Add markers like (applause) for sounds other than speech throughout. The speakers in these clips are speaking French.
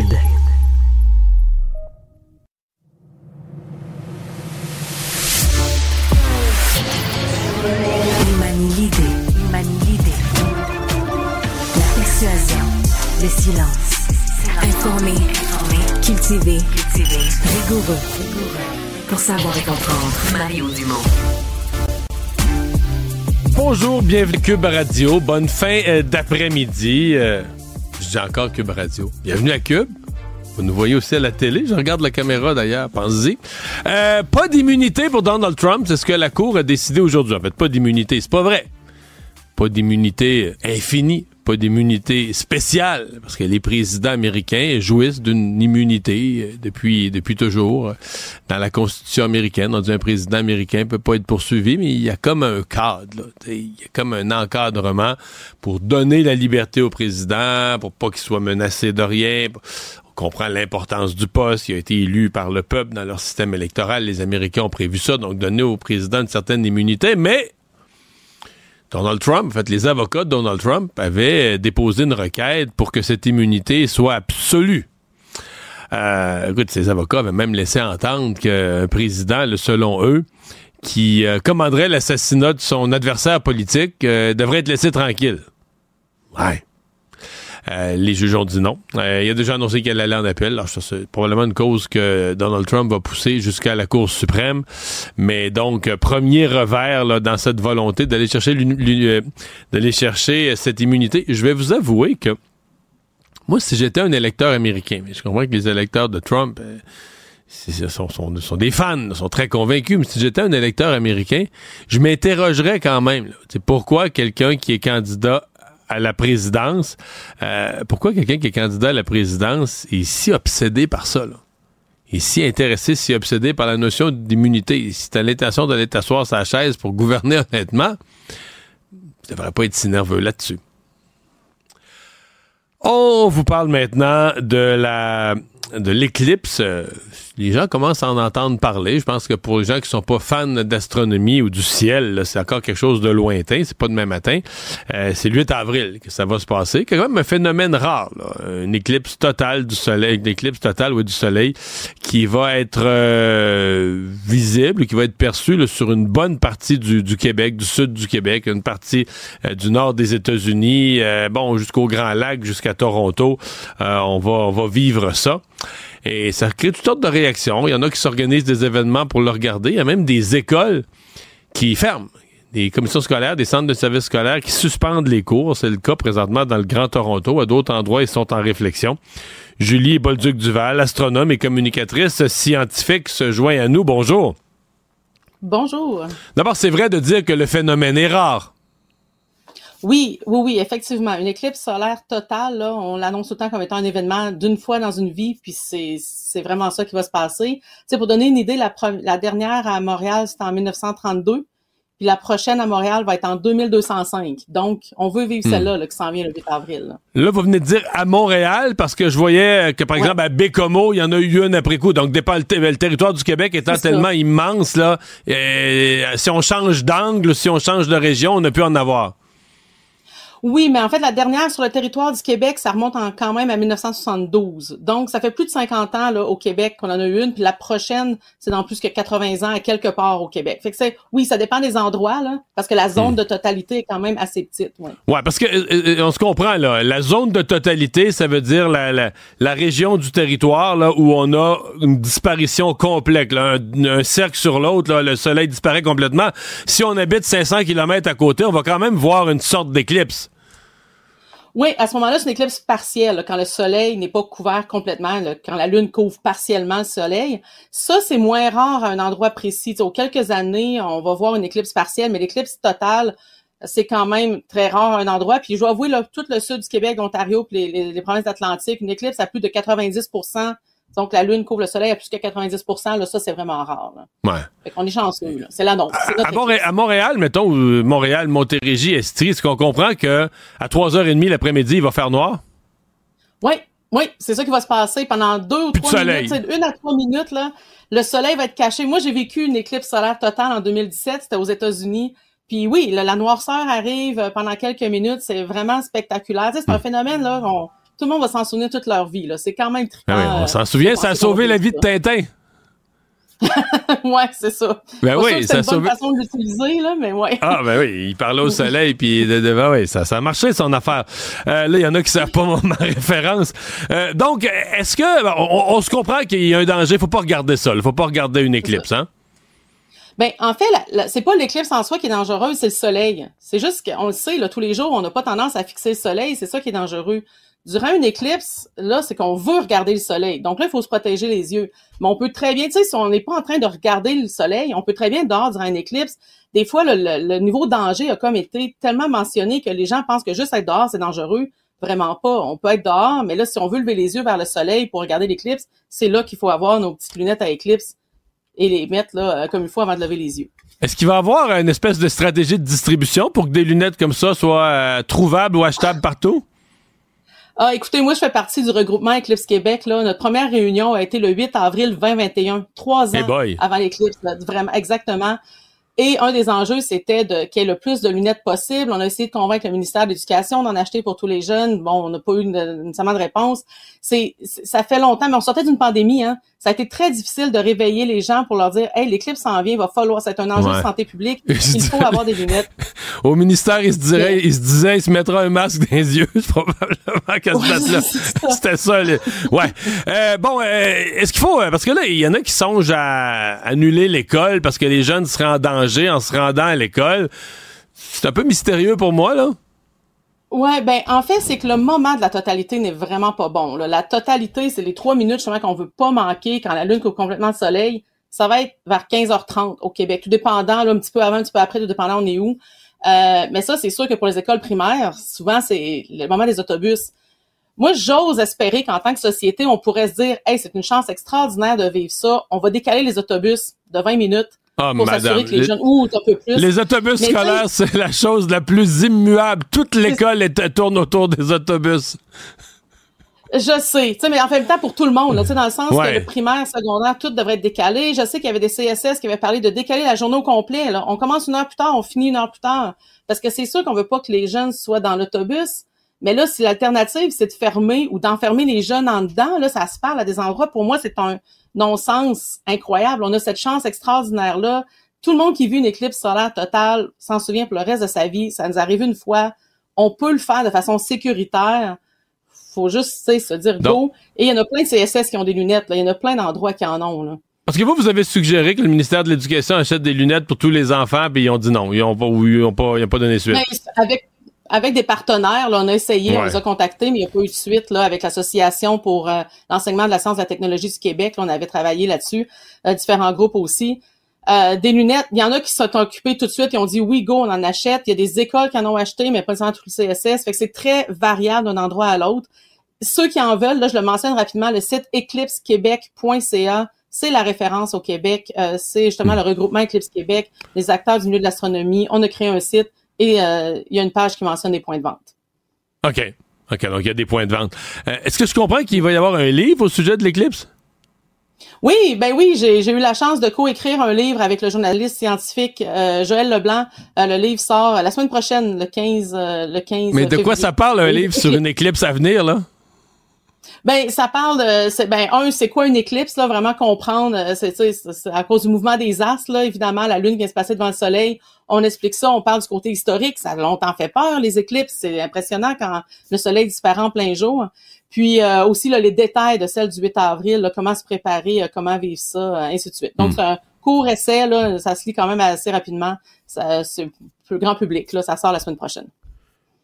Il manie l'idée, il manie l'idée. La persuasion, le silence. Informé, cultivé, rigoureux. Pour savoir et comprendre. Mario Dumont. Bonjour, bienvenue à Cube Radio. Bonne fin euh, d'après-midi. Euh, dis encore Cube Radio. Bienvenue à Cube. Vous nous voyez aussi à la télé. Je regarde la caméra d'ailleurs, pensez-y. Euh, pas d'immunité pour Donald Trump, c'est ce que la Cour a décidé aujourd'hui. En fait, pas d'immunité, c'est pas vrai. Pas d'immunité infinie, pas d'immunité spéciale, parce que les présidents américains jouissent d'une immunité euh, depuis, depuis toujours. Dans la Constitution américaine, on dit un président américain peut pas être poursuivi, mais il y a comme un cadre, il y a comme un encadrement pour donner la liberté au président, pour pas qu'il soit menacé de rien. On comprend l'importance du poste. Il a été élu par le peuple dans leur système électoral. Les Américains ont prévu ça, donc donner au président une certaine immunité. Mais Donald Trump, en fait, les avocats de Donald Trump avaient déposé une requête pour que cette immunité soit absolue. Euh, écoute, ces avocats avaient même laissé entendre qu'un président, selon eux, qui euh, commanderait l'assassinat de son adversaire politique euh, devrait être laissé tranquille. Ouais. Euh, les juges ont dit non. Euh, il a déjà annoncé qu'elle allait en appel. Alors, ça, c'est probablement une cause que Donald Trump va pousser jusqu'à la Cour suprême. Mais donc, euh, premier revers dans cette volonté d'aller chercher, d'aller chercher cette immunité. Je vais vous avouer que moi, si j'étais un électeur américain, mais je comprends que les électeurs de Trump sont, sont, sont, des fans, sont très convaincus, mais si j'étais un électeur américain, je m'interrogerais quand même. Là, pourquoi quelqu'un qui est candidat à la présidence. Euh, pourquoi quelqu'un qui est candidat à la présidence est si obsédé par ça, là? est si intéressé, si obsédé par la notion d'immunité. Si t'as l'intention d'aller t'asseoir sa chaise pour gouverner (laughs) honnêtement, tu devrais pas être si nerveux là-dessus. On vous parle maintenant de la de l'éclipse les gens commencent à en entendre parler. Je pense que pour les gens qui sont pas fans d'astronomie ou du ciel, c'est encore quelque chose de lointain. C'est pas demain matin. Euh, c'est le 8 avril que ça va se passer. C'est quand même un phénomène rare. Là. Une éclipse totale du soleil, une éclipse totale du soleil qui va être euh, visible, qui va être perçue sur une bonne partie du, Québec, du sud du Québec, une partie euh, du nord des États-Unis, bon jusqu'au Grand Lac, jusqu'à Toronto. on va on va vivre ça. Et ça crée toutes sortes de réactions. Il y en a qui s'organisent des événements pour le regarder. Il y a même des écoles qui ferment. Des commissions scolaires, des centres de services scolaires qui suspendent les cours. C'est le cas présentement dans le Grand Toronto. À d'autres endroits, ils sont en réflexion. Julie Bolduc-Duval, astronome et communicatrice scientifique, se joint à nous. Bonjour. Bonjour. D'abord, c'est vrai de dire que le phénomène est rare. Oui, oui, oui, effectivement. Une éclipse solaire totale, là, on l'annonce temps comme étant un événement d'une fois dans une vie, puis c'est, c'est vraiment ça qui va se passer. Tu pour donner une idée, la, la dernière à Montréal, c'était en 1932, puis la prochaine à Montréal va être en 2205. Donc, on veut vivre hmm. celle-là là, qui s'en vient le 8 avril. Là. vous venez de dire à Montréal, parce que je voyais que, par exemple, à Bécomo, il y en a eu une après coup. Donc, dépend, le, territoire du Québec étant tellement immense, là, et, si on change d'angle, si on change de région, on ne peut en avoir. Oui, mais en fait, la dernière sur le territoire du Québec, ça remonte en, quand même à 1972. Donc, ça fait plus de 50 ans là, au Québec qu'on en a eu une, puis la prochaine, c'est dans plus que 80 ans à quelque part au Québec. Fait que c'est, oui, ça dépend des endroits, là, parce que la zone hmm. de totalité est quand même assez petite. Ouais, ouais parce que euh, euh, on se comprend là. La zone de totalité, ça veut dire la, la, la région du territoire là où on a une disparition complète, là, un, cercle sur l'autre, là, le soleil disparaît complètement. Si on habite 500 km à côté, on va quand même voir une sorte d'éclipse. Oui, à ce moment-là, c'est une éclipse partielle, quand le soleil n'est pas couvert complètement, quand la lune couvre partiellement le soleil. Ça, c'est moins rare à un endroit précis. aux quelques années, on va voir une éclipse partielle, mais l'éclipse totale, c'est quand même très rare à un endroit. Puis je dois avouer, là, tout le sud du Québec, l'Ontario, puis les, les, provinces atlantiques, une éclipse à plus de 90 donc, la Lune couvre le Soleil à plus que 90% là, ça, c'est vraiment rare. Là. Ouais. Fait qu'on est chanceux, là. C'est la nôtre. À, à, Montréal, mettons, euh, Montréal, Montérégie, Estrie, est-ce qu'on comprend que à 3h30 l'après-midi, il va faire noir? Oui, oui, c'est ça qui va se passer pendant deux ou trois minutes. Une à trois minutes, là, le soleil va être caché. Moi, j'ai vécu une éclipse solaire totale en 2017, c'était aux États-Unis. Puis oui, la noirceur arrive pendant quelques minutes, c'est vraiment spectaculaire. c'est un hmm. phénomène là tout le monde va s'en souvenir toute leur vie. C'est quand même ah oui, on s'en souvient, ça a sauvé la vie de Tintin. (laughs) ouais, c'est ça. Ben oui, c'est une bonne façon de l'utiliser, là, mais ouais. Ah, ben oui, il parlait au soleil, puis de, de, ben oui, ça, ça a marché, son affaire. Euh, là, il y en a qui savent pas (laughs) ma, référence. Euh, donc, est-ce que, on, on, se comprend qu'il y a un danger, faut pas regarder ça, il faut pas regarder une éclipse, hein? Ben, en fait, c'est pas l'éclipse en soi qui est dangereuse, c'est le soleil. C'est juste qu'on le sait, là, tous les jours, on n'a pas tendance à fixer le soleil, c'est ça qui est dangereux. Durant une éclipse, là, c'est qu'on veut regarder le soleil. Donc là, il faut se protéger les yeux. Mais on peut très bien, tu sais, si on n'est pas en train de regarder le soleil, on peut très bien dehors durant une éclipse. Des fois, le, le, niveau danger a comme été tellement mentionné que les gens pensent que juste être dehors, c'est dangereux. Vraiment pas. On peut être dehors, mais là, si on veut lever les yeux vers le soleil pour regarder l'éclipse, c'est là qu'il faut avoir nos petites lunettes à éclipse et les mettre là euh, comme il faut avant de lever les yeux. Est-ce qu'il va y avoir une espèce de stratégie de distribution pour que des lunettes comme ça soient euh, trouvables ou achetables partout? Ah, écoutez, moi, je fais partie du regroupement Eclipse Québec. Là. Notre première réunion a été le 8 avril 2021, trois ans avant l'éclipse. Vraiment, exactement. Et un des enjeux, c'était de qu'il y ait le plus de lunettes possible. On a essayé de convaincre le ministère de l'Éducation d'en acheter pour tous les jeunes. Bon, on n'a pas eu nécessairement de réponse. C'est, ça fait longtemps, mais on sortait d'une pandémie. Hein. Ça a été très difficile de réveiller les gens pour leur dire, hey, l'éclipse s'en vient, il va falloir. C'est un enjeu de santé publique. (laughs) Il faut avoir des lunettes. (laughs) Au ministère, il se dirait, il se disait, il se mettra un masque dans les yeux, (laughs) probablement qu'à ce là C'était ça. Ouais. Euh, bon, euh, est-ce qu'il faut, euh, parce que là, il y en a qui songent à annuler l'école parce que les jeunes seraient en danger en se rendant à l'école. C'est un peu mystérieux pour moi, là. Ouais, ben en fait, c'est que le moment de la totalité n'est vraiment pas bon. La totalité, c'est les trois minutes justement qu'on veut pas manquer quand la lune coupe complètement le soleil. Ça va être vers 15h30 au Québec, tout dépendant, là, un petit peu avant, un petit peu après, tout dépendant on est où. Euh, mais ça, c'est sûr que pour les écoles primaires, souvent, c'est le moment des autobus. Moi, j'ose espérer qu'en tant que société, on pourrait se dire, hey, c'est une chance extraordinaire de vivre ça. On va décaler les autobus de 20 minutes ah, madame, les, jeunes, les autobus scolaires, c'est la chose la plus immuable. Toute l'école tourne autour des autobus. Je sais, tu mais en même temps pour tout le monde, là, dans le sens que le primaire, secondaire, tout devrait être décalé. Je sais qu'il y avait des CSS qui avaient parlé de décaler la journée au complet. Là. On commence une heure plus tard, on finit une heure plus tard. Parce que c'est sûr qu'on veut pas que les jeunes soient dans l'autobus. Mais là, si l'alternative, c'est de fermer ou d'enfermer les jeunes en dedans, là, ça se parle à des endroits. Pour moi, c'est un, non-sens incroyable. On a cette chance extraordinaire-là. Tout le monde qui vit une éclipse solaire totale s'en souvient pour le reste de sa vie. Ça nous arrive une fois. On peut le faire de façon sécuritaire. Faut juste se dire go. Et il y en a plein de CSS qui ont des lunettes. Là. Il y en a plein d'endroits qui en ont. Là. Parce que vous, vous avez suggéré que le ministère de l'Éducation achète des lunettes pour tous les enfants, puis ils ont dit non. Ils n'ont pas, ils ont pas, ils ont pas donné suite. Ben, avec, avec des partenaires, là, on a essayé, on les a contactés, mais il n'y a pas eu de suite là, avec l'Association pour euh, l'enseignement de la science et de la technologie du Québec. on avait travaillé là-dessus, euh, différents groupes aussi. Euh, des lunettes, il y en a qui se sont occupés tout de suite, ils ont dit oui, go, on en achète. Il y a des écoles qui en ont acheté, mais pas seulement tout le CSS. Fait que c'est très variable d'un endroit à l'autre. Ceux qui en veulent, là, je le mentionne rapidement, le site eclipsequebec.ca, c'est la référence au Québec. c'est justement le regroupement Eclipse Québec, les acteurs du milieu de l'astronomie. On a créé un site et euh, il y a une page qui mentionne des points de vente. OK. OK, donc il y a des points de vente. Euh, est-ce que je comprends qu'il va y avoir un livre au sujet de l'éclipse? Oui, ben oui, j'ai eu la chance de coécrire un livre avec le journaliste scientifique euh, Joël Leblanc. le livre sort la semaine prochaine, le 15, le 15 Mais de quoi ça parle un livre sur (laughs) une éclipse à venir, là? Ben, ça parle de, ben, un, c'est quoi une éclipse, là, vraiment comprendre, euh, c'est, à cause du mouvement des astres, là, évidemment, la Lune vient se passer devant le Soleil, on explique ça, on parle du côté historique, ça a longtemps fait peur, les éclipses, c'est impressionnant quand le Soleil disparaît en plein jour. Puis euh, aussi, là, les détails de celle du 8 avril, comment se préparer, euh, comment vivre ça, ainsi de suite. Donc, hmm. c'est un court essai, là, ça se lit quand même assez rapidement, c'est le grand public, là, ça sort la semaine prochaine.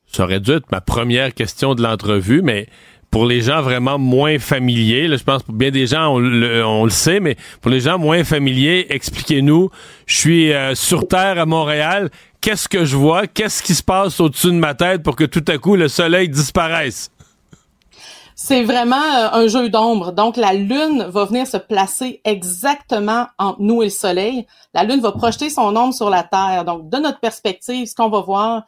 Ça aurait dû être ma première question de l'entrevue, mais pour les gens vraiment moins familiers, je pense pour bien des gens, on le, sait, mais pour les gens moins familiers, expliquez-nous. Je suis euh, sur Terre à Montréal. Qu'est-ce que je vois? Qu'est-ce qui se passe au-dessus de ma tête pour que tout à coup le soleil disparaisse? C'est vraiment euh, un jeu d'ombre. Donc, la Lune va venir se placer exactement entre nous et le Soleil. La Lune va projeter son ombre sur la Terre. Donc, de notre perspective, ce qu'on va voir,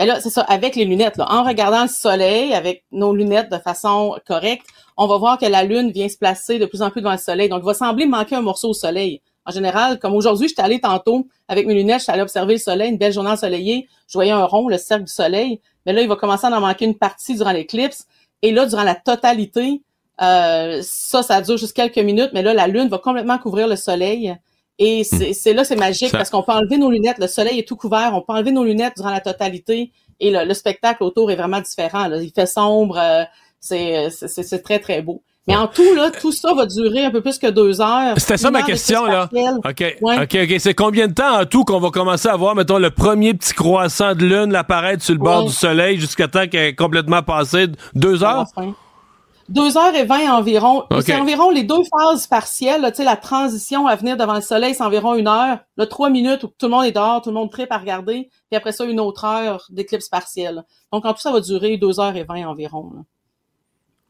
ben là, c'est ça, avec les lunettes, en regardant le soleil avec nos lunettes de façon correcte, on va voir que la lune vient se placer de plus en plus devant le soleil. Donc, il va sembler manquer un morceau au soleil. En général, comme aujourd'hui, j'étais allée tantôt avec mes lunettes, j'étais allée observer le soleil, une belle journée ensoleillée, je voyais un rond, le cercle du soleil, mais là, il va commencer à en manquer une partie durant l'éclipse. Et là, durant la totalité, euh, ça, ça dure juste quelques minutes, mais là, la lune va complètement couvrir le soleil. Et hmm. c'est là, c'est magique parce qu'on peut enlever nos lunettes. Le soleil est tout couvert. On peut enlever nos lunettes durant la totalité et le, spectacle autour est vraiment différent. Là. Il fait sombre. Euh, c'est très, très beau. Mais en tout, là, tout ça va durer un peu plus que deux heures. C'était ça ma question, là. OK. OK, OK. C'est combien de temps en tout qu'on va commencer à voir, mettons, le premier petit croissant de lune apparaître sur le bord du soleil jusqu'à temps qu'elle est complètement passée? Deux heures? Deux heures et vingt environ. C'est environ les deux phases partielles. Tu sais, la transition à venir devant le soleil, c'est environ une heure. Là, trois minutes où tout le monde est dehors, tout le monde tripe à regarder. Puis après ça, une autre heure d'éclipse partielle. Donc, en tout, ça va durer deux heures et vingt environ.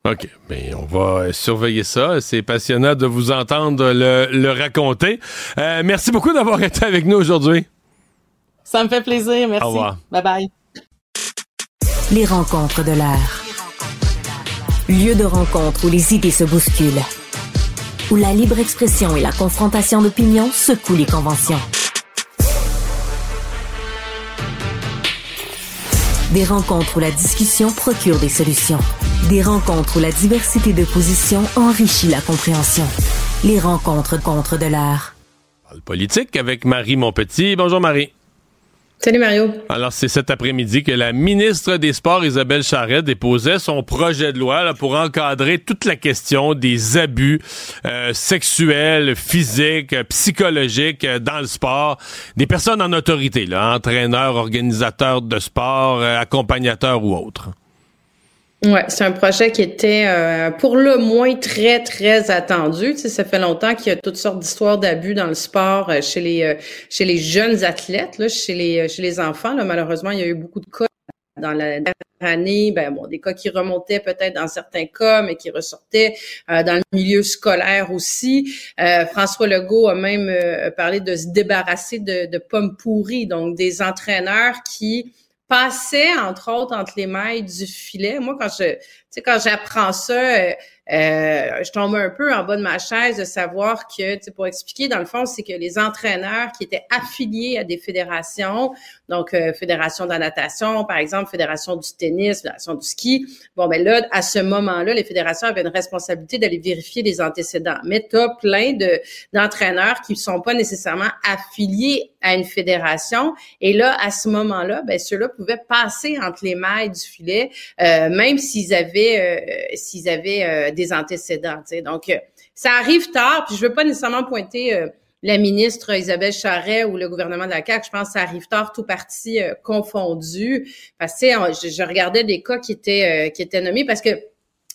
OK. Bien, on va surveiller ça. C'est passionnant de vous entendre le, raconter. Euh, merci beaucoup d'avoir été avec nous aujourd'hui. Ça me fait plaisir. Merci. Au revoir. Bye bye. Les rencontres de l'air. Lieu de rencontre où les idées se bousculent. Où la libre expression et la confrontation d'opinions secouent les conventions. Des rencontres où la discussion procure des solutions. Des rencontres où la diversité de positions enrichit la compréhension. Les rencontres contre de l'art. Politique avec Marie Monpetit. Bonjour Marie. Salut Mario. Alors c'est cet après-midi que la ministre des Sports Isabelle Charret déposait son projet de loi pour encadrer toute la question des abus euh, sexuels, physiques, psychologiques euh, dans le sport, des personnes en autorité, là, entraîneurs, organisateurs de sport, euh, accompagnateurs ou autres. Ouais, c'est un projet qui était euh, pour le moins très très attendu. Tu sais, ça fait longtemps qu'il y a toutes sortes d'histoires d'abus dans le sport euh, chez les euh, chez les jeunes athlètes, là, chez les chez les enfants. Là, malheureusement, il y a eu beaucoup de cas dans la dernière année, ben bon, des cas qui remontaient peut-être dans certains cas, mais qui ressortaient dans le milieu scolaire aussi. François Legault a même parlé de se débarrasser de, de pommes pourries, donc des entraîneurs qui passait, entre autres, entre les mailles du filet. Moi, quand je, tu sais, quand j'apprends ça, euh, euh, je tombe un peu en bas de ma chaise de savoir que, pour expliquer, dans le fond, c'est que les entraîneurs qui étaient affiliés à des fédérations, donc euh, fédération de la natation, par exemple, fédération du tennis, fédération du ski, bon, ben là, à ce moment-là, les fédérations avaient une responsabilité d'aller vérifier les antécédents. Mais tu as plein de d'entraîneurs qui ne sont pas nécessairement affiliés à une fédération. Et là, à ce moment-là, ben ceux-là pouvaient passer entre les mailles du filet, euh, même s'ils avaient euh, s'ils avaient des antécédents. Donc, euh, ça arrive tard, puis je veux pas nécessairement pointer euh, la ministre Isabelle Charret ou le gouvernement de la CAQ, je pense que ça arrive tard, tout parti euh, confondu. Parce que je, regardais des cas qui étaient qui étaient nommés parce que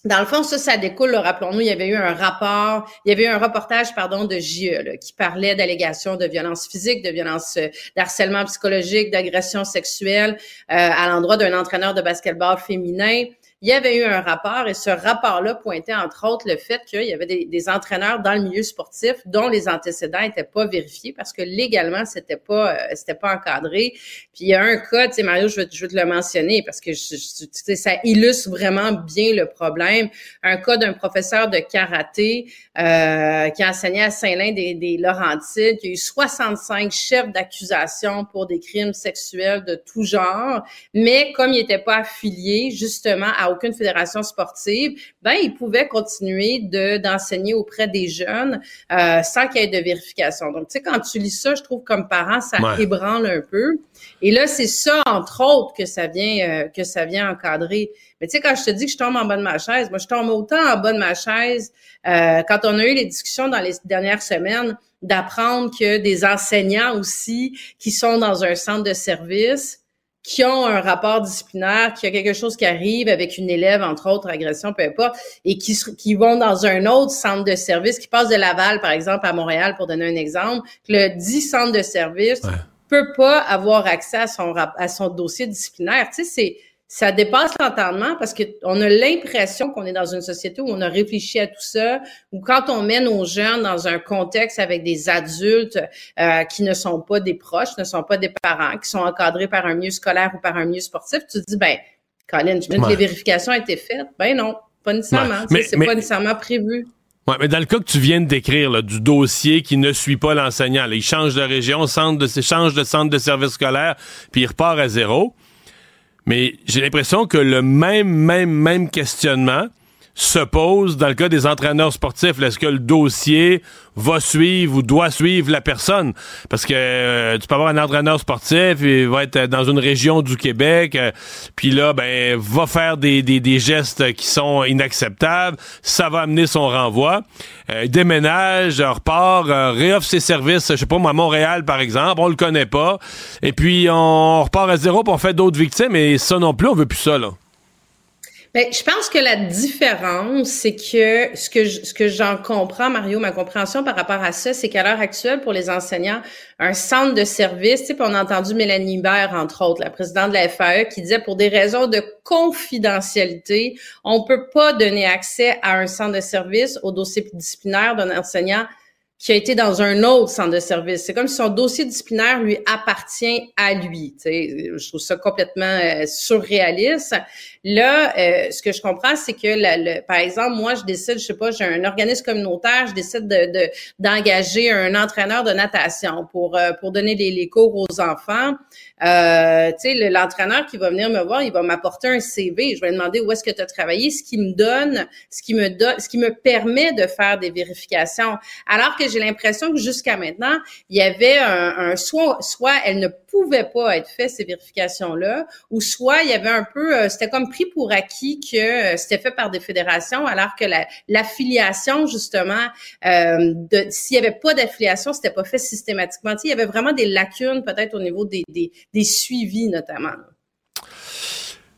dans le fond, ça, ça découle, rappelons-nous, il y avait eu un rapport, il y avait eu un reportage, pardon, de JE qui parlait d'allégations de violence physique, de violence, d'harcèlement psychologique, d'agression sexuelle à l'endroit d'un entraîneur de basketball féminin il y avait eu un rapport et ce rapport-là pointait entre autres le fait qu'il y avait des, entraîneurs dans le milieu sportif dont les antécédents n'étaient pas vérifiés parce que légalement c'était pas euh, c'était pas encadré. Puis il y a un cas, tu sais Mario, je veux, te le mentionner parce que ça illustre vraiment bien le problème. Un cas d'un professeur de karaté euh, qui enseignait à Saint-Lin des, des Laurentides, qui a eu 65 chefs d'accusation pour des crimes sexuels de tout genre, mais comme il n'était pas affilié justement à aucune fédération sportive, ben il pouvait continuer de d'enseigner auprès des jeunes euh, sans qu'il y ait de vérification. Donc tu sais quand tu lis ça, je trouve comme parent ça ébranle un peu. Et là c'est ça entre autres que ça vient euh, que ça vient encadrer. Mais tu sais quand je te dis que je tombe en bas de ma chaise, moi je tombe autant en bas de ma chaise euh, quand on a eu les discussions dans les dernières semaines d'apprendre que des enseignants aussi qui sont dans un centre de service qui ont un rapport disciplinaire, qui a quelque chose qui arrive avec une élève, entre autres, agression, peu importe, et qui, qui vont dans un autre centre de service, qui passe de Laval, par exemple, à Montréal, pour donner un exemple, que le dit centre de service peut pas avoir accès à son, à son dossier disciplinaire. Tu sais, c'est ça dépasse l'entendement parce qu'on a l'impression qu'on est dans une société où on a réfléchi à tout ça, où quand on met nos jeunes dans un contexte avec des adultes euh, qui ne sont pas des proches, ne sont pas des parents, qui sont encadrés par un milieu scolaire ou par un milieu sportif, tu te dis, ben, Colin, je que les vérifications ont été faites. Ben non, pas nécessairement. C'est pas nécessairement prévu. Ouais, mais dans le cas que tu viens de décrire, du dossier qui ne suit pas l'enseignant, il change de région, centre de, change de centre de service scolaire, puis il repart à zéro Mais j'ai l'impression que le même, même, même questionnement se pose dans le cas des entraîneurs sportifs. Est-ce que le dossier va suivre ou doit suivre la personne? Parce que euh, tu peux avoir un entraîneur sportif, il va être dans une région du Québec, euh, puis là, ben, va faire des, des, des, gestes qui sont inacceptables. Ça va amener son renvoi. Euh, déménage, repart, euh, réoffre ses services, je sais pas, moi, à Montréal, par exemple, on le connaît pas. Et puis, on repart à zéro, pour fait d'autres victimes, et ça non plus, on veut plus ça, là. Ben, je pense que la différence, c'est que ce que que j'en comprends, Mario, ma compréhension par rapport à ça, c'est qu'à l'heure actuelle, pour les enseignants, un centre de service, tu sais, on a entendu Mélanie Hibert, entre autres, la présidente de la FAE, qui disait pour des raisons de confidentialité, on peut pas donner accès à un centre de service au dossier disciplinaire d'un enseignant qui a été dans un autre centre de service. C'est comme si son dossier disciplinaire lui appartient à lui. Je trouve ça complètement euh, surréaliste. Là, euh, ce que je comprends, c'est que, le, par exemple, moi, je décide, je sais pas, j'ai un organisme communautaire, je décide de d'engager un entraîneur de natation pour euh, pour donner les, cours aux enfants. Euh, tu sais, l'entraîneur qui va venir me voir, il va m'apporter un CV. Je vais lui demander où est-ce que tu as travaillé, ce qui me donne, ce qui me donne, ce qui me permet de faire des vérifications. Alors que j'ai l'impression que jusqu'à maintenant, il y avait un, un soit, soit elle ne pouvait pas être fait ces vérifications-là, ou soit il y avait un peu, euh, c'était comme pris pour acquis que euh, c'était fait par des fédérations, alors que l'affiliation justement, euh, s'il y avait pas d'affiliation, c'était pas fait systématiquement. il y avait vraiment des lacunes peut-être au niveau des, des, des suivis notamment.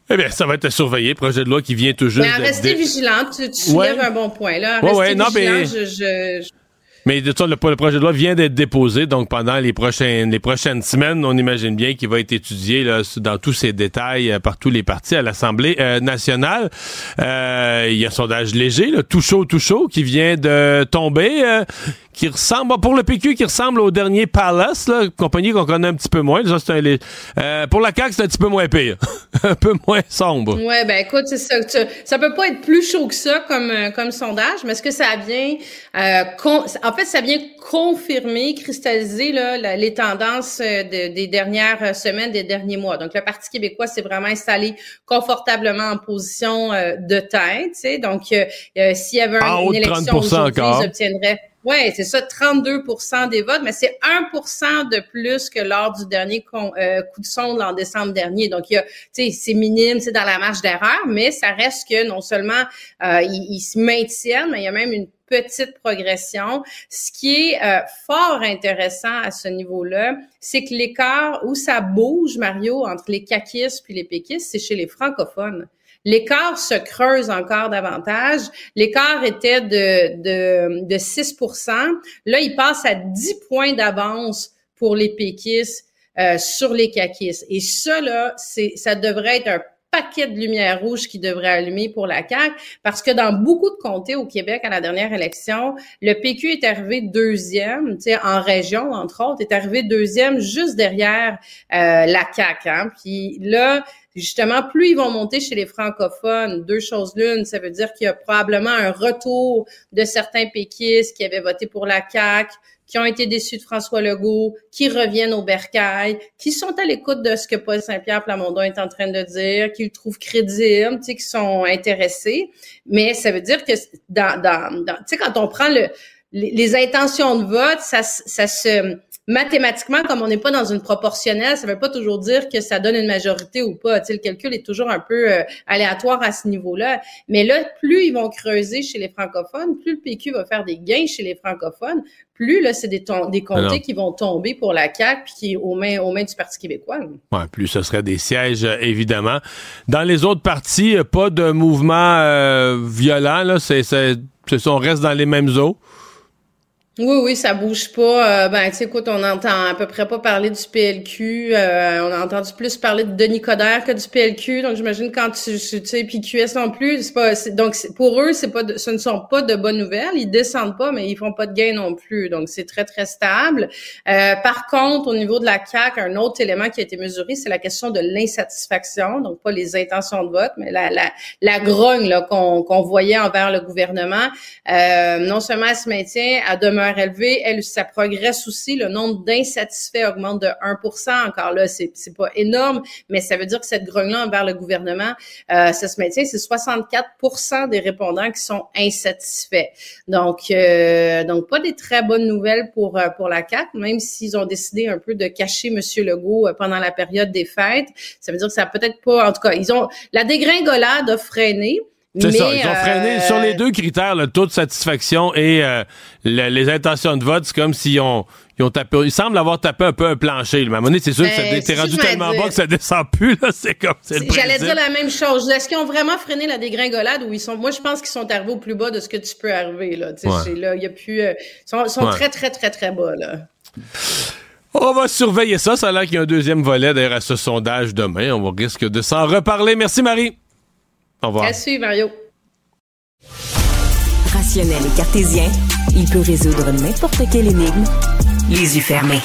Eh bien, ça va être surveillé, projet de loi qui vient tout juste. Mais à rester vigilant, tu, tu un bon point. Là. À rester non, mais... je, je mais de ça, le, projet de loi vient d'être déposé, donc pendant les prochaines, les prochaines semaines, on imagine bien qu'il va être étudié là, dans tous ses détails euh, par tous les partis à l'Assemblée euh, nationale. Euh, il y a un sondage léger, là, tout chaud, tout chaud, qui vient de tomber qui ressemble, pour le PQ, qui ressemble au dernier Palace, là, compagnie qu'on connaît un petit peu moins. Ça, un, euh, pour la CAQ, c'est un petit peu moins pire. (laughs) un peu moins sombre. Ouais, ben écoute, ça, ça peut pas être plus chaud que ça comme, euh, comme sondage, mais est-ce que ça vient, euh, en fait, ça vient confirmer, cristalliser là, les tendances euh, des dernières semaines, des derniers mois. Donc, le Parti québécois s'est vraiment installé confortablement en position de tête. Tu sais, donc, s'il y avait une élection aujourd'hui, ils obtiendraient oui, c'est ça, 32% des votes, mais c'est 1% de plus que lors du dernier euh, coup de sonde en décembre dernier. Donc, il y a, c'est minime, dans la marge d'erreur, mais ça reste que non seulement euh, ils, se maintiennent, mais il y a même une petite progression. Ce qui est euh, fort intéressant à ce niveau-là, c'est que l'écart où ça bouge, Mario, entre les caquistes puis les péquistes, c'est chez les francophones. L'écart se creuse encore davantage. L'écart était de, de, de 6% Là, il passe à 10 points d'avance pour les péquistes euh, sur les caquistes. Et ça, là, ça devrait être un paquet de lumière rouge qui devrait allumer pour la CAQ, parce que dans beaucoup de comtés au Québec à la dernière élection, le PQ est arrivé deuxième, tu sais, en région entre autres, est arrivé deuxième juste derrière euh, la CAQ. Hein. Puis là, justement, plus ils vont monter chez les francophones, deux choses l'une, ça veut dire qu'il y a probablement un retour de certains péquistes qui avaient voté pour la CAQ, qui ont été déçus de François Legault, qui reviennent au bercail, qui sont à l'écoute de ce que Paul Saint-Pierre Plamondon est en train de dire, qu'ils trouvent crédible, tu sais, qui sont intéressés. Mais ça veut dire que dans, tu sais, quand on prend le, les, intentions de vote, ça, ça se mathématiquement, comme on n'est pas dans une proportionnelle, ça ne veut pas toujours dire que ça donne une majorité ou pas. Tu sais, le calcul est toujours un peu euh, aléatoire à ce niveau-là. Mais là, plus ils vont creuser chez les francophones, plus le PQ va faire des gains chez les francophones, plus là, c'est des, des comtés qui vont tomber pour la CAQ puis qui aux mains, aux mains du Parti québécois. Ouais, plus ce serait des sièges, euh, évidemment. Dans les autres partis, pas de mouvement euh, violent, là. C'est, c'est, on reste dans les mêmes eaux. Oui, oui, ça bouge pas. Euh, ben, tu sais, écoute, on entend à peu près pas parler du PLQ. Euh, on a entendu plus parler de Denis Coderre que du PLQ. Donc, j'imagine quand tu, tu sais, puis non plus, c'est pas. Donc, pour eux, c'est pas, ce ne sont pas de bonnes nouvelles. Ils descendent pas, mais ils font pas de gain non plus. Donc, c'est très très stable. Euh, par contre, au niveau de la CAC, un autre élément qui a été mesuré, c'est la question de l'insatisfaction. Donc, pas les intentions de vote, mais la la, la grogne qu'on qu'on voyait envers le gouvernement. non seulement elle se maintient, à demeurer élevé, elle, ça progresse aussi. Le nombre d'insatisfaits augmente de 1 Encore là, c'est, c'est pas énorme, mais ça veut dire que cette grogne-là envers le gouvernement, euh, ça se maintient. C'est 64 des répondants qui sont insatisfaits. Donc, euh, donc pas des très bonnes nouvelles pour euh, pour la CAC, même s'ils ont décidé un peu de cacher Monsieur Legault pendant la période des fêtes. Ça veut dire que ça peut-être pas. En tout cas, ils ont la dégringolade a freiné. C'est ça, ils ont freiné sur les deux critères, le taux de satisfaction et les intentions de vote. C'est comme s'ils ont, ils ont tapé, ils semblent avoir tapé un peu un plancher. Un moment donné, c'est sûr que ben, c'est rendu tellement bas que ça descend plus. Là, c'est comme, J'allais dire la même chose. Est-ce qu'ils ont vraiment freiné la dégringolade ou ils sont, moi, je pense qu'ils sont arrivés au plus bas de ce que tu peux arriver, là. y a plus, euh, ils sont, très, très, très, très bas, là. On va surveiller ça. Ça a l'air qu'il y a un deuxième volet d'ailleurs à ce sondage demain. On va risque de s'en reparler. Merci Marie. Au revoir. Mario. Rationnel et cartésien, il peut résoudre n'importe quelle énigme les yeux fermés.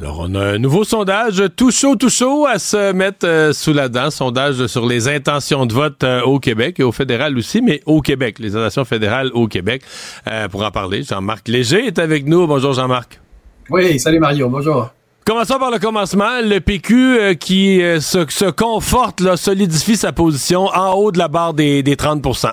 Alors, on a un nouveau sondage tout chaud, tout chaud à se mettre euh, sous la dent. Sondage sur les intentions de vote euh, au Québec et au fédéral aussi, mais au Québec, les intentions fédérales au Québec. Euh, pour en parler, Jean-Marc Léger est avec nous. Bonjour, Jean-Marc. Oui, salut Mario, bonjour. Commençons par le commencement. Le PQ qui se, conforte, solidifie sa position en haut de la barre des, des 30%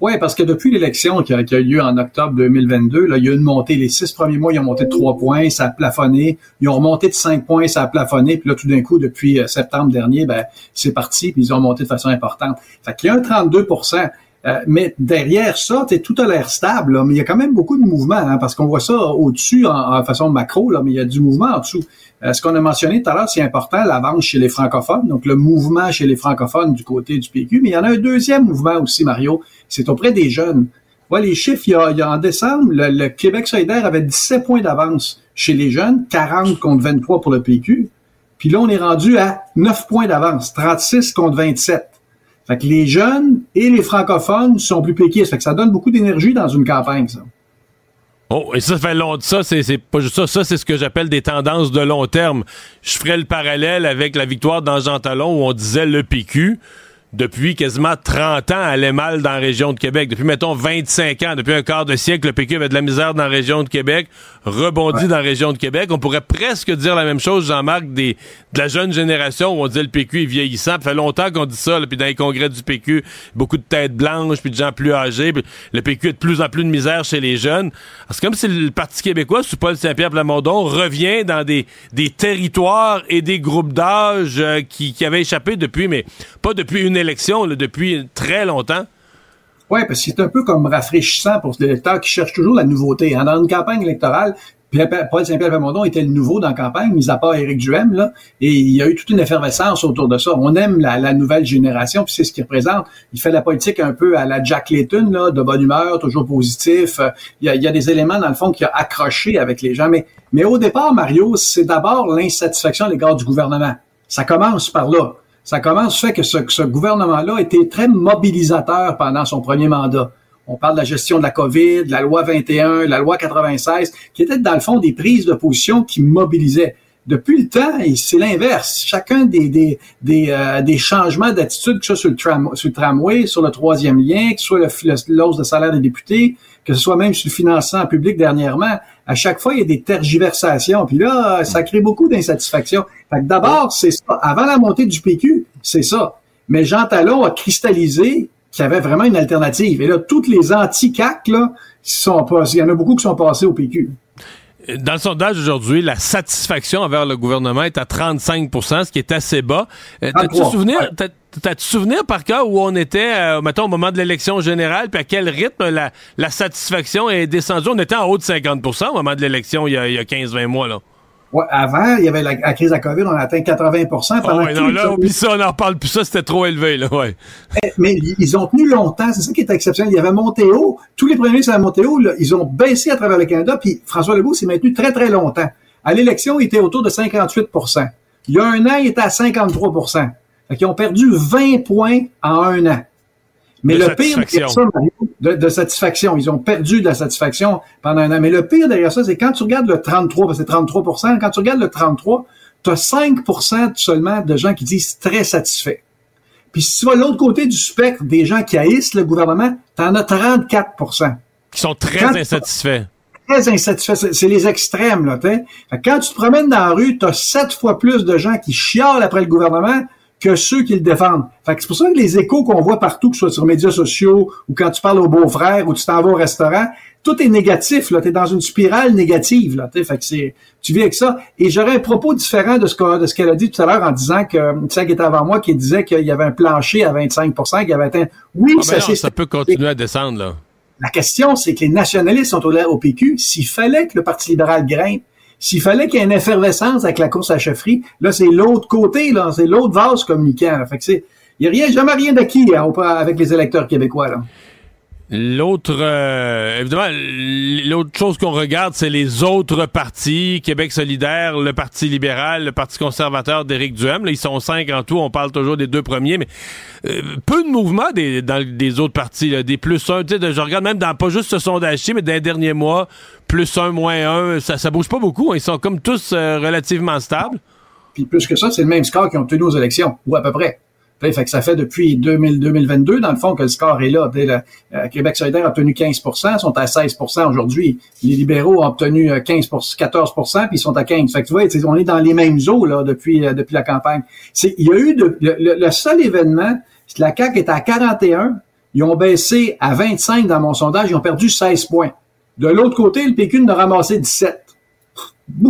oui, parce que depuis l'élection qui a, eu lieu en octobre 2022, là, il y a eu une montée. Les six premiers mois, ils ont monté de trois points, ça a plafonné. Ils ont remonté de cinq points, ça a plafonné. Puis là, tout d'un coup, depuis euh, septembre dernier, ben, c'est parti, puis ils ont monté de façon importante. Fait qu'il y a un 32 euh, mais derrière ça, tout a l'air stable, mais il y a quand même beaucoup de mouvement, hein, parce qu'on voit ça au-dessus en, façon macro, là, mais il y a du mouvement en dessous. Euh, ce qu'on a mentionné tout à l'heure, c'est important, l'avance chez les francophones, donc le mouvement chez les francophones du côté du PQ, mais il y en a un deuxième mouvement aussi, Mario, c'est auprès des jeunes. Voilà les chiffres, il y, a, en décembre, le, Québec solidaire avait 17 points d'avance chez les jeunes, 40 contre 23 pour le PQ. Puis là, on est rendu à 9 points d'avance, 36 contre 27. Fait que les jeunes et les francophones sont plus péquistes. Fait que ça donne beaucoup d'énergie dans une campagne, ça. Oh, et ça fait long. Ça, c'est pas juste ça. Ça, c'est ce que j'appelle des tendances de long terme. Je ferai le parallèle avec la victoire dans Jean Talon où on disait le PQ depuis quasiment 30 ans, allait mal dans la région de Québec. Depuis, mettons, 25 ans, depuis un quart de siècle, le PQ avait de la misère dans la région de Québec, rebondit dans la région de Québec. On pourrait presque dire la même chose, Jean-Marc, des, de la jeune génération où on dit le PQ est vieillissant. Ça fait longtemps qu'on dit ça, puis dans les congrès du PQ, beaucoup de têtes blanches, puis de gens plus âgés. le PQ a de plus en plus de misère chez les jeunes. C'est comme si le Parti québécois, sous Paul Saint-Pierre Plamondon, revient dans des, des territoires et des groupes d'âge euh, qui, qui avaient échappé depuis, mais pas depuis une élection depuis très longtemps. Oui, parce que c'est un peu comme rafraîchissant pour les électeurs qui cherchent toujours la nouveauté. Hein. Dans une campagne électorale, Paul Saint-Pierre Plamondon était le nouveau dans la campagne, mis à part Éric Duhem, là, et il y a eu toute une effervescence autour de ça. On aime la, nouvelle génération, puis c'est ce qu'il représente. Il fait la politique un peu à la Jack Layton, là, de bonne humeur, toujours positif. Il y, a, il y a des éléments, dans le fond, qui a accroché avec les gens. Mais, mais au départ, Mario, c'est d'abord l'insatisfaction à l'égard du gouvernement. Ça commence par là ça commence fait que ce, gouvernement-là été très mobilisateur pendant son premier mandat. On parle de la gestion de la COVID, de la loi 21, la loi 96, qui étaient dans le fond des prises de position qui mobilisaient. Depuis le temps, c'est l'inverse. Chacun des, des, des, euh, des changements d'attitude, que ce soit sur le, tram, sur le tramway, sur le troisième lien, que ce soit l'hausse de salaire des députés, que ce soit même sur le financement public dernièrement, à chaque fois, il y a des tergiversations. Puis là, ça crée beaucoup d'insatisfaction. Fait que d'abord, c'est ça. Avant la montée du PQ, c'est ça. Mais Jean Talon a cristallisé qu'il y avait vraiment une alternative. Et là, toutes les anti-CAC, là, sont il y en a beaucoup qui sont passés au PQ. Dans le sondage aujourd'hui, la satisfaction envers le gouvernement est à 35% ce qui est assez bas. Euh, t'as-tu souvenir, t'as-tu souvenir par cas où on était, euh, mettons, au moment de l'élection générale, puis à quel rythme la, la satisfaction est descendue? On était en haut de 50% au moment de l'élection il y a, il y a 15-20 mois, là. Ouais, avant, il y avait la, crise de la COVID, on a atteint 80 pendant oh ouais, non, là, oublie ça, on n'en parle plus, ça, c'était trop élevé, là, ouais. Mais, ils ont tenu longtemps, c'est ça qui est exceptionnel. Il y avait monté haut, tous les premiers ministres à monté haut, là, ils ont baissé à travers le Canada, puis François Legault s'est maintenu très, très longtemps. À l'élection, il était autour de 58% Il y a un an, il était à 53 Fait qu'ils ont perdu 20 points en un an. Mais le pire derrière ça, de, satisfaction, ils ont perdu de la satisfaction pendant un an. Mais le pire derrière ça, c'est quand tu regardes le 33, parce que c'est 33% quand tu regardes le 33, tu as 5% seulement de gens qui disent très satisfaits. Puis si tu vas de l'autre côté du spectre des gens qui haïssent le gouvernement, tu en as 34% Qui sont très insatisfaits. Très insatisfaits. C'est les extrêmes, là. Quand tu te promènes dans la rue, tu as sept fois plus de gens qui chialent après le gouvernement que ceux qui le défendent. Fait que c'est pour ça que les échos qu'on voit partout, que ce soit sur les médias sociaux ou quand tu parles aux beaux-frères ou tu t'en vas au restaurant, tout est négatif. Là, es dans une spirale négative. Là, fait que c'est, tu vis avec ça. Et j'aurais un propos différent de ce qu'elle de ce qu'elle a dit tout à l'heure en disant que ça qui était avant moi qui disait qu'il y avait un plancher à 25% qu'il avait atteint. Oui, ah, ça, ça peut continuer à descendre là. La question, c'est que les nationalistes sont au, au PQ. S'il fallait que le Parti libéral grimpe, s'il fallait qu'il y ait une effervescence avec la course à chefferie, là, c'est l'autre côté, là, c'est l'autre vase communicant. Fait que c'est, il n'y a rien, jamais rien d'acquis hein, avec les électeurs québécois, là. L'autre, euh, évidemment, l'autre chose qu'on regarde, c'est les autres partis, Québec solidaire, le Parti libéral, le Parti conservateur d'Éric Duhem. Là, ils sont cinq en tout, on parle toujours des deux premiers, mais euh, peu de mouvement des, dans des autres partis, des plus un. Je regarde même dans pas juste ce sondage-ci, mais dans les derniers mois, plus un, moins un, ça, ça bouge pas beaucoup. Hein. ils sont comme tous euh, relativement stables. Puis plus que ça, c'est le même score qu'ils ont tenu aux élections, ou à peu près. Fait que ça fait depuis 2000, 2022, dans le fond, que le score est là. Le, euh, Québec solidaire a obtenu 15% sont à 16% aujourd'hui. Les libéraux ont obtenu 15 euh, 14% puis ils sont à 15 Fait que tu vois, on est dans les mêmes eaux là, depuis, euh, depuis la campagne. Il y a eu de, le, seul événement, c'est la CAQ est à 41, ils ont baissé à 25 dans mon sondage, ils ont perdu 16 points. De l'autre côté, le PQ en a ramassé 17.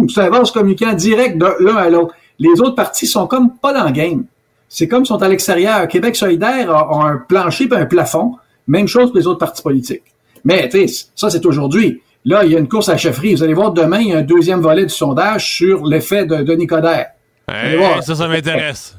C'est un vase communiquant direct de l'un à l'autre. Les autres partis sont comme pas dans le game. C'est comme sont à l'extérieur. Québec solidaire a, un plancher et un plafond. Même chose pour les autres partis politiques. Mais, tu sais, ça, c'est aujourd'hui. Là, il y a une course à la chefferie. Vous allez voir demain, il y a un deuxième volet du sondage sur l'effet de Denis Coderre. ça, ça m'intéresse.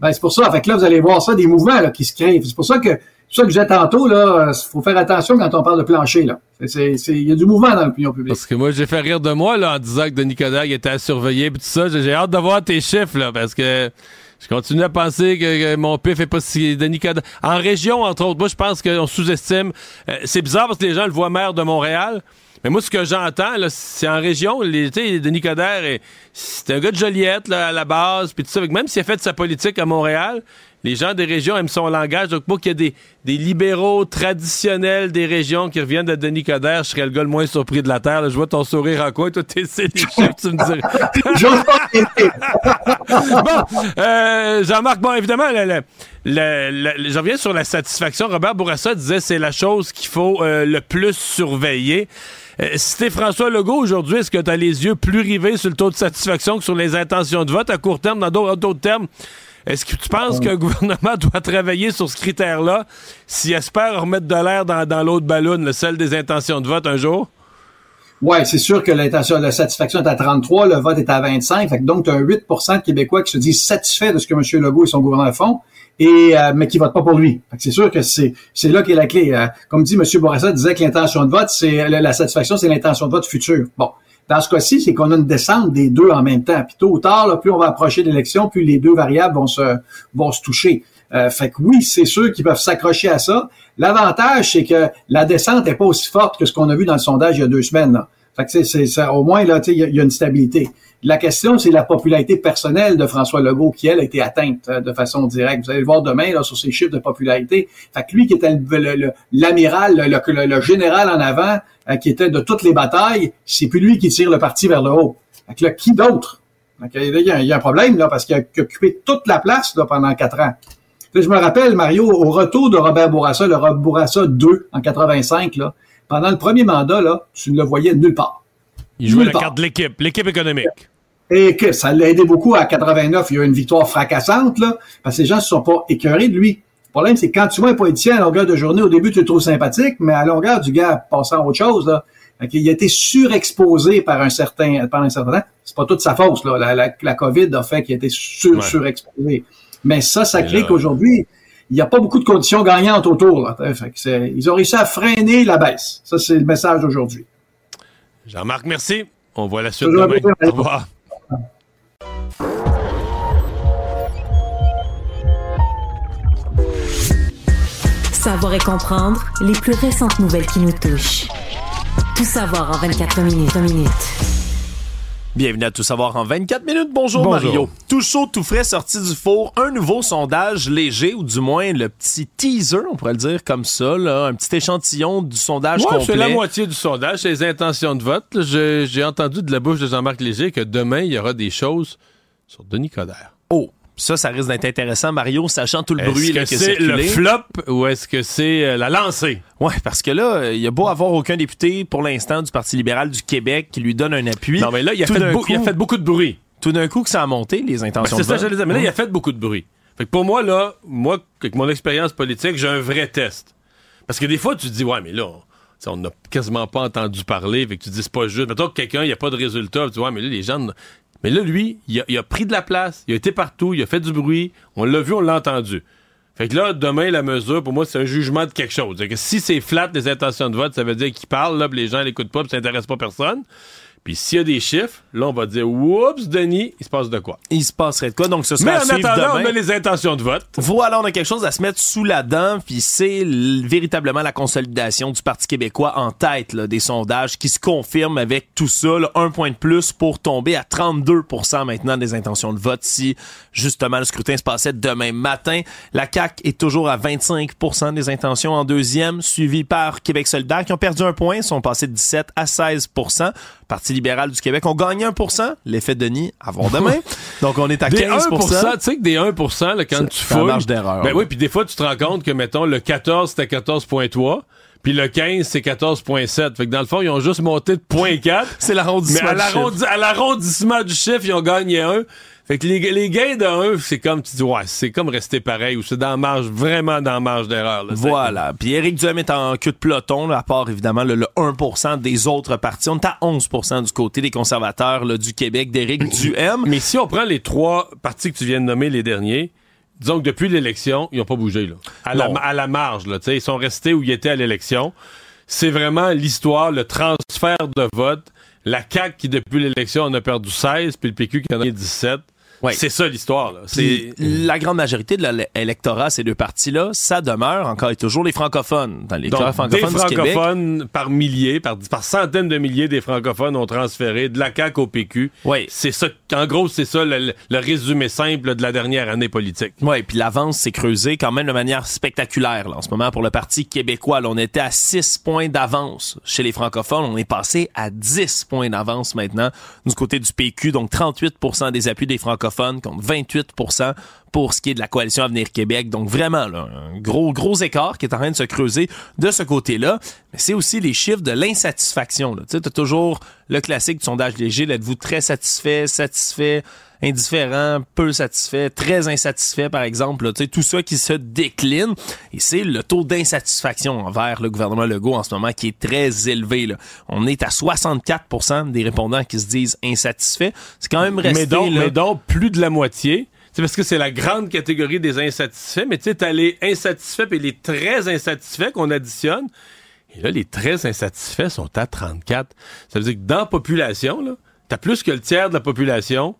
Ben, c'est pour ça. Fait que là, vous allez voir ça, des mouvements là, qui se créent. C'est pour ça que, c'est ça que je disais tantôt, là, faut faire attention quand on parle de plancher, là. Il y a du mouvement dans l'opinion publique. Parce que moi, j'ai fait rire de moi, là, en disant que Denis Coderre était à surveiller et tout ça. J'ai hâte de voir tes chiffres, là, parce que je continue à penser que, mon pif est pas si délicat. En région, entre autres, moi, je pense qu'on sous-estime. Euh, c'est bizarre parce que les gens le voient maire de Montréal. Mais moi, ce que j'entends, c'est en région, les, Denis Coderre, c'est un gars de Joliette, là, à la base, puis tout ça. Même s'il a fait sa politique à Montréal, les gens des régions aiment son langage. Donc, moi, qu'il y a des, des, libéraux traditionnels des régions qui reviennent de Denis Coderre, je serais le gars le moins surpris de la Terre. Je vois ton sourire en quoi. Toi, t'es c'est tu me dirais. (laughs) (laughs) bon, euh, Jean-Marc, bon, évidemment, je reviens sur la satisfaction. Robert Bourassa disait c'est la chose qu'il faut euh, le plus surveiller. Euh, si t'es François Legault aujourd'hui, est-ce que tu as les yeux plus rivés sur le taux de satisfaction que sur les intentions de vote à court terme, dans d'autres termes? Est-ce que tu penses qu'un gouvernement (laughs) doit travailler sur ce critère-là s'il espère remettre de l'air dans, l'autre ballon, celle des intentions de vote un jour? Oui, c'est sûr que l'intention, la satisfaction est à 33, le vote est à 25. donc, tu as 8% de Québécois qui se disent satisfaits de ce que M. Legault et son gouvernement font, et, euh, mais qui votent pas pour lui. c'est sûr que c'est, c'est là qu'est la clé. Euh, comme dit M. Bourassa, disait que l'intention de vote, c'est la satisfaction, c'est l'intention de vote future. Bon. Dans ce cas-ci, c'est qu'on a une descente des deux en même temps. Puis tôt ou tard, plus on va approcher l'élection, plus les deux variables vont se vont se toucher. Euh, fait que oui, c'est sûr qu'ils peuvent s'accrocher à ça. L'avantage, c'est que la descente n'est pas aussi forte que ce qu'on a vu dans le sondage il y a deux semaines. Là. Fait que c'est, au moins là, il y, a une stabilité. La question, c'est la popularité personnelle de François Legault qui, elle, a été atteinte euh, de façon directe. Vous allez le voir demain là, sur ses chiffres de popularité. Fait que lui qui était l'amiral, le, le, général en avant, euh, qui était de toutes les batailles, c'est plus lui qui tire le parti vers le haut. Fait que là, qui d'autre? Il y, a un problème là, parce qu'il a occupé toute la place là, pendant quatre ans. je me rappelle, Mario, au retour de Robert Bourassa, le Robert Bourassa 2 en 85, là, pendant le premier mandat, là, tu ne le voyais nulle part. Il jouait la carte de l'équipe, l'équipe économique. Et que ça l'a aidé beaucoup à 89. Il y a eu une victoire fracassante, là, parce que les gens ne se sont pas écœurés de lui. Le problème, c'est quand tu vois un politicien à longueur de journée, au début, tu le trouves sympathique, mais à longueur du gars passant à autre chose, là, il a été surexposé par un certain, pendant un certain temps. C'est pas toute sa faute, là. La, la, COVID a fait qu'il a été sur, surexposé. Mais ça, ça crée qu'aujourd'hui, il n'y a pas beaucoup de conditions gagnantes autour. Là. Fait ils ont réussi à freiner la baisse. Ça, c'est le message d'aujourd'hui. Jean-Marc, merci. On voit la suite demain. Au revoir. Savoir et comprendre les plus récentes nouvelles qui nous touchent. Tout savoir en 24 minutes. minutes. Bienvenue à Tout savoir en 24 minutes. Bonjour, Mario. Tout chaud, tout frais, sorti du four. Un nouveau sondage léger, ou du moins le petit teaser, on pourrait le dire comme ça, là, un petit échantillon du sondage complet. C'est la moitié du sondage, c'est les intentions de vote. J'ai entendu de la bouche de Jean-Marc Léger que demain, il y aura des choses sur Denis Coderre. Oh, ça, ça risque d'être intéressant, Mario, sachant tout le bruit est-ce que c'est le flop ou est-ce que c'est euh, la lancée? Oui, parce que là, il y a beau avoir aucun député pour l'instant du Parti libéral du Québec qui lui donne un appui. Non, mais là, il a, fait, il a fait, beaucoup de bruit. Tout d'un coup que ça a monté, les intentions ben, C'est ça, je dire. Mais là, il a fait beaucoup de bruit. Fait que pour moi, là, moi, avec mon expérience politique, j'ai un vrai test. Parce que des fois, tu te dis, ouais, mais là, on n'a quasiment pas entendu parler, fait que tu dis c'est pas juste. Mettons que quelqu'un, il n'y a pas de résultat, tu dis, ouais, mais là, les gens, mais là, lui, il a, pris de la place, il a été partout, il a fait du bruit, on l'a vu, on l'a entendu. Fait que là, demain, la mesure, pour moi, c'est un jugement de quelque chose. Que si c'est flat les intentions de vote, ça veut dire qu'il parle, là, les gens l'écoutent pas, puis ça intéresse pas personne. Puis s'il y a des chiffres, là, on va dire Oups, Denis, il se passe de quoi? Il se passerait de quoi? Donc, ce sera Mais en attendant, on a les intentions de vote. Voilà, on a quelque chose à se mettre sous la dent, puis c'est véritablement la consolidation du Parti québécois en tête des sondages qui se confirment avec tout ça, un point de plus pour tomber à 32% maintenant des intentions de vote si justement le scrutin se passait demain matin. La CAQ est toujours à 25% des intentions en deuxième, suivi par Québec solidaire qui ont perdu un point, sont passés de 17 à 16 Parti libéral du Québec ont gagné 1% L'effet Denis, avant demain. (laughs) Donc, on est à 15% Tu sais que des 1 là, quand tu fouilles... marge d'erreur. Ben oui, puis des fois, tu te rends compte que, mettons, le 14, c'était 14.3 puis le 15, c'est 14,7. Fait que dans le fond, ils ont juste monté de 0.4. (laughs) c'est l'arrondissement. Mais à l'arrondissement du chiffre, ils ont gagné un. Fait que les, les gains 1, c'est comme tu dis, ouais, c'est comme rester pareil ou c'est dans marge, vraiment dans marge d'erreur. Voilà. Puis Éric Duhem est en queue de peloton, à part évidemment le, 1% des autres partis. On est à 11% du côté des conservateurs du Québec d'Éric Duhem. Mais si on prend les trois partis que tu viens de nommer les derniers, disons que depuis l'élection, ils n'ont pas bougé là. À, la, à la marge, là. Ils sont restés où ils étaient à l'élection. C'est vraiment l'histoire, le transfert de vote. La CAQ qui, depuis l'élection, en a perdu 16, puis le PQ qui en a 17. C'est ça l'histoire. C'est la grande majorité de l'électorat, ces deux partis-là, ça demeure encore et toujours les francophones. Dans les francophones des francophones par milliers, par, par centaines de milliers des francophones ont transféré de la CAQ au PQ. Oui. C'est ça. En gros, c'est ça le, résumé simple de la dernière année politique. Oui, puis l'avance s'est creusée quand même de manière spectaculaire là, en ce moment pour le Parti québécois. Là, on était à 6 points d'avance chez les francophones. On est passé à 10 points d'avance maintenant du côté du PQ. Donc 38 des appuis des francophones contre 28 pour ce qui est de la coalition Avenir Québec. Donc vraiment, là, un gros, gros écart qui est en train de se creuser de ce côté-là. Mais c'est aussi les chiffres de l'insatisfaction. Tu as toujours le classique du sondage léger. Êtes-vous très satisfait, satisfait, indifférent, peu satisfait, très insatisfait, par exemple. Sais, tout ça qui se décline. Et c'est le taux d'insatisfaction envers le gouvernement Legault en ce moment qui est très élevé. Là. On est à 64% des répondants qui se disent insatisfaits. C'est quand même resté... Mais donc, mais donc plus de la moitié c'est parce que c'est la grande catégorie des insatisfaits, mais tu sais, t'as les insatisfaits et les très insatisfaits qu'on additionne. Et là, les très insatisfaits sont à 34. Ça veut dire que dans la population, là, t'as plus que le tiers de la population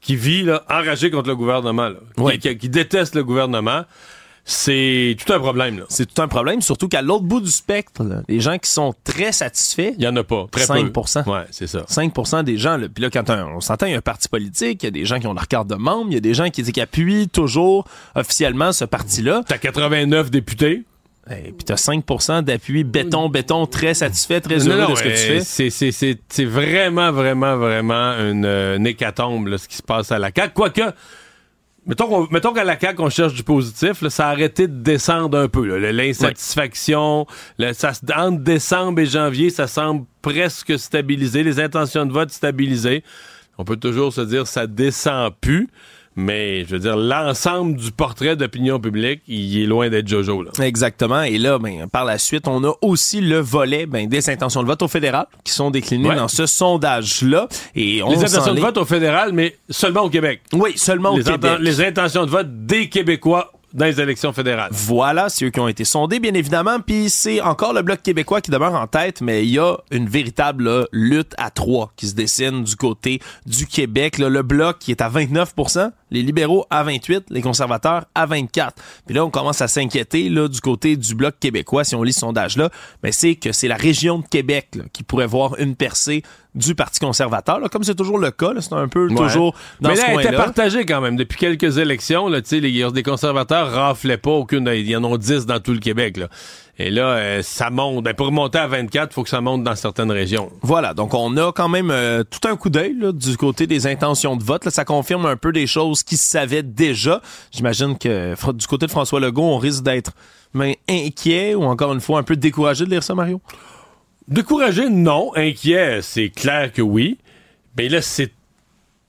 qui vit là, enragé contre le gouvernement, là, qui, déteste le gouvernement c'est tout un problème. Là. C'est tout un problème, surtout qu'à l'autre bout du spectre, les gens qui sont très satisfaits, il y en a pas, très 5 peu. Ouais, c'est ça. 5% des gens. Là, puis là, quand on s'entend, il y a un parti politique, il y a des gens qui ont leur carte de membre, il y a des gens qui, qui appuient toujours officiellement ce parti-là. T'as 89 députés. Et puis t'as 5% d'appui béton, béton, très satisfait, très heureux de ce que tu fais. C'est vraiment, vraiment, vraiment une, une hécatombe, là, ce qui se passe à la CAQ. Quoique, Mettons, mettons qu'à la CAQ, on cherche du positif, là, ça a arrêté de descendre un peu. L'insatisfaction, ça, entre décembre et janvier, ça semble presque stabilisé. Les intentions de vote stabilisées. On peut toujours se dire ça descend plus. Mais je veux dire, l'ensemble du portrait d'opinion publique, il est loin d'être Jojo. Là. Exactement. Et là, ben, par la suite, on a aussi le volet ben, des intentions de vote au fédéral qui sont déclinées dans ce sondage-là. Et on les intentions de vote au fédéral, mais seulement au Québec. Oui, seulement au Québec. Les intentions de vote des Québécois dans les élections fédérales. Voilà, c'est eux qui ont été sondés, bien évidemment. Puis c'est encore le Bloc québécois qui demeure en tête, mais il y a une véritable lutte à trois qui se dessine du côté du Québec. le Bloc qui est à 29 les libéraux à 28, les conservateurs à 24. Puis là, on commence à s'inquiéter là du côté du bloc québécois, si on lit ce sondage-là, mais c'est que c'est la région de Québec qui pourrait voir une percée du Parti conservateur, comme c'est toujours le cas, c'est un peu toujours dans mais ce là, coin-là. elle était partagée quand même. Depuis quelques élections, là, les, les conservateurs raflaient pas aucune. Il y en a 10 dans tout le Québec. Là. Et là, euh, ça monte. Ben, pour remonter à 24, il faut que ça monte dans certaines régions. Voilà, donc on a quand même euh, tout un coup d'œil du côté des intentions de vote. Là, ça confirme un peu des choses qui se savaient déjà. J'imagine que du côté de François Legault, on risque d'être ben, inquiet ou encore une fois un peu découragé de lire ça, Mario? Découragé, non. Inquiet, c'est clair que oui. Mais là, c'est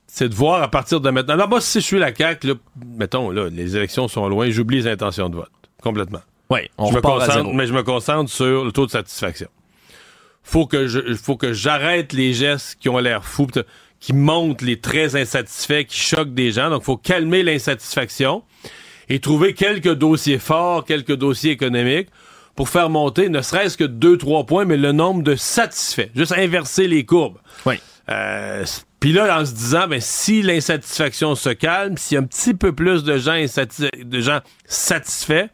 c'est de voir à partir de maintenant. Là, moi, si je suis la CAQ, là, mettons, là, les élections sont loin, j'oublie les intentions de vote. Complètement. Oui, on je me à concentre, zéro. mais je me concentre sur le taux de satisfaction. Faut que je, faut que j'arrête les gestes qui ont l'air fous, qui montrent les très insatisfaits, qui choquent des gens. Donc, faut calmer l'insatisfaction et trouver quelques dossiers forts, quelques dossiers économiques pour faire monter, ne serait-ce que deux, trois points, mais le nombre de satisfaits. Juste inverser les courbes. Oui. Euh, Puis là, en se disant, ben, si l'insatisfaction se calme, s'il y a un petit peu plus de gens, de gens satisfaits,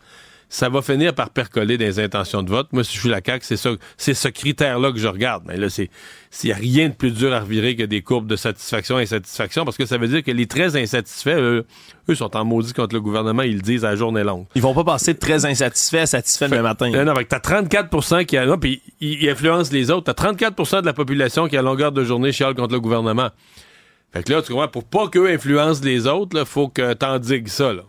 ça va finir par percoler des intentions de vote. Moi, si je suis la CAQ, c'est ça, c'est ce critère-là que je regarde. Mais là, c'est, s'il n'y a rien de plus dur à revirer que des courbes de satisfaction et insatisfaction, parce que ça veut dire que les très insatisfaits, eux, eux sont en maudit contre le gouvernement, ils le disent à la journée longue. Ils vont pas passer de très insatisfaits à satisfaits le matin. Non, non, t'as 34% qui a là, puis il, il influence les autres. T'as 34% de la population qui, à longueur de journée, chiale contre le gouvernement. Fait que là, tu comprends, pour pas qu'eux influencent les autres, il faut que t'endigues ça, là.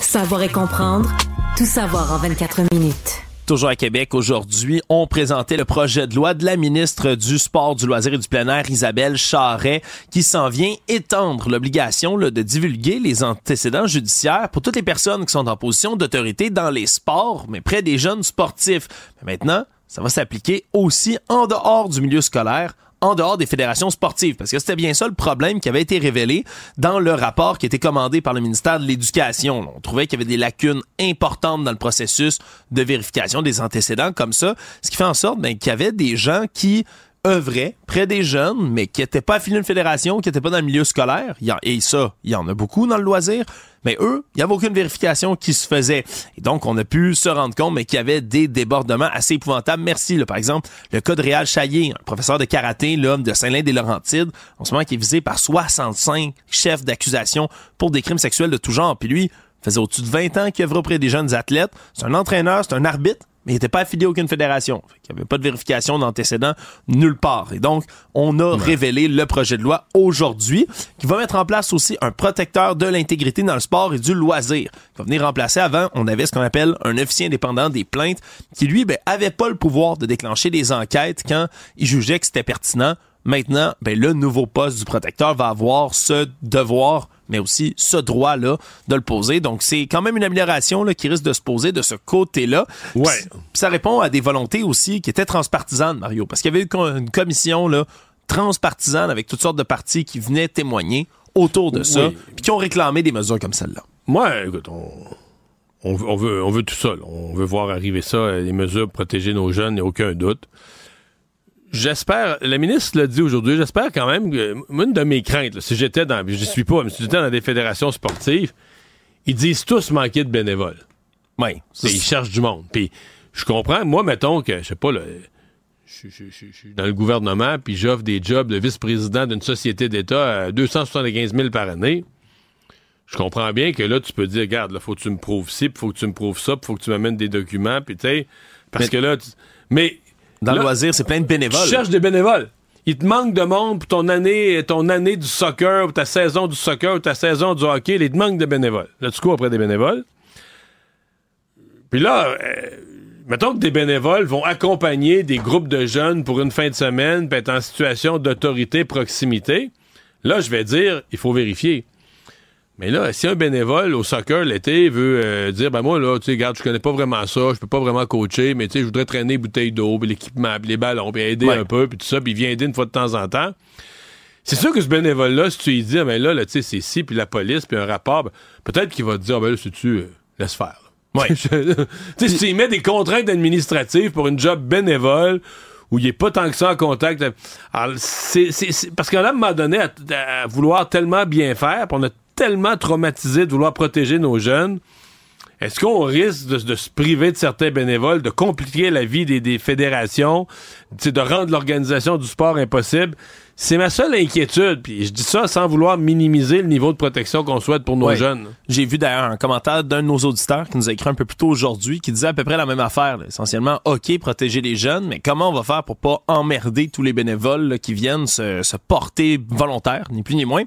Savoir et comprendre, tout savoir en 24 minutes. Toujours à Québec aujourd'hui, on présentait le projet de loi de la ministre du Sport, du Loisir et du Plein Air, Isabelle Charret, qui s'en vient étendre l'obligation de divulguer les antécédents judiciaires pour toutes les personnes qui sont en position d'autorité dans les sports, mais près des jeunes sportifs. Maintenant, ça va s'appliquer aussi en dehors du milieu scolaire, en dehors des fédérations sportives. Parce que c'était bien ça le problème qui avait été révélé dans le rapport qui était commandé par le ministère de l'Éducation. On trouvait qu'il y avait des lacunes importantes dans le processus de vérification des antécédents comme ça, ce qui fait en sorte ben, qu'il y avait des gens qui œuvraient près des jeunes, mais qui n'étaient pas affiliés à une fédération, qui n'étaient pas dans le milieu scolaire. Et ça, il y en a beaucoup dans le loisir. Mais eux, il n'y avait aucune vérification qui se faisait. Et donc, on a pu se rendre compte, mais qu'il y avait des débordements assez épouvantables. Merci, là, par exemple, le cas de Réal Chaillé, un professeur de karaté, l'homme de Saint-Lin-des-Laurentides, en ce moment qui est visé par 65 chefs d'accusation pour des crimes sexuels de tout genre. Puis lui, faisait au-dessus de 20 ans qu'il œuvrait auprès des jeunes athlètes. C'est un entraîneur, c'est un arbitre, mais il n'était pas affilié à aucune fédération. Qu'il n'y avait pas de vérification d'antécédents nulle part. Et donc, on a révélé le projet de loi aujourd'hui qui va mettre en place aussi un protecteur de l'intégrité dans le sport et du loisir. Qui va venir remplacer avant, on avait ce qu'on appelle un officier indépendant des plaintes qui, lui, ben, avait pas le pouvoir de déclencher des enquêtes quand il jugeait que c'était pertinent. Maintenant, ben, le nouveau poste du protecteur va avoir ce devoir mais aussi ce droit-là de le poser. Donc, c'est quand même une amélioration là, qui risque de se poser de ce côté-là. Ouais. Puis, ça répond à des volontés aussi qui étaient transpartisanes, Mario, parce qu'il y avait eu une commission là, transpartisane avec toutes sortes de partis qui venaient témoigner autour de ça, puis qui ont réclamé des mesures comme celle-là. Moi, écoute, on, veut, on veut tout ça. là. On veut voir arriver ça, les mesures pour protéger nos jeunes, il n'y a aucun doute. J'espère, la ministre l'a dit aujourd'hui, j'espère quand même que, une de mes craintes, là, si j'étais dans, je suis pas, mais si j'étais dans des fédérations sportives, ils disent tous manquer de bénévoles. Oui. Ils cherchent du monde. Puis je comprends, moi, mettons que, je sais pas, là, je suis dans le gouvernement, puis j'offre des jobs de vice-président d'une société d'État à 275 000 par année. Je comprends bien que là, tu peux dire, regarde, là, faut que tu me prouves ci, puis faut que tu me prouves ça, puis faut que tu m'amènes des documents, puis tu sais, parce Mais- que là, tu- mais Dans là, le loisir, c'est plein de bénévoles. tu cherches des bénévoles. Il te manque de monde pour ton année, ton année du soccer, ou ta saison du soccer, ou ta saison du hockey. Il te manque de bénévoles. Là, tu cours après des bénévoles. Puis là, euh, mettons que des bénévoles vont accompagner des groupes de jeunes pour une fin de semaine, puis être en situation d'autorité, proximité. Là, je vais dire, il faut vérifier. Mais là, si un bénévole au soccer l'été veut euh, dire, ben moi, là, tu sais, regarde, je connais pas vraiment ça, je peux pas vraiment coacher, mais tu sais, je voudrais traîner bouteille d'eau, l'équipement, les ballons, puis aider Ouais. un peu, puis tout ça, puis il vient aider une fois de temps en temps. C'est sûr que ce bénévole-là, si tu lui dis, ah, ben là, là tu sais, c'est ci, puis la police, puis un rapport, ben, peut-être qu'il va te dire, ah, ben là, si tu euh, laisse faire. là. Ouais. Je- (laughs) tu sais, si tu mets des contraintes administratives pour une job bénévole, où il est pas tant que ça en contact. Alors, c'est, parce qu'à un moment donné, à, vouloir tellement bien faire, on a tellement traumatisé de vouloir protéger nos jeunes, est-ce qu'on risque de, se priver de certains bénévoles, de compliquer la vie des, des fédérations, de rendre l'organisation du sport impossible? C'est ma seule inquiétude. Puis je dis ça sans vouloir minimiser le niveau de protection qu'on souhaite pour nos jeunes. J'ai vu d'ailleurs un commentaire d'un de nos auditeurs qui nous a écrit un peu plus tôt aujourd'hui qui disait à peu près la même affaire. Essentiellement, OK, protéger les jeunes, mais comment on va faire pour pas emmerder tous les bénévoles qui viennent se, se porter volontaires, ni plus ni moins?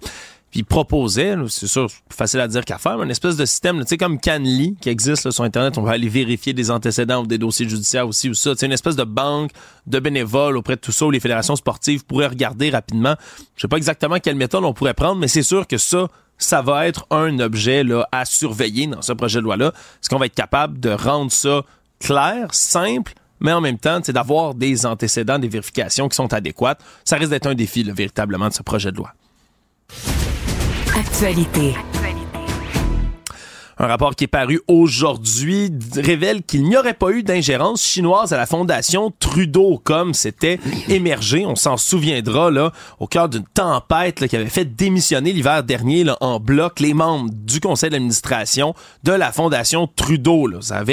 Puis proposait, c'est sûr, facile à dire qu'à faire, mais une espèce de système, tu sais, comme Canly qui existe sur Internet, on va aller vérifier des antécédents ou des dossiers judiciaires aussi ou ça. C'est une espèce de banque de bénévoles auprès de tout ça où les fédérations sportives pourraient regarder rapidement. Je sais pas exactement quelle méthode on pourrait prendre, mais c'est sûr que ça, ça va être un objet là, à surveiller dans ce projet de loi-là. Est-ce qu'on va être capable de rendre ça clair, simple, mais en même temps, c'est d'avoir des antécédents, des vérifications qui sont adéquates? Ça risque d'être un défi, véritablement, de ce projet de loi. Actualité. Un rapport qui est paru aujourd'hui révèle qu'il n'y aurait pas eu d'ingérence chinoise à la fondation Trudeau comme c'était émergé. On s'en souviendra là au cœur d'une tempête qui avait fait démissionner l'hiver dernier en bloc les membres du conseil d'administration de la fondation Trudeau. Ça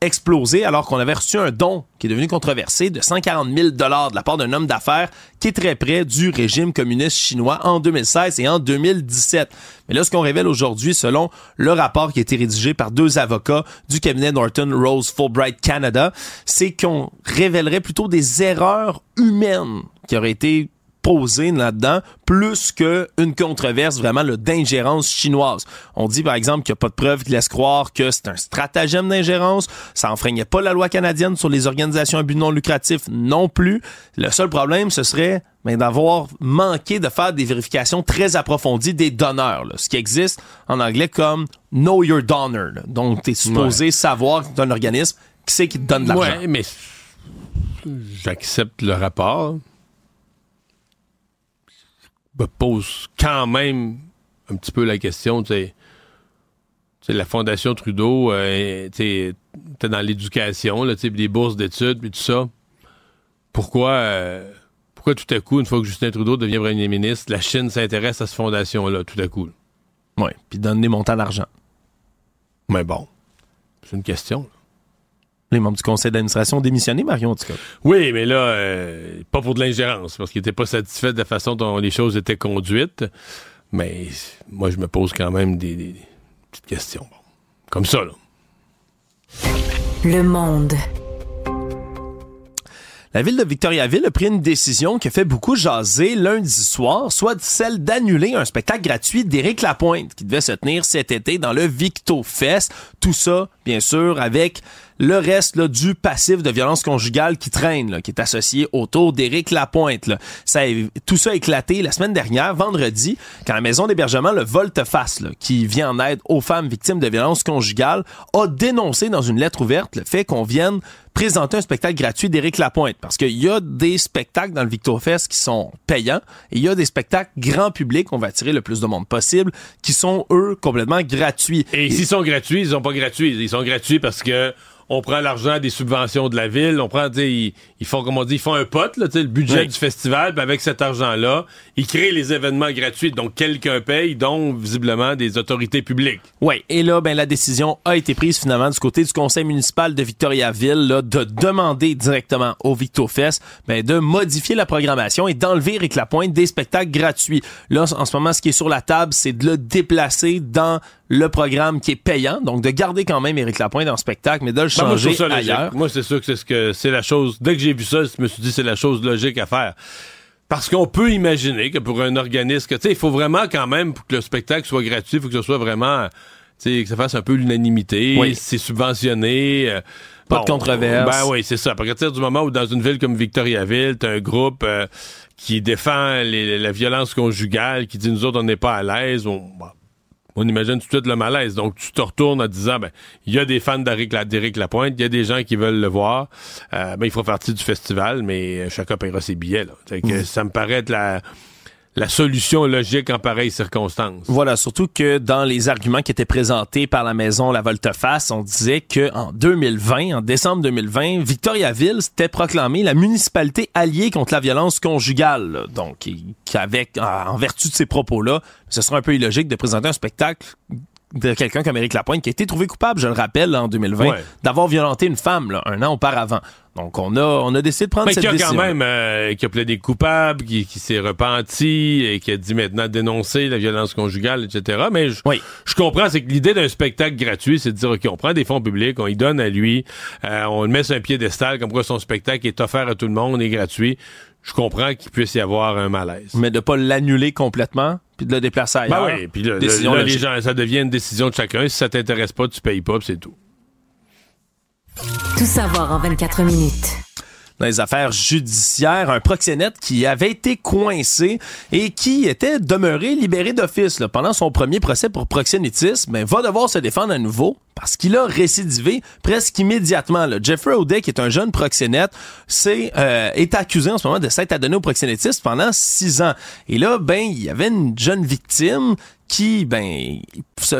explosé alors qu'on avait reçu un don qui est devenu controversé de 140 000 dollars de la part d'un homme d'affaires qui est très près du régime communiste chinois en 2016 et en 2017. Mais là, ce qu'on révèle aujourd'hui, selon le rapport qui a été rédigé par deux avocats du cabinet Norton Rose Fulbright Canada, c'est qu'on révélerait plutôt des erreurs humaines qui auraient été posé là-dedans, plus qu'une controverse vraiment d'ingérence chinoise. On dit par exemple qu'il n'y a pas de preuves qui laissent croire que c'est un stratagème d'ingérence, ça enfreignait pas la loi canadienne sur les organisations à but non lucratif non plus. Le seul problème, ce serait mais ben, d'avoir manqué de faire des vérifications très approfondies des donneurs, ce qui existe en anglais comme Know Your Donor. Donc, tu es supposé savoir que un organisme qui sait qui te donne de l'argent. Ouais, mais j'accepte le rapport me pose quand même un petit peu la question, tu sais. la Fondation Trudeau, euh, tu dans l'éducation, des bourses d'études, puis tout ça. Pourquoi, euh, pourquoi tout à coup, une fois que Justin Trudeau devient premier ministre, la Chine s'intéresse à cette fondation-là, tout à coup? Oui, puis donne des montants d'argent. Mais bon, c'est une question les membres du conseil d'administration ont démissionné, Marion, en tout cas. Oui, mais là, euh, pas pour de l'ingérence, parce qu'ils n'étaient pas satisfaits de la façon dont les choses étaient conduites. Mais moi, je me pose quand même des, petites questions. Comme ça, là. Le monde. La ville de Victoriaville a pris une décision qui a fait beaucoup jaser lundi soir, soit celle d'annuler un spectacle gratuit d'Éric Lapointe qui devait se tenir cet été dans le Victo Fest. Tout ça, bien sûr, avec le reste là, du passif de violence conjugale qui traîne, là, qui est associé autour d'Éric Lapointe. Là. Ça tout ça a éclaté la semaine dernière, vendredi, quand la maison d'hébergement, le Volte-Face, qui vient en aide aux femmes victimes de violence conjugale, a dénoncé dans une lettre ouverte le fait qu'on vienne présenter un spectacle gratuit d'Éric Lapointe. Parce qu'il y a des spectacles dans le Victorfest qui sont payants et il y a des spectacles grand public, on va attirer le plus de monde possible, qui sont, eux, complètement gratuits. Et, et s'ils sont gratuits, ils sont pas gratuits. Ils sont gratuits parce que on prend l'argent des subventions de la ville, on prend, ils, ils font, comme on dit, ils font un pote, là, le budget du festival, puis avec cet argent-là, ils créent les événements gratuits. Donc, quelqu'un paye, donc, visiblement, des autorités publiques. Oui, et là, ben, la décision a été prise, finalement, du côté du conseil municipal de Victoriaville, là, de demander directement au VictoFest, ben, de modifier la programmation et d'enlever Eric Lapointe des spectacles gratuits. Là, en ce moment, ce qui est sur la table, c'est de le déplacer dans le programme qui est payant, donc de garder quand même Éric Lapointe dans le spectacle, mais de le ben, changer ailleurs. Moi, c'est sûr que c'est ce que c'est la chose. Dès que j'ai vu ça, je me suis dit c'est la chose logique à faire. Parce qu'on peut imaginer que pour un organisme, tu sais, il faut vraiment quand même pour que le spectacle soit gratuit, il faut que ce soit vraiment, tu sais, que ça fasse un peu l'unanimité, oui. c'est subventionné. Euh, pas de controverse. Ben oui, c'est ça. À partir du moment où dans une ville comme Victoriaville, t'as un groupe euh, qui défend la violence conjugale, qui dit nous autres on n'est pas à l'aise, on, on imagine tout de suite le malaise. Donc, tu te retournes en disant, ben, il y a des fans d'Éric Lapointe, il y a des gens qui veulent le voir. Euh, ben, il faut partie du festival, mais chacun paiera ses billets. Là. Que mm. Ça me paraît être la la solution logique en pareille circonstance. Voilà, surtout que dans les arguments qui étaient présentés par la maison La Volte-Face, on disait que en 2020, en décembre 2020, Victoriaville s'était proclamée la municipalité alliée contre la violence conjugale. Donc, qu'avec en vertu de ces propos-là, ce serait un peu illogique de présenter un spectacle de quelqu'un comme Éric Lapointe qui a été trouvé coupable, je le rappelle, en 2020, d'avoir violenté une femme un an auparavant. Donc on a on a décidé de prendre cette décision. qui a quand même euh, qui a plaidé coupable, qui, qui s'est repenti et qui a dit maintenant dénoncer la violence conjugale, etc. Mais je, je comprends, c'est que l'idée d'un spectacle gratuit, c'est de dire ok, on prend des fonds publics, on y donne à lui, euh, on le met sur un piédestal comme quoi son spectacle est offert à tout le monde, est gratuit je comprends qu'il puisse y avoir un malaise. Mais de pas l'annuler complètement, puis de le déplacer ben ailleurs. Ben oui, puis là, les gens, ça devient une décision de chacun. Si ça t'intéresse pas, tu payes pas, c'est tout. Tout savoir en 24 minutes dans les affaires judiciaires, un proxénète qui avait été coincé et qui était demeuré libéré d'office pendant son premier procès pour proxénétisme, mais va devoir se défendre à nouveau parce qu'il a récidivé presque immédiatement. Jeffrey O'Day, qui est un jeune proxénète, c'est, euh, est accusé en ce moment de s'être adonné au proxénétisme pendant six ans. Et là, ben, il y avait une jeune victime qui, ben,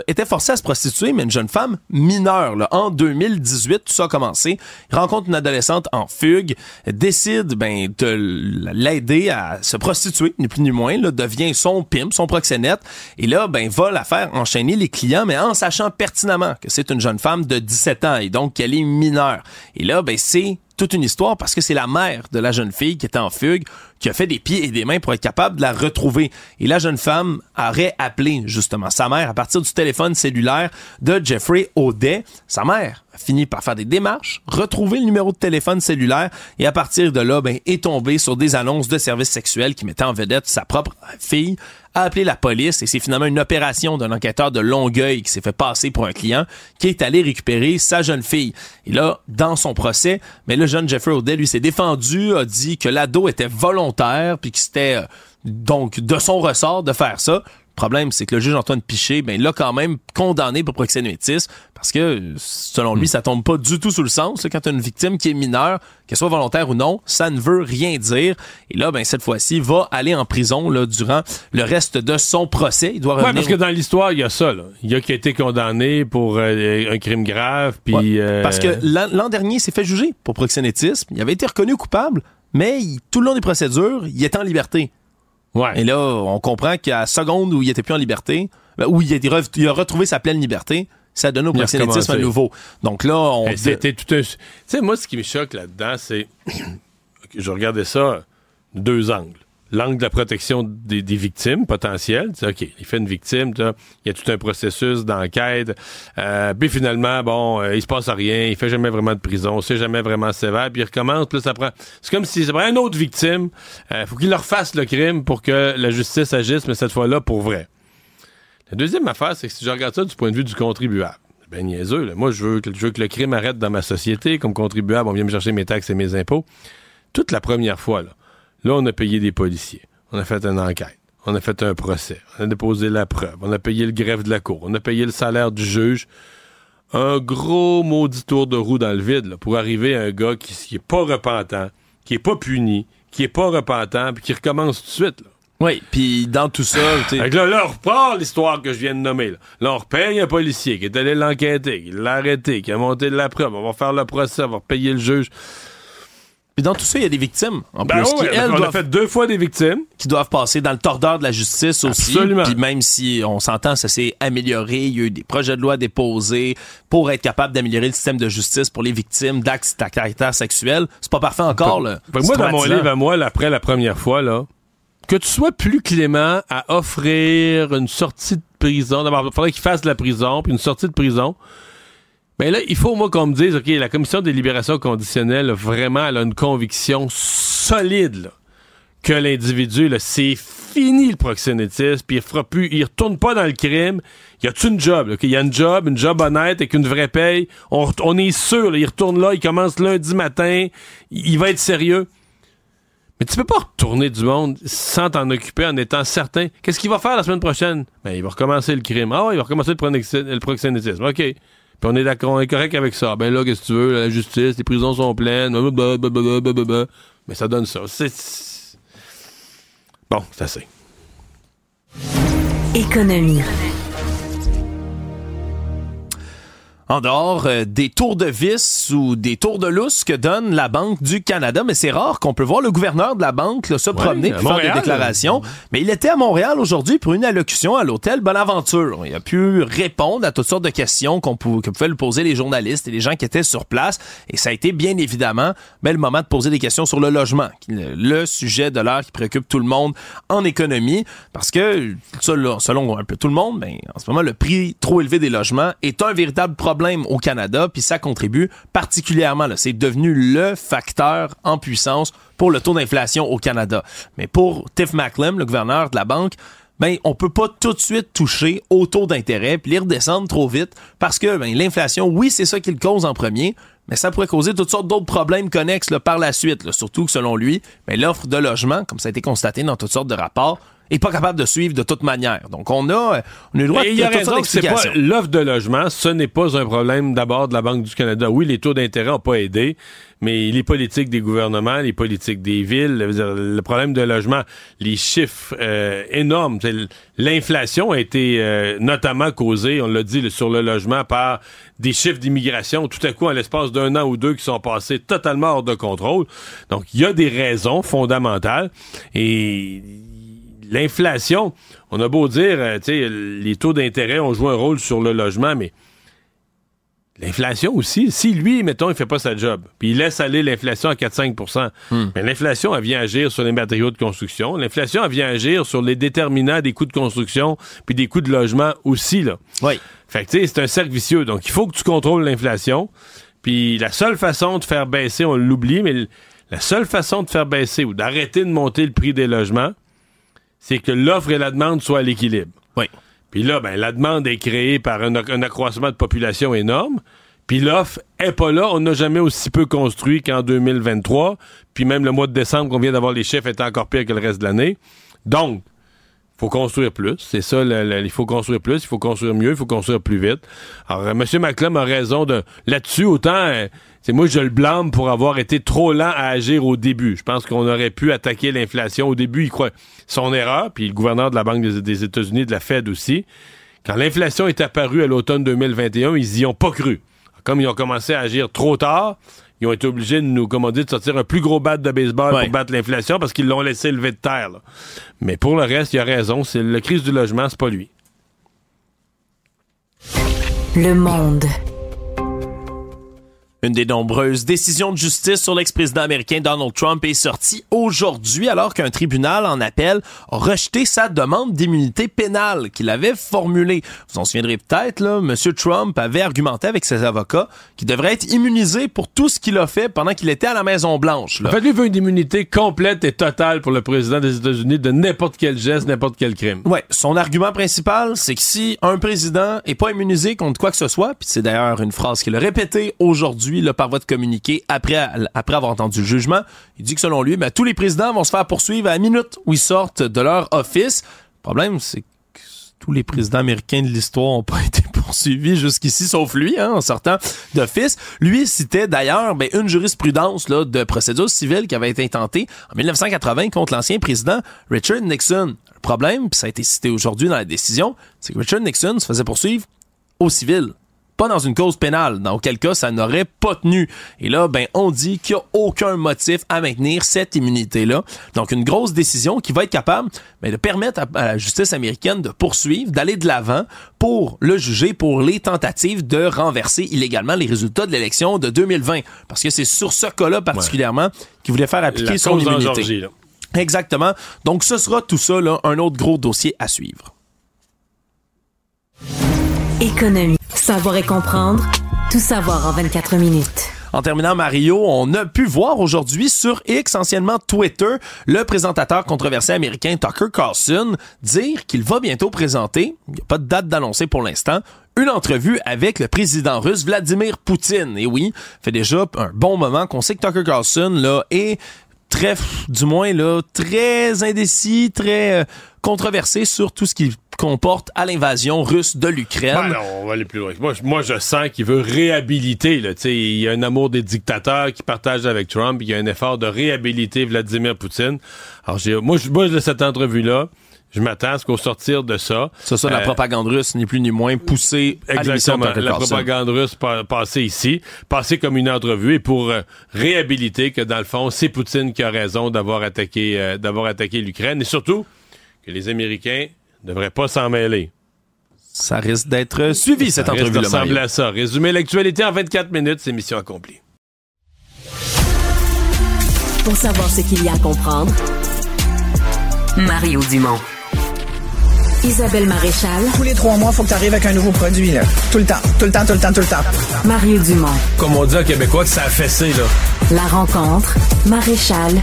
était forcée à se prostituer, mais une jeune femme mineure. Là. En 2018, tout ça a commencé. Il rencontre une adolescente en fugue, décide ben, de l'aider à se prostituer, ni plus ni moins, là, devient son pimp, son proxénète, et là, ben, va la faire enchaîner les clients, mais en sachant pertinemment que c'est une jeune femme de 17 ans et donc qu'elle est mineure. Et là, ben, c'est toute une histoire parce que c'est la mère de la jeune fille qui était en fugue qui a fait des pieds et des mains pour être capable de la retrouver. Et la jeune femme aurait appelé justement sa mère à partir du téléphone cellulaire de Jeffrey Audet. Sa mère a fini par faire des démarches, retrouver le numéro de téléphone cellulaire et à partir de là, ben, est tombée sur des annonces de services sexuels qui mettaient en vedette sa propre fille a appelé la police et c'est finalement une opération d'un enquêteur de Longueuil qui s'est fait passer pour un client qui est allé récupérer sa jeune fille. Et là, dans son procès, mais le jeune Jeffrey O'Day, lui, s'est défendu, a dit que l'ado était volontaire puis que c'était euh, donc de son ressort de faire ça problème, c'est que le juge Antoine Piché, ben, l'a quand même condamné pour proxénétisme parce que, selon lui, hmm. ça tombe pas du tout sous le sens. Quand tu une victime qui est mineure, qu'elle soit volontaire ou non, ça ne veut rien dire. Et là, ben, cette fois-ci, va aller en prison, là, durant le reste de son procès. Il doit revenir... parce que dans l'histoire, il y a ça, là. Il y a qui a été condamné pour euh, un crime grave, puis... Euh, parce que l'an dernier, il s'est fait juger pour proxénétisme. Il avait été reconnu coupable, mais tout le long des procédures, il était en liberté. Et là, on comprend qu'à la seconde où il était plus en liberté, ben, où il a, retrouvé sa pleine liberté, ça donne au proxénétisme à nouveau. Donc là, on... C'était tout un... Tu sais, moi, ce qui me choque là-dedans, c'est... (coughs) je regardais ça deux angles l'angle de la protection des, victimes potentielles. OK, il fait une victime, il y a tout un processus d'enquête. Euh, puis finalement, bon, euh, il se passe rien, il fait jamais vraiment de prison, c'est jamais vraiment sévère, puis il recommence, puis ça prend... C'est comme si ça prend une autre victime. Euh, faut qu'il leur fasse le crime pour que la justice agisse, mais cette fois-là, pour vrai. La deuxième affaire, c'est que si je regarde ça du point de vue du contribuable, ben niaiseux, moi je veux, que, je veux que le crime arrête dans ma société, comme contribuable, on vient me chercher mes taxes et mes impôts. Toute la première fois, là, Là, on a payé des policiers. On a fait une enquête. On a fait un procès. On a déposé la preuve. On a payé le greffe de la cour. On a payé le salaire du juge. Un gros maudit tour de roue dans le vide pour arriver à un gars qui, qui est pas repentant, qui est pas puni, qui est pas repentant, puis qui recommence tout de suite. Oui, puis dans tout ça... là, là, on reprend l'histoire que je viens de nommer. Là, on repaye un policier qui est allé l'enquêter, qui l'a arrêté, qui a monté de la preuve. On va faire le procès, on va repayer le juge. Puis dans tout ça, il y a des victimes en ben plus. qui, elles, on a fait deux fois des victimes. Qui doivent passer dans le tordeur de la justice aussi. Absolument. Puis même si on s'entend, ça s'est amélioré, il y a eu des projets de loi déposés pour être capable d'améliorer le système de justice pour les victimes d'actes à caractère sexuel. C'est pas parfait encore, là. moi, dans mon livre à moi, après la première fois, là, que tu sois plus clément à offrir une sortie de prison, d'abord, il faudrait qu'il fasse de la prison, puis une sortie de prison, mais là, il faut, moi, qu'on me dise, OK, la commission des libérations conditionnelles, vraiment, elle a une conviction solide, que l'individu, c'est fini le proxénétisme, puis il fera plus, il retourne pas dans le crime. Il y a une job, Il y a une job, une job honnête avec une vraie paye. On, est sûr, il retourne là, il commence lundi matin, il, va être sérieux. Mais tu peux pas retourner du monde sans t'en occuper en étant certain. Qu'est-ce qu'il va faire la semaine prochaine? Ben, il va recommencer le crime. Ah il va recommencer le proxénétisme. OK. Puis on est d'accord, on est correct avec ça. Ben là, qu'est-ce que tu veux? La justice, les prisons sont pleines. Mais ça donne ça. C'est... Bon, c'est assez. Économie. En dehors euh, des tours de vis ou des tours de lousse que donne la Banque du Canada. Mais c'est rare qu'on peut voir le gouverneur de la banque là, se promener pour faire des déclarations. Mais il était à Montréal aujourd'hui pour une allocution à l'hôtel Bonaventure. Il a pu répondre à toutes sortes de questions qu'on pouvait, que pouvaient lui poser les journalistes et les gens qui étaient sur place. Et ça a été bien évidemment ben, le moment de poser des questions sur le logement, le sujet de l'heure qui préoccupe tout le monde en économie. Parce que, selon un peu tout le monde, ben, en ce moment, le prix trop élevé des logements est un véritable problème au Canada, puis ça contribue particulièrement. C'est devenu le facteur en puissance pour le taux d'inflation au Canada. Mais pour Tiff Macklem, le gouverneur de la banque, ben on peut pas tout de suite toucher au taux d'intérêt puis les redescendre trop vite parce que ben, l'inflation, oui, c'est ça qui le cause en premier, mais ça pourrait causer toutes sortes d'autres problèmes connexes par la suite. surtout que selon lui, ben, l'offre de logement, comme ça a été constaté dans toutes sortes de rapports, est pas capable de suivre de toute manière. Donc, on a, on a le droit de, il y a raison que c'est pas l'offre de logement, ce n'est pas un problème d'abord de la Banque du Canada. Oui, les taux d'intérêt n'ont pas aidé, mais les politiques des gouvernements, les politiques des villes, le problème de logement, les chiffres euh, énormes, l'inflation a été euh, notamment causée, on l'a dit, sur le logement par des chiffres d'immigration, tout à coup, en l'espace d'un an ou deux, qui sont passés totalement hors de contrôle. Donc, il y a des raisons fondamentales et l'inflation, on a beau dire, euh, tu sais, les taux d'intérêt ont joué un rôle sur le logement, mais l'inflation aussi, si lui, mettons, il fait pas sa job, puis il laisse aller l'inflation à 4-5% hmm. mais l'inflation, elle vient agir sur les matériaux de construction. L'inflation, elle vient agir sur les déterminants des coûts de construction, puis des coûts de logement aussi, là. Oui. Fait que, tu sais, c'est un cercle vicieux. Donc, il faut que tu contrôles l'inflation. Puis la seule façon de faire baisser, on l'oublie, mais la seule façon de faire baisser ou d'arrêter de monter le prix des logements, c'est que l'offre et la demande soient à l'équilibre. Oui. Puis là, ben, la demande est créée par un, accroissement de population énorme. Puis l'offre est pas là. On n'a jamais aussi peu construit qu'en 2023. Puis même le mois de décembre qu'on vient d'avoir les chiffres est encore pire que le reste de l'année. Donc, faut construire plus. C'est ça, il faut construire plus, il faut construire mieux, il faut construire plus vite. Alors, euh, M. McClum a raison de là-dessus. Autant, euh, c'est moi, je le blâme pour avoir été trop lent à agir au début. Je pense qu'on aurait pu attaquer l'inflation. Au début, il croit son erreur, puis le gouverneur de la Banque des, États-Unis, de la Fed aussi. Quand l'inflation est apparue à l'automne 2021, ils y ont pas cru. Comme ils ont commencé à agir trop tard, ils ont été obligés de nous commander de sortir un plus gros bat de baseball pour battre l'inflation parce qu'ils l'ont laissé lever de terre. Mais pour le reste, il a raison. C'est la crise du logement, c'est pas lui. Le monde. Une des nombreuses décisions de justice sur l'ex-président américain Donald Trump est sortie aujourd'hui alors qu'un tribunal en appel a rejeté sa demande d'immunité pénale qu'il avait formulée. Vous en souviendrez peut-être, là, M. Trump avait argumenté avec ses avocats qu'il devrait être immunisé pour tout ce qu'il a fait pendant qu'il était à la Maison-Blanche. En fait, lui veut une immunité complète et totale pour le président des États-Unis de n'importe quel geste, n'importe quel crime. Ouais, son argument principal, c'est que si un président est pas immunisé contre quoi que ce soit, puis c'est d'ailleurs une phrase qu'il a répétée aujourd'hui le par voie de communiqué après, après avoir entendu le jugement. Il dit que selon lui, ben, tous les présidents vont se faire poursuivre à la minute où ils sortent de leur office. Le problème, c'est que tous les présidents américains de l'histoire n'ont pas (laughs) été poursuivis jusqu'ici, sauf lui, hein, en sortant d'office. Lui citait d'ailleurs ben, une jurisprudence là, de procédure civile qui avait été intentée en 1980 contre l'ancien président Richard Nixon. Le problème, puis ça a été cité aujourd'hui dans la décision, c'est que Richard Nixon se faisait poursuivre au civil pas dans une cause pénale, dans auquel cas ça n'aurait pas tenu. Et là, ben, on dit qu'il n'y a aucun motif à maintenir cette immunité-là. Donc, une grosse décision qui va être capable ben, de permettre à, la justice américaine de poursuivre, d'aller de l'avant pour le juger pour les tentatives de renverser illégalement les résultats de l'élection de 2020. Parce que c'est sur ce cas-là particulièrement qu'il voulait faire appliquer son immunité. Exactement. Donc, ce sera tout ça, là, un autre gros dossier à suivre. Économie. Savoir et comprendre. Tout savoir en 24 minutes. En terminant, Mario, on a pu voir aujourd'hui sur X, anciennement Twitter, le présentateur controversé américain Tucker Carlson dire qu'il va bientôt présenter, il n'y a pas de date d'annoncer pour l'instant, une entrevue avec le président russe Vladimir Poutine. Et oui, fait déjà un bon moment qu'on sait que Tucker Carlson là est très, du moins là, très indécis, très euh, controversé sur tout ce qui comporte à l'invasion russe de l'Ukraine. Ben on va aller plus loin. Moi, je sens qu'il veut réhabiliter. Là, il y a un amour des dictateurs qui partage avec Trump. Il y a un effort de réhabiliter Vladimir Poutine. Alors, moi, je, moi, de cette entrevue-là, je m'attends à ce qu'au sortir de ça. C'est ça, la euh, propagande russe, ni plus ni moins, poussée à Exactement. Tucker La propagande russe pa- passée ici, passée comme une entrevue et pour euh, réhabiliter que dans le fond, c'est Poutine qui a raison d'avoir attaqué, euh, d'avoir attaqué l'Ukraine et surtout que les Américains ne devraient pas s'en mêler. Ça risque d'être suivi, cette Ça risque de entrevue-là, ressembler Mario. à ça. Résumer l'actualité en 24 minutes, c'est mission accomplie. Pour savoir ce qu'il y a à comprendre, Mario Dumont. Isabelle Maréchal, Tous les trois mois, faut que tu arrives avec un nouveau produit, là. Tout le temps, tout le temps, tout le temps, tout le temps. Mario Dumont. Comme on dit en québécois que ça a fessé, là. La rencontre, Maréchal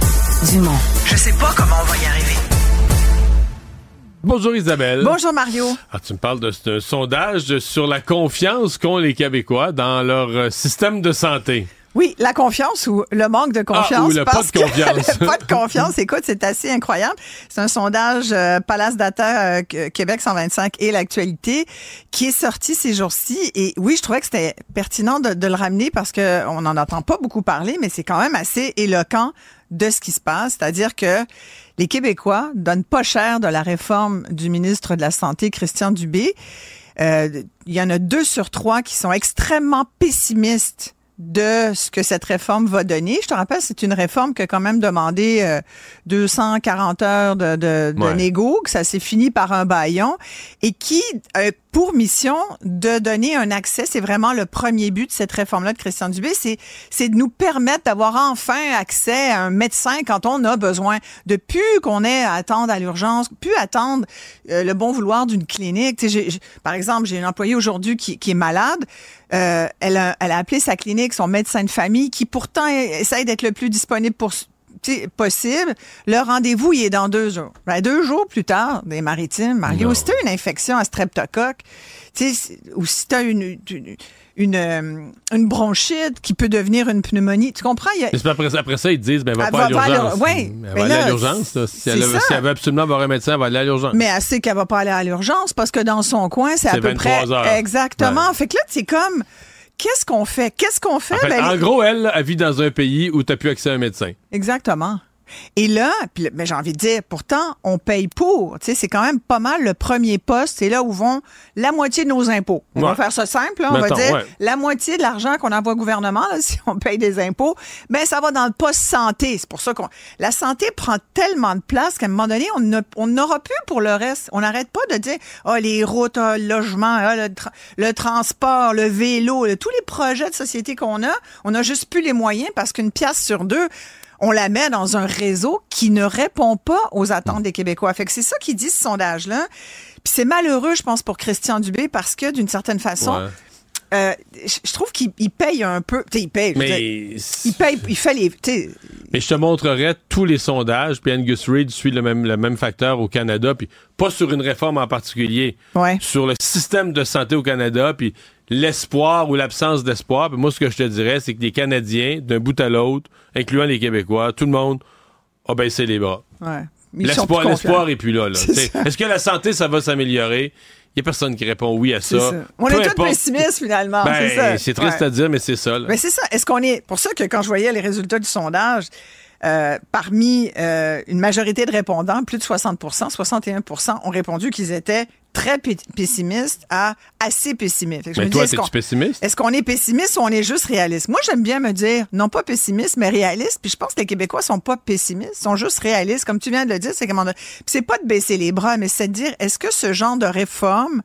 Dumont. Je sais pas comment on va y arriver. Bonjour Isabelle. Bonjour Mario. Ah, tu me parles de ce sondage sur la confiance qu'ont les Québécois dans leur euh, système de santé. Oui, la confiance ou le manque de confiance. ou le pas de (laughs) confiance. que le pas de confiance, écoute, c'est assez incroyable. C'est un sondage euh, Palace Data euh, Qu- Québec 125 et l'actualité qui est sorti ces jours-ci. Et oui, je trouvais que c'était pertinent de, de le ramener parce que on n'en entend pas beaucoup parler, mais c'est quand même assez éloquent de ce qui se passe. C'est-à-dire que les Québécois donnent pas cher de la réforme du ministre de la Santé, Christian Dubé. Euh, il y en a deux sur trois qui sont extrêmement pessimistes de ce que cette réforme va donner. Je te rappelle, c'est une réforme qui a quand même demandé euh, 240 heures de, de, négo, que ça s'est fini par un baillon, et qui a pour mission de donner un accès, c'est vraiment le premier but de cette réforme-là de Christian Dubé, c'est, c'est de nous permettre d'avoir enfin accès à un médecin quand on a besoin, de plus qu'on ait à attendre à l'urgence, plus attendre euh, le bon vouloir d'une clinique. Tu sais, par exemple, j'ai une employée aujourd'hui qui, qui est malade. Euh, elle, a, elle a appelé sa clinique, son médecin de famille, qui pourtant essaye d'être le plus disponible pour tu possible. Le rendez-vous, il est dans deux jours. Ben, deux jours plus tard, des maritimes, Mario, si t'as une infection à streptocoque, tu sais, ou si t'as une, une, une, euh, une bronchite qui peut devenir une pneumonie, tu comprends? Il a- après, après ça, ils te disent, ben, va Elle pas va pas à l'urgence. l'ur- ouais. Elle va aller à l'urgence. Si elle, veut- si absolument voir un médecin, elle va aller à l'urgence. Mais elle sait qu'elle va pas aller à l'urgence parce que dans son coin, c'est à peu près 23 heures. exactement. Ouais. Fait que là, c'est comme qu'est-ce qu'on fait? Qu'est-ce qu'on fait? En, fait, Ben, en gros, elle, elle vit dans un pays où t'as plus accès à un médecin. Exactement. Et là, puis, ben, j'ai envie de dire, pourtant, on paye pour. Tu sais, c'est quand même pas mal le premier poste. C'est là où vont la moitié de nos impôts. On va faire ça simple. là. on Mettons, va dire ouais. la moitié de l'argent qu'on envoie au gouvernement, là, (laughs) si on paye des impôts, ben ça va dans le poste santé. C'est pour ça qu'on la santé prend tellement de place qu'à un moment donné, on n'a- on n'aura plus pour le reste. On n'arrête pas de dire ah les routes, ah, le logement, ah, le, tra- le transport, le vélo, le- tous les projets de société qu'on a, on n'a juste plus les moyens parce qu'une pièce sur deux on la met dans un réseau qui ne répond pas aux attentes des Québécois. Fait que c'est ça qui dit ce sondage-là. Puis c'est malheureux, je pense, pour Christian Dubé parce que d'une certaine façon, Ouais. euh, je trouve qu'il il paye un peu. Tu sais, il paye. dire, Mais, il paye, il fait les. mais je te montrerai tous les sondages, puis Angus Reid suit le même, le même facteur au Canada, puis pas sur une réforme en particulier, Ouais. sur le système de santé au Canada, puis l'espoir ou l'absence d'espoir. Puis moi, ce que je te dirais, c'est que les Canadiens, d'un bout à l'autre, incluant les Québécois, tout le monde a baissé les bras. Ouais. L'espoir, l'espoir est plus là. là. Est-ce que la santé, ça va s'améliorer? Il n'y a personne qui répond oui à ça. ça. On Peu est tous pessimistes finalement. Ben, c'est triste Ouais. à dire, mais c'est ça. là. Mais c'est ça. Est-ce qu'on est. Pour ça que quand je voyais les résultats du sondage, euh, parmi euh, une majorité de répondants, plus de 60% 61% ont répondu qu'ils étaient très pe- pessimistes à assez je Mais me toi, dis, es-tu qu'on- pessimiste? Est-ce qu'on est pessimiste ou on est juste réaliste? Moi, j'aime bien me dire, non pas pessimiste, mais réaliste. Puis je pense que les Québécois sont pas pessimistes, sont juste réalistes. Comme tu viens de le dire, c'est comment c'est pas de baisser les bras, mais c'est de dire, est-ce que ce genre de réforme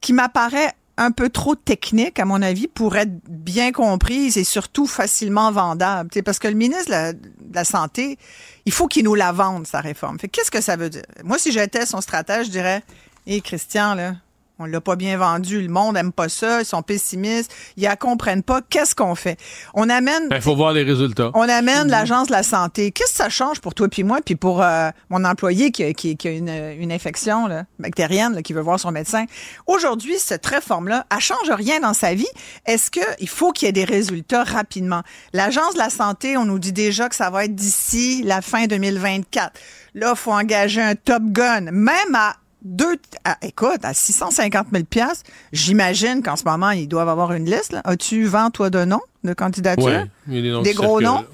qui m'apparaît un peu trop technique, à mon avis, pour être bien comprise et surtout facilement vendable? Tu parce que le ministre de la, de la Santé, il faut qu'il nous la vende, sa réforme. Qu'est-ce que ça veut dire? Moi, si j'étais son stratège, je dirais, hé, Christian, là, on l'a pas bien vendu, le monde aime pas ça, ils sont pessimistes, ils la comprennent pas. Qu'est-ce qu'on fait? On amène Il Ben, faut voir les résultats. on amène l'Agence de la santé. Qu'est-ce que ça change pour toi puis moi, puis pour euh, mon employé qui, a- qui- qui a une, une infection là, bactérienne, là, qui veut voir son médecin? Aujourd'hui, cette réforme-là, elle change rien dans sa vie. Est-ce qu'il faut qu'il y ait des résultats rapidement? L'Agence de la santé, on nous dit déjà que ça va être d'ici la fin 2024. Là, il faut engager un Top Gun, même à deux, à- écoute, à 650 000 piastres, j'imagine qu'en ce moment, ils doivent avoir une liste. As-tu vent, toi, de noms de candidature? Ouais, il y a des, gros noms?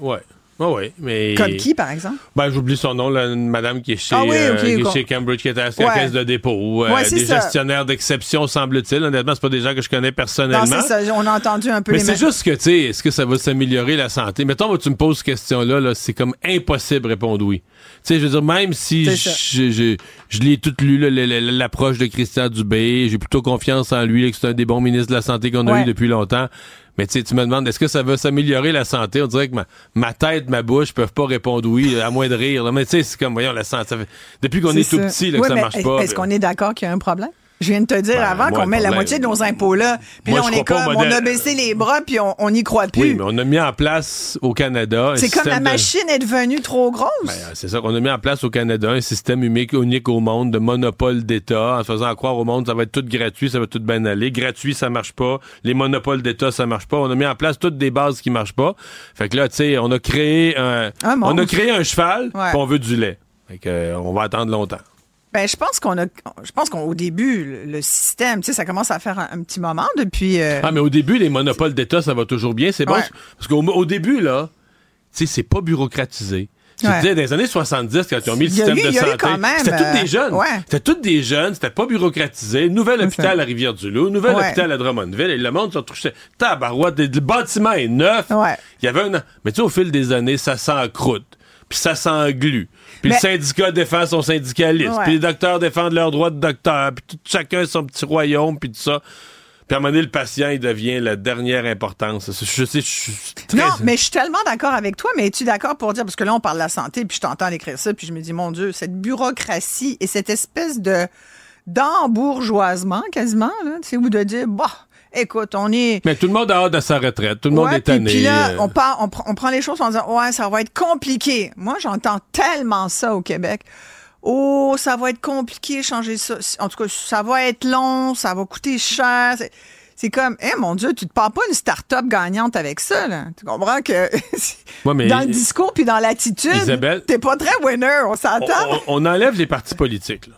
Ah oui, mais. Comme qui, par exemple? Ben, j'oublie son nom, là, une madame qui est chez, Ah oui, euh, qui est quoi. chez Cambridge, qui était à la Ouais. caisse de dépôt. euh, Ouais, des ça. gestionnaires d'exception, semble-t-il. Honnêtement, c'est pas des gens que je connais personnellement. ça. On a entendu un peu Mais c'est juste que, tu sais, est-ce que ça va s'améliorer la santé? Mettons, moi, tu me poses cette question-là, là, c'est comme impossible de répondre oui. Tu sais, je veux dire, même si je, l'ai tout lu, l'approche de Christian Dubé, j'ai plutôt confiance en lui, là, que c'est un des bons ministres de la Santé qu'on a Ouais. eu depuis longtemps. Mais tu sais, tu me demandes, est-ce que ça va s'améliorer la santé? On dirait que ma, ma tête, ma bouche peuvent pas répondre oui, à moins de rire. là. Mais tu sais, c'est comme, voyons, la santé, ça fait- depuis qu'on est, tout petit, là, Ouais, que ça marche pas. Est-ce qu'on est d'accord qu'il y a un problème? Je viens de te dire Ben, avant qu'on met la problème. moitié de nos impôts là, puis Moi, là, on est comme, on a baissé les bras, puis on n'y croit plus. Oui, mais on a mis en place au Canada. c'est comme la de- machine est devenue trop grosse. Ben, c'est ça qu'on a mis en place au Canada, un système unique, unique au monde de monopole d'État, en faisant croire au monde ça va être tout gratuit, ça va tout bien aller. Gratuit, ça marche pas. Les monopoles d'État, ça marche pas. On a mis en place toutes des bases qui marchent pas. Fait que là, tu sais, on a créé un, Un on a créé un cheval, Ouais. puis on veut du lait. Fait que, euh, on va attendre longtemps. Ben, je pense qu'on a, je pense qu'au début, le, le système, tu sais, ça commence à faire un, un petit moment depuis. euh, Ah, mais au début, les monopoles d'État, ça va toujours bien. C'est bon. Ouais. Parce qu'au au début, là, tu sais, c'est pas bureaucratisé. Tu Ouais. dis, dans les années 70, quand ils ont mis le système eu- de santé, c'était tous euh, des jeunes. ouais. C'était tous des jeunes, c'était pas bureaucratisé. Nouvel hôpital à Rivière-du-Loup, nouvel hôpital à Drummondville, et le monde se touchait. Tabarouette, le bâtiment est neuf. Il y avait un. Mais tu sais, au fil des années, ça s'encroute. Puis ça s'englue. Puis Mais- le syndicat défend son syndicaliste. Puis les docteurs défendent leurs droits de docteur. Puis tout- chacun son petit royaume, puis tout ça. Puis à un moment donné, le patient, il devient la dernière importance. Je sais, je suis très... Non, mais je suis tellement d'accord avec toi, mais es-tu d'accord pour dire, parce que là, on parle de la santé, puis je t'entends écrire ça, puis je me dis, mon Dieu, cette bureaucratie et cette espèce de d'embourgeoisement, quasiment, là, tu sais, ou de dire, bah, écoute, on est... Mais tout le monde a hâte de sa retraite. Tout le monde est tanné. Puis là, euh. on, part, on, pr- on prend les choses en disant, ouais, ça va être compliqué. Moi, j'entends tellement ça au Québec. Oh, ça va être compliqué changer ça. En tout cas, ça va être long, ça va coûter cher. C'est- comme, eh mon Dieu, tu te pars pas une start-up gagnante avec ça, là. Tu comprends que Ouais, mais- (laughs) dans le discours puis dans l'attitude, t'es pas très winner, on s'entend. on, on enlève les partis politiques. Là.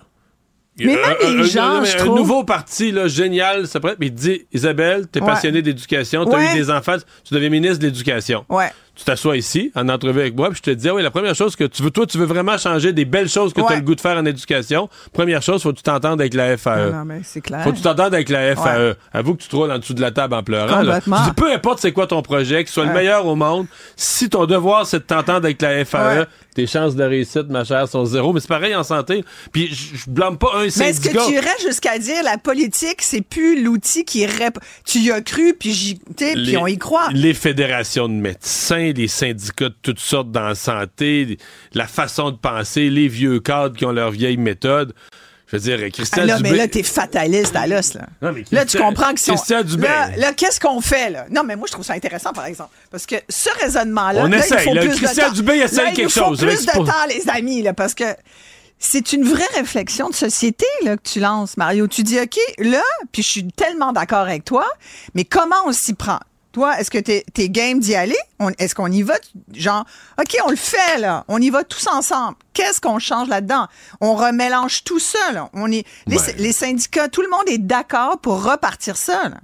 Mais même les un- gens, un- je un trouve. nouveau parti, là, génial, ça pourrait être- Mais il dit, Isabelle, t'es Ouais. passionnée d'éducation, t'as Ouais. eu des enfants, tu deviens ministre de l'Éducation. Ouais. Tu t'assois ici, en entrevue avec moi, puis je te dis, ah oui, la première chose que tu veux, toi, tu veux vraiment changer des belles choses que tu Ouais. as le goût de faire en éducation. Première chose, faut que tu t'entendes avec la FAE. Non, mais c'est clair. Faut que tu t'entendes avec la FAE. Avoue que tu te roules en dessous de la table en pleurant. Là. Dis, peu importe c'est quoi ton projet, qu'il soit le Ouais. meilleur au monde, si ton devoir c'est de t'entendre avec la FAE, Ouais. tes chances de réussite, ma chère, sont zéro. Mais c'est pareil en santé. Puis je blâme pas un Mais est-ce que syndicat. tu irais jusqu'à dire la politique, c'est plus l'outil qui rép... Tu y as cru, puis puis on y croit. Les fédérations de médecins, les syndicats de toutes sortes dans la santé, la façon de penser, les vieux cadres qui ont leur vieille méthode. Je veux dire, Christian Ah là, Dubé... mais là, t'es fataliste à l'os, là. Non, mais Là, tu comprends que si on- Christian Dubé. Là, là, qu'est-ce qu'on fait, là? Non, mais moi, je trouve ça intéressant, par exemple. Parce que ce raisonnement-là. On là, essaye, Il faut plus Christian de. Dubé il quelque nous faut chose, plus c'est de temps, les amis, là, parce que c'est une vraie réflexion de société, là, que tu lances, Mario. Tu dis, OK, là, puis je suis tellement d'accord avec toi, mais comment on s'y prend? Toi, est-ce que t'es es game d'y aller? Est-ce qu'on y va? Genre, OK, on le fait, là. On y va tous ensemble. Qu'est-ce qu'on change là-dedans? On remélange tout ça, là. On est, les, Ouais. les syndicats, tout le monde est d'accord pour repartir ça, là.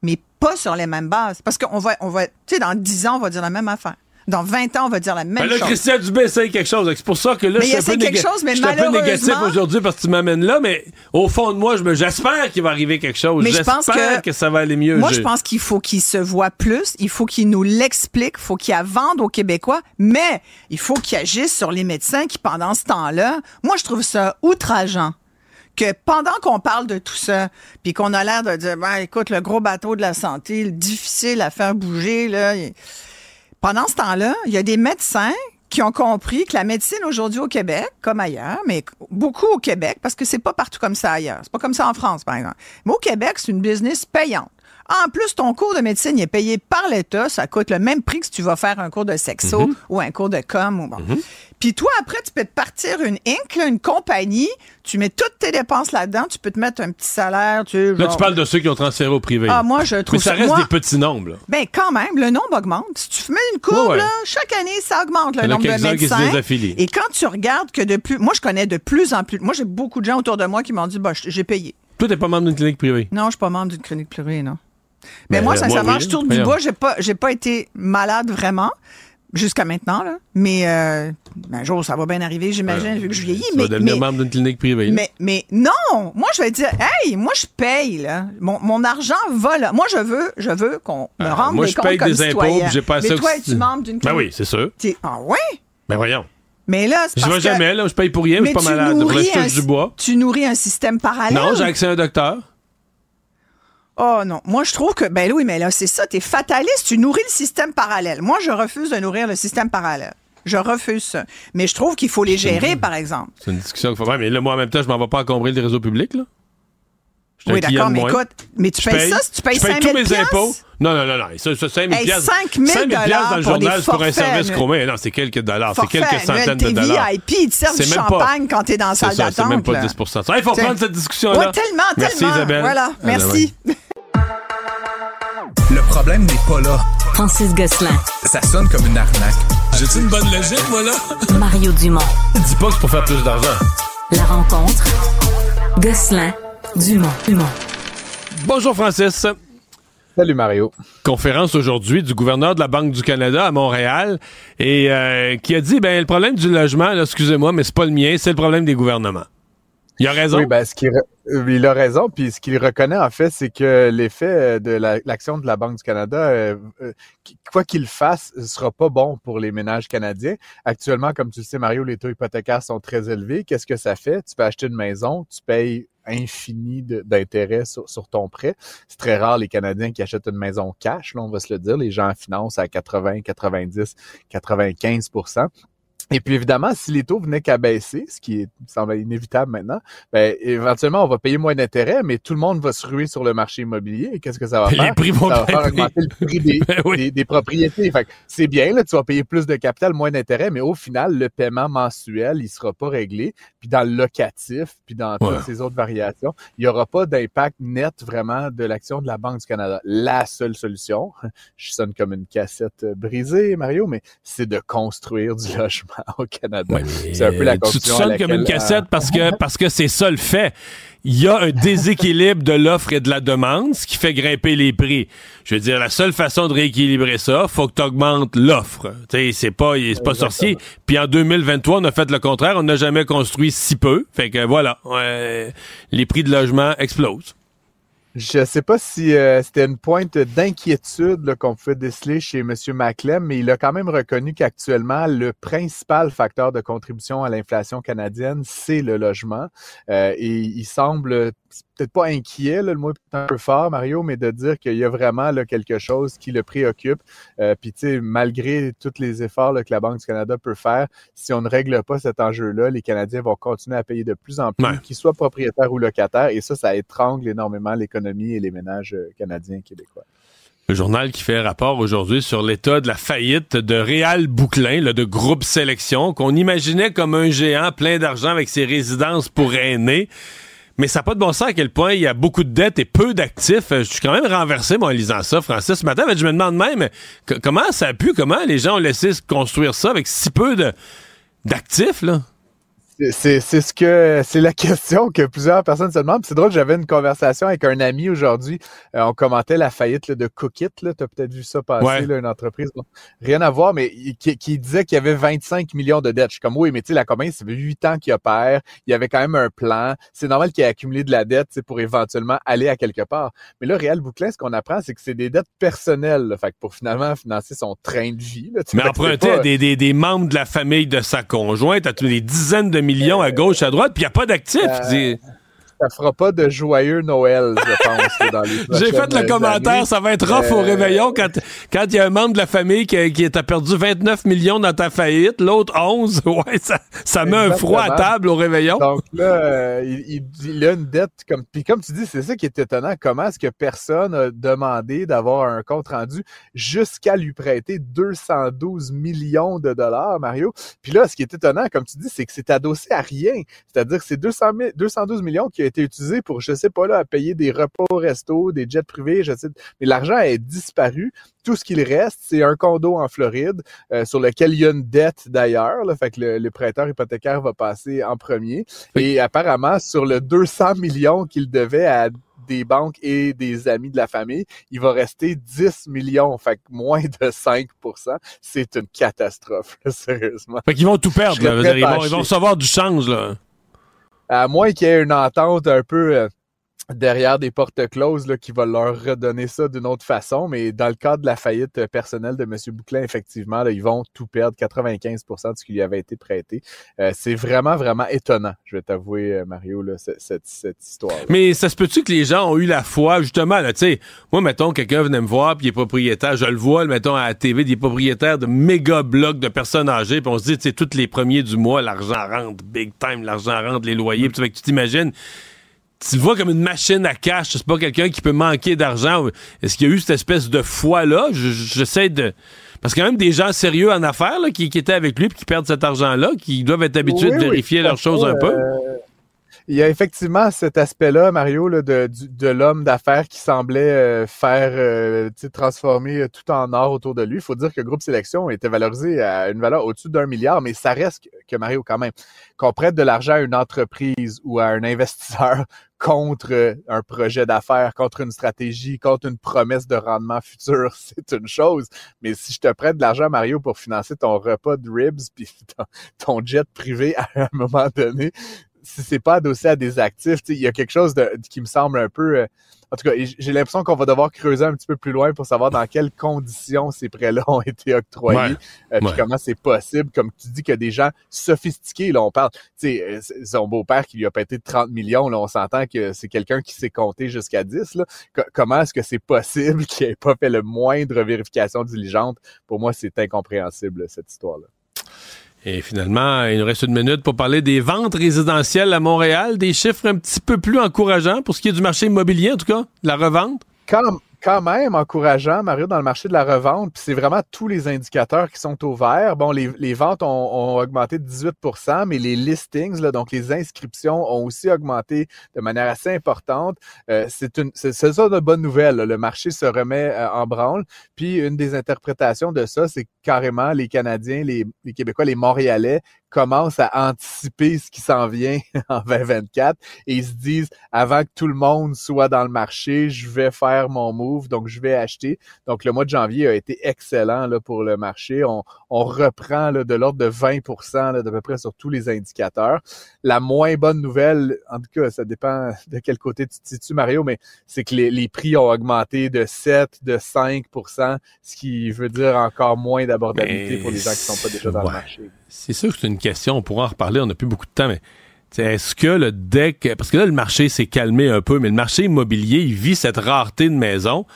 Mais pas sur les mêmes bases. Parce qu'on va, on va, tu sais, dans 10 ans, on va dire la même affaire. Dans 20 ans, on va dire la même Ben là, chose. Christian Dubé essaye quelque chose. C'est pour ça que là, Mais je suis un peu, néga- chose, mais je suis un peu négatif aujourd'hui parce que tu m'amènes là, mais au fond de moi, j'espère qu'il va arriver quelque chose. J'espère que- que ça va aller mieux. Moi, je pense qu'il faut qu'il se voit plus, il faut qu'il nous l'explique, il faut qu'il vende aux Québécois, mais il faut qu'il agisse sur les médecins qui, pendant ce temps-là, moi, je trouve ça outrageant que pendant qu'on parle de tout ça, puis qu'on a l'air de dire, ben, écoute, le gros bateau de la santé, le difficile à faire bouger, là, il- pendant ce temps-là, il y a des médecins qui ont compris que la médecine aujourd'hui au Québec, comme ailleurs, mais beaucoup au Québec, parce que c'est pas partout comme ça ailleurs. C'est pas comme ça en France, par exemple. Mais au Québec, c'est une business payante. En plus, ton cours de médecine est payé par l'État. Ça coûte le même prix que si tu vas faire un cours de sexo ou un cours de com. Ou bon. Puis toi, après, tu peux te partir une Inc., là, une compagnie. Tu mets toutes tes dépenses là-dedans. Tu peux te mettre un petit salaire. Tu, Là, tu parles de ceux qui ont transféré au privé. Ah, moi, je trouve Mais ça ça- reste moi- des petits nombres. Là. ben, quand même, le nombre augmente. Si tu mets une courbe, Ouais, ouais. là, chaque année, ça augmente le nombre de médecins. Et quand tu regardes que de plus. Moi, je connais de plus en plus. Moi, j'ai beaucoup de gens autour de moi qui m'ont dit bah, j'ai payé. Toi, t'es pas membre d'une clinique privée? Non, je suis pas membre d'une clinique privée, non. Mais Ben, moi, euh, sincèrement, moi, oui, je tourne du bois. J'ai pas, j'ai pas été malade vraiment. jusqu'à maintenant, là. Mais euh, un jour, ça va bien arriver, j'imagine, vu que je vieillis. Mais, devenir mais- membre d'une clinique privée. mais, mais non, moi je vais dire, hey, moi je paye là, mon, mon argent va là. Moi je veux, je veux qu'on me Ah, rende moi, des je comptes paye comme des impôts, j'ai pas Mais ça toi, que- es-tu membre d'une Ben clinique? oui, c'est sûr. T'es- Ah ouais? Ben voyons. Mais là, c'est Je vais que jamais, là. Je paye pour rien, mais je suis pas malade. Je un, du bois. tu nourris un système parallèle. Non, j'ai accès à un docteur. Oh non, moi je trouve que ben oui, mais là c'est ça, t'es fataliste, tu nourris le système parallèle. Moi je refuse de nourrir le système parallèle. Je refuse ça. Mais je trouve qu'il faut les gérer, par exemple. C'est une discussion qu'il faut faire. Mais là, moi, en même temps, je m'en vais pas encombrer le réseau public, là. Suis Oui, d'accord, mais écoute, mais tu Je payes ça si tu payes je paye 5 tous 000 mes piastres? impôts. Non, non, non, non. Ça, ça, 5 000 Hey, piastres. 5 000 5 000 piastres dans le journal pour un service chromé. Non, c'est quelques dollars. C'est quelques centaines de dollars. VIP, ils te servent du même pas- champagne quand t'es dans la salle ça, c'est même d'attente. pas là. 10 Il faut T'sais- reprendre cette discussion-là. Ouais, tellement, Merci, tellement. Isabelle. Voilà, À merci. (laughs) Le problème n'est pas là. Francis Gosselin, Ça sonne comme une arnaque. J'ai-tu une bonne logique, voilà? (laughs) Mario Dumont. Dis pas que c'est pour faire plus d'argent. La rencontre. Gosselin, Dumont, Dumont. Bonjour, Francis. Salut Mario. conférence aujourd'hui du gouverneur de la Banque du Canada à Montréal et euh, qui a dit ben le problème du logement, là, excusez-moi, mais c'est pas le mien, c'est le problème des gouvernements. Il a raison. Oui, ben, ce re- euh, il a raison. Puis ce qu'il reconnaît, en fait, c'est que l'effet euh, de la- l'action de la Banque du Canada, euh, quoi qu'il fasse, ce sera pas bon pour les ménages canadiens. Actuellement, comme tu le sais, Mario, les taux hypothécaires sont très élevés. Qu'est-ce que ça fait? Tu peux acheter une maison, tu payes infini sur, sur ton prêt. C'est très rare les Canadiens qui achètent une maison cash, là, on va se le dire. Les gens financent à 80, 90, 95 Et puis évidemment, si les taux venaient qu'à baisser, ce qui est, semble inévitable maintenant, ben, éventuellement, on va payer moins d'intérêts, mais tout le monde va se ruer sur le marché immobilier. Et qu'est-ce que ça va Les faire? prix vont ça va faire augmenter le prix des, (laughs) Ben oui. des, des propriétés. Fait c'est bien, là, tu vas payer plus de capital, moins d'intérêts, mais au final, le paiement mensuel, il sera pas réglé. Puis dans le locatif, puis dans Ouais. toutes ces autres variations, il n'y aura pas d'impact net vraiment de l'action de la Banque du Canada. La seule solution, (laughs) je sonne comme une cassette brisée, Mario, mais c'est de construire du logement (laughs) au Canada. Ouais, c'est un peu la tu- à sonnes comme une cassette euh, parce que (laughs) parce que c'est ça le fait. Il y a un déséquilibre de l'offre et de la demande, ce qui fait grimper les prix. Je veux dire, la seule façon de rééquilibrer ça, faut que tu augmentes l'offre. Tu sais, c'est pas, c'est pas sorcier. Puis en 2023, on a fait le contraire. On n'a jamais construit si peu. Fait que voilà, ouais, les prix de logement explosent. Je sais pas si euh, c'était une pointe d'inquiétude qu'on pouvait déceler chez M. Maclem, mais il a quand même reconnu qu'actuellement, le principal facteur de contribution à l'inflation canadienne, c'est le logement. Euh, et il semble peut-être pas inquiet, là, le mot est un peu fort, Mario, mais de dire qu'il y a vraiment là, quelque chose qui le préoccupe. Euh, Puis, tu sais, malgré tous les efforts là, que la Banque du Canada peut faire, si on ne règle pas cet enjeu-là, les Canadiens vont continuer à payer de plus en plus, Ouais. qu'ils soient propriétaires ou locataires, et ça, ça étrangle énormément l'économie et les ménages euh, canadiens et québécois. Le journal qui fait rapport aujourd'hui sur l'état de la faillite de Réal Bouclin, là, de groupe sélection, qu'on imaginait comme un géant plein d'argent avec ses résidences pour aînés. Mais ça n'a pas de bon sens à quel point il y a beaucoup de dettes et peu d'actifs. Euh, Je suis quand même renversé, en lisant ça, Francis. Ce matin, je me demande même comment ça a pu, comment les gens ont laissé construire ça avec si peu d'actifs. C'est- ce que c'est la (laughs) question que plusieurs personnes se demandent. C'est drôle, j'avais une conversation avec un ami aujourd'hui. Euh, on commentait la faillite là, de Cookit. Tu as peut-être vu ça passer, Ouais. là, une entreprise. Bon, rien à voir, mais qui, qui disait qu'il y avait 25 millions de dettes. Je suis comme oui, mais tu sais, la compagnie, ça fait 8 ans qu'il opère. Il y avait quand même un plan. C'est normal qu'il ait accumulé de la dette pour éventuellement aller à quelque part. Mais là, Réal Bouclin, ce qu'on apprend, c'est que c'est des dettes personnelles. là. Fait que pour finalement financer son train de vie. Mais emprunté pas- à des, des, des membres de la famille de sa conjointe, à tous des dizaines de millions à gauche, à droite, puis il n'y a pas d'actifs. Ça fera pas de joyeux Noël, je pense, là, dans les (laughs) J'ai fait le commentaire, années. ça va être rough au Euh, réveillon quand quand il y a un membre de la famille qui, qui t'a perdu 29 millions dans ta faillite, l'autre 11. (laughs) Ouais, ça, ça met un froid à table au réveillon. Donc là, euh, il, il- il a une dette comme. Puis comme tu dis, c'est ça qui est étonnant. Comment est-ce que personne a demandé d'avoir un compte rendu jusqu'à lui prêter 212 millions de dollars, Mario? Puis là, ce qui est étonnant, comme tu dis, c'est que c'est adossé à rien. C'est-à-dire que c'est 200 000 212 millions qui a été utilisé pour, je sais pas là, à payer des repas au resto, des jets privés, je sais. Mais l'argent est disparu. Tout ce qu'il reste, c'est un condo en Floride euh, sur lequel il y a une dette d'ailleurs. là. Fait que le, le prêteur hypothécaire va passer en premier. Et apparemment, sur le 200 millions qu'il devait à des banques et des amis de la famille, il va rester 10 millions, fait que moins de 5% C'est une catastrophe, sérieusement. Fait qu'ils vont tout perdre, là, ils, vont, ils vont recevoir du change, là. À moins qu'il y ait une entente un peu... Derrière des portes closes là, qui va leur redonner ça d'une autre façon. Mais dans le cadre de la faillite personnelle de M. Bouclin, effectivement, ils vont tout perdre, 95% de ce qui lui avait été prêté. Euh, c'est vraiment, vraiment étonnant, je vais t'avouer, euh, Mario, cette, cette, histoire. Mais ça se peut-tu que les gens ont eu la foi, justement, tu sais, moi, mettons, quelqu'un venait me voir, puis il est propriétaire, je le vois, mettons, à la TV, il est propriétaire de méga blocs de personnes âgées, puis on se dit, tu tous les premiers du mois, l'argent rentre, big time, l'argent rentre, les loyers, puis tu t'imagines, tu vois comme une machine à cash. C'est pas quelqu'un qui peut manquer d'argent. Est-ce qu'il y a eu cette espèce de foi-là? J'essaie de. Parce qu'il y a même des gens sérieux en affaires là, qui, étaient avec lui et qui perdent cet argent-là, qui doivent être habitués de vérifier leurs choses un peu. Euh, il y a effectivement cet aspect-là, Mario, là, de, de l'homme d'affaires qui semblait euh, faire euh, transformer tout en or autour de lui. Il faut dire que Groupe Sélection était valorisé à une valeur au-dessus d'un milliard, mais ça reste que Mario, quand même, qu'on prête de l'argent à une entreprise ou à un investisseur contre un projet d'affaires, contre une stratégie, contre une promesse de rendement futur, (laughs) c'est une chose. Mais si je te prête de l'argent, Mario, pour financer ton repas de ribs puis ton jet privé à un moment donné, si c'est pas adossé à des actifs, il y a quelque chose de, qui me semble un peu. Euh, en tout cas, j'ai l'impression qu'on va devoir creuser un petit peu plus loin pour savoir dans quelles conditions ces prêts-là ont été octroyés, euh, puis comment c'est possible. Comme tu dis que des gens sophistiqués, là, on parle, tu sais, euh, son beau-père qui lui a pété de 30 millions, là, on s'entend que c'est quelqu'un qui s'est compté jusqu'à 10. Là. comment est-ce que c'est possible (laughs) qu'il n'ait pas fait le moindre vérification diligente? Pour moi, c'est incompréhensible, cette histoire-là. Et finalement, il nous reste une minute pour parler des ventes résidentielles à Montréal, des chiffres un petit peu plus encourageants pour ce qui est du marché immobilier, en tout cas, la revente. Comme, quand même encourageant, Mario, dans le marché de la revente. Puis c'est vraiment tous les indicateurs qui sont au vert. Bon, les, les ventes ont, augmenté de 18% mais les listings, là, donc les inscriptions, ont aussi augmenté de manière assez importante. Euh, c'est une, c'est ça une bonne nouvelle. Le marché se remet euh, en branle. Puis une des interprétations de ça, c'est carrément les Canadiens, les Québécois, les Montréalais commencent à anticiper ce qui s'en vient (laughs) en 2024 et ils se disent avant que tout le monde soit dans le marché, je vais faire mon move, donc je vais acheter. Donc le mois de janvier a été excellent là, pour le marché. On, on reprend là, de l'ordre de 20 là, d'à peu près sur tous les indicateurs. La moins bonne nouvelle, en tout cas, ça dépend (laughs) de quel côté tu te situes, Mario, mais c'est que les, les, prix ont augmenté de 7, de 5% ce qui veut dire encore moins d'abordabilité pour les gens qui sont pas déjà dans le marché. C'est sûr que c'est une question, on pourra en reparler, on n'a plus beaucoup de temps, mais est-ce que le deck, parce que là, le marché s'est calmé un peu, mais le marché immobilier, il vit cette rareté de maisons.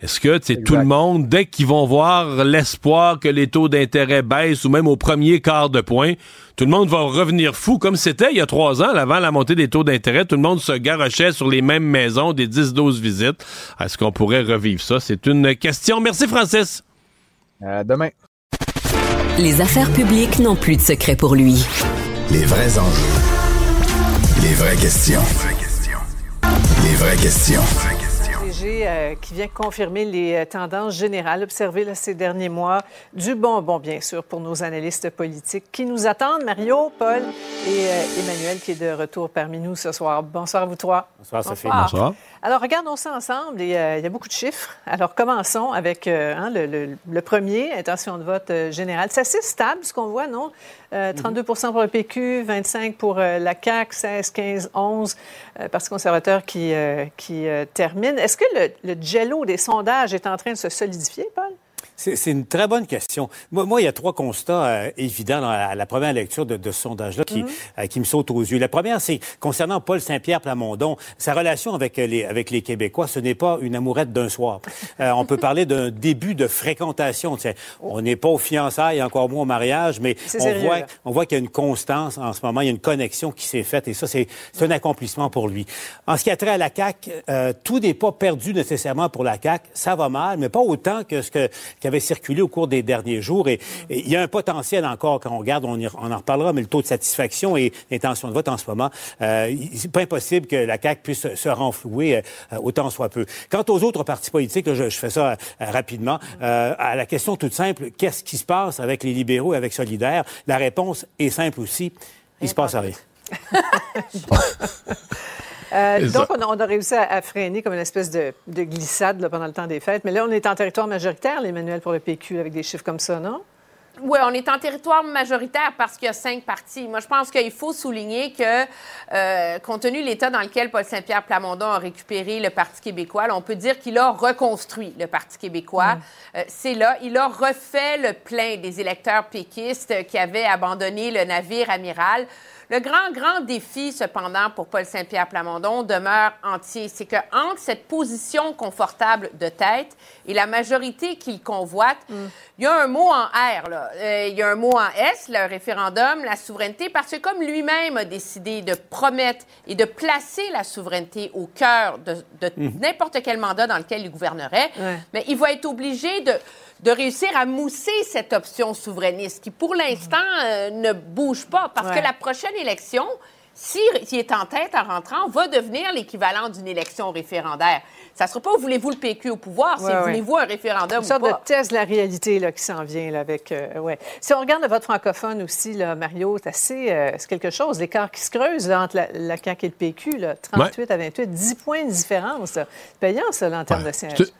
Est-ce que c'est tout le monde, dès qu'ils vont voir l'espoir que les taux d'intérêt baissent ou même au premier quart de point, tout le monde va revenir fou comme c'était il y a trois ans, avant la montée des taux d'intérêt. Tout le monde se garochait sur les mêmes maisons, des 10-12 visites. Est-ce qu'on pourrait revivre ça? C'est une question. Merci, Francis. À demain. Les affaires publiques n'ont plus de secret pour lui. Les vrais enjeux. Les vraies questions. Les vraies questions. Euh, qui vient confirmer les euh, tendances générales observées là, ces derniers mois. Du bonbon, bien sûr, pour nos analystes politiques qui nous attendent. Mario, Paul et euh, Emmanuel qui est de retour parmi nous ce soir. Bonsoir à vous trois. Bonsoir, Sophie. Bonsoir. Alors, regardons ça ensemble. il y a beaucoup de chiffres. Alors, commençons avec hein, le, premier, intention de vote générale. C'est assez stable, ce qu'on voit, non? 32% pour le PQ, 25 pour la CAQ, 16, 15, 11 Parti conservateur qui, qui termine. Est-ce que le, le jello des sondages est en train de se solidifier, Paul? C'est une très bonne question. Moi, moi, il y a trois constats euh, évidents à la première lecture de, de ce sondage-là qui, mhm. euh, qui me sautent aux yeux. La première, c'est concernant Paul Saint-Pierre Plamondon, sa relation avec les, avec les Québécois, ce n'est pas une amourette d'un soir. Euh, on peut parler d'un (laughs) début de fréquentation. On n'est pas au fiançailles, encore moins au mariage, mais on voit, on voit qu'il y a une constance en ce moment, il y a une connexion qui s'est faite et ça, c'est un accomplissement pour lui. En ce qui a trait à la CAQ, tout n'est pas perdu nécessairement pour la CAQ. Ça va mal, mais pas autant que ce que qui avait circulé au cours des derniers jours. Et, il y a un potentiel encore, quand on regarde, on, on, en reparlera, mais le taux de satisfaction et l'intention de vote en ce moment, euh, c'est pas impossible que la CAQ puisse se renflouer euh, autant soit peu. Quant aux autres partis politiques, je, je, fais ça euh, rapidement, euh, à la question toute simple, qu'est-ce qui se passe avec les libéraux et avec Solidaires? La réponse est simple aussi, il se passe rien. (laughs) Euh, donc, on a, on a, réussi à, à, freiner comme une espèce de, de glissade là, pendant le temps des fêtes. Mais là, on est en territoire majoritaire, l'Emmanuel, pour le PQ, avec des chiffres comme ça, non? Oui, on est en territoire majoritaire parce qu'il y a cinq partis. Moi, je pense qu'il faut souligner que, euh, compte tenu de l'état dans lequel Paul Saint-Pierre Plamondon a récupéré le Parti québécois, là, on peut dire qu'il a reconstruit le Parti québécois. Mm. Euh, C'est là, il a refait le plein des électeurs péquistes qui avaient abandonné le navire amiral. Le grand, grand défi, cependant, pour Paul Saint-Pierre Plamondon demeure entier. C'est que entre cette position confortable de tête et la majorité qu'il convoite, mm. il y a un mot en R, là. Euh, il y a un mot en S, le référendum, la souveraineté, parce que comme lui-même a décidé de promettre et de placer la souveraineté au cœur de, de mm. n'importe quel mandat dans lequel il gouvernerait, ouais. mais il va être obligé de de réussir à mousser cette option souverainiste qui, pour l'instant, euh, ne bouge pas. Parce ouais. que la prochaine élection, s'il si est en tête en rentrant, va devenir l'équivalent d'une élection référendaire. Ça ne sera pas voulez-vous le PQ au pouvoir, c'est ouais, voulez-vous un référendum Une sorte ou pas. de test de la réalité là, qui s'en vient là, avec. Euh, ouais. Si on regarde le vote francophone aussi, là, Mario, c'est assez. Euh, c'est quelque chose. L'écart qui se creuse là, entre la, la CAQ et le PQ, là, 38 ouais. à 28, 10 points de différence. C'est payant, ça, là, en termes de sièges.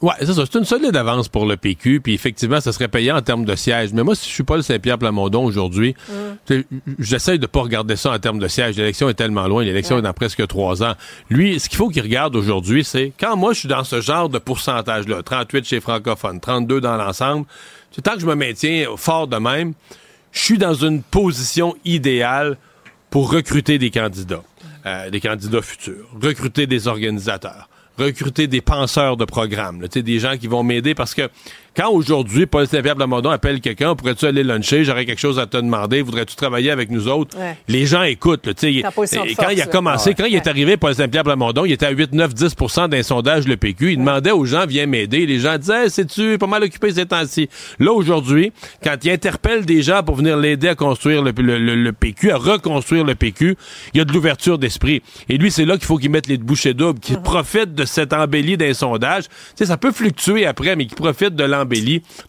Oui, c'est ça. C'est une solide avance pour le PQ. Puis effectivement, ça serait payant en termes de sièges. Mais moi, si je suis pas le Saint-Pierre Plamondon aujourd'hui, mm. j'essaye de pas regarder ça en termes de sièges. L'élection est tellement loin. L'élection ouais. est dans presque trois ans. Lui, ce qu'il faut qu'il regarde aujourd'hui, c'est quand moi, je suis dans ce genre de pourcentage-là, 38 chez francophone, 32 dans l'ensemble, tant que je me maintiens fort de même, je suis dans une position idéale pour recruter des candidats, euh, des candidats futurs, recruter des organisateurs recruter des penseurs de programme, là, des gens qui vont m'aider parce que quand aujourd'hui Paul Saint-Pierre Plamondon appelle quelqu'un, pourrais-tu aller luncher, j'aurais quelque chose à te demander, voudrais-tu travailler avec nous autres? Ouais. Les gens écoutent. Là, et, force, quand il a commencé, ouais. quand il est arrivé, Paul Saint-Pierre Plamondon, il était à 8, 9, 10 d'un sondage le PQ. Il demandait aux gens, viens m'aider. Les gens disaient, hey, c'est-tu pas mal occupé ces temps-ci? Là, aujourd'hui, quand il interpelle des gens pour venir l'aider à construire le, le, le, le, PQ, à reconstruire le PQ, il y a de l'ouverture d'esprit. Et lui, c'est là qu'il faut qu'il mette les bouchées doubles, qu'il mm -hmm. profite de cette embellie d'un sondage. Tu sais, ça peut fluctuer après, mais qu'il profite de l'embellie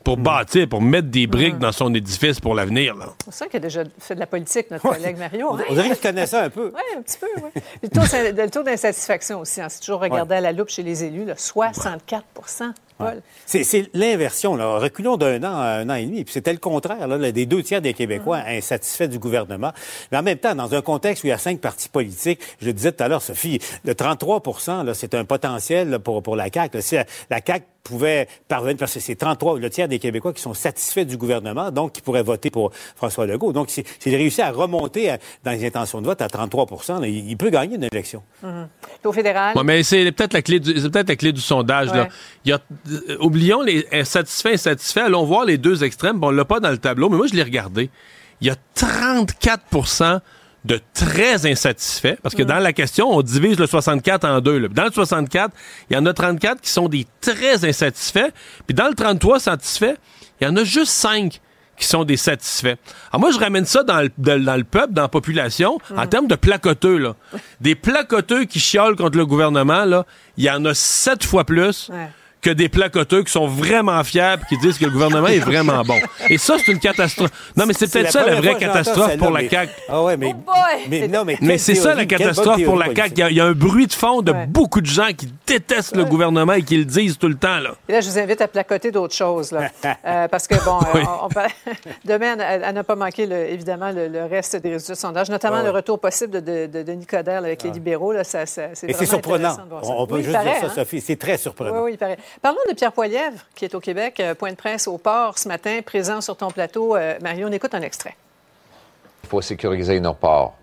pour mmh. bâtir, pour mettre des briques mmh. dans son édifice pour l'avenir. C'est ça qu'il a déjà fait de la politique, notre collègue Mario. Hein? On dirait qu'il connaît ça un peu. Oui, un petit peu, oui. Le taux, d'insatisfaction aussi, hein, c'est toujours regardé ouais. à la loupe chez les élus, là, 64 C'est l'inversion. Reculons d'un an à un an et demi. Puis c'était le contraire là, des deux tiers des Québécois mmh. insatisfaits du gouvernement. Mais en même temps, dans un contexte où il y a cinq partis politiques, je le disais tout à l'heure, Sophie, le 33% c'est un potentiel là, pour, pour la CAQ. Là. Si la, la CAQ pouvait parvenir, parce que c'est 33, le tiers des Québécois qui sont satisfaits du gouvernement, donc qui pourraient voter pour François Legault. Donc, s'il réussit à remonter à, dans les intentions de vote à 33 là, il, il, peut gagner une élection. Mmh. Au fédéral? Ouais, mais c'est peut-être la clé du, c'est peut-être la clé du sondage. Ouais. Là. Il y a, euh, oublions les insatisfaits, insatisfaits. Allons voir les deux extrêmes. Bon, on l'a pas dans le tableau, mais moi, je l'ai regardé. Il y a 34% de très insatisfaits, parce que mmh. dans la question, on divise le 64 en deux. Là. Dans le 64, il y en a 34 qui sont des très insatisfaits, puis dans le 33 satisfaits, il y en a juste 5 qui sont des satisfaits. Alors moi, je ramène ça dans le, dans le peuple, dans la population, mmh. en termes de placoteux. Là. Des placoteux qui chiolent contre le gouvernement, là, il y en a sept fois plus. Ouais que des placoteux qui sont vraiment fiers qui disent que le gouvernement est vraiment bon. Et ça, c'est une catastrophe. Non, mais c'est peut-être ça la vraie catastrophe pour la CAQ. Ah ouais, mais, oh mais, non, mais, mais c'est ça la catastrophe pour la CAQ. Il y, a, il y, a un bruit de fond de ouais. beaucoup de gens qui détestent ouais. le gouvernement et qui le disent tout le temps. Là. Et là, je vous invite à placoter d'autres choses. Là. (laughs) euh, parce que, bon, oui. on, on (laughs) demain, à, ne pas manquer, le, évidemment, le, le, reste des résultats de sondage, notamment le retour possible de, de, de Denis Coderre avec les libéraux. Là, ça, c'est surprenant. On, peut juste dire ça, Sophie. C'est très surprenant. Oui, il paraît. Parlons de Pierre Poilièvre, qui est au Québec, euh, point de presse au port ce matin, présent sur ton plateau. Euh, Mario, on écoute un extrait. Il faut sécuriser nos ports,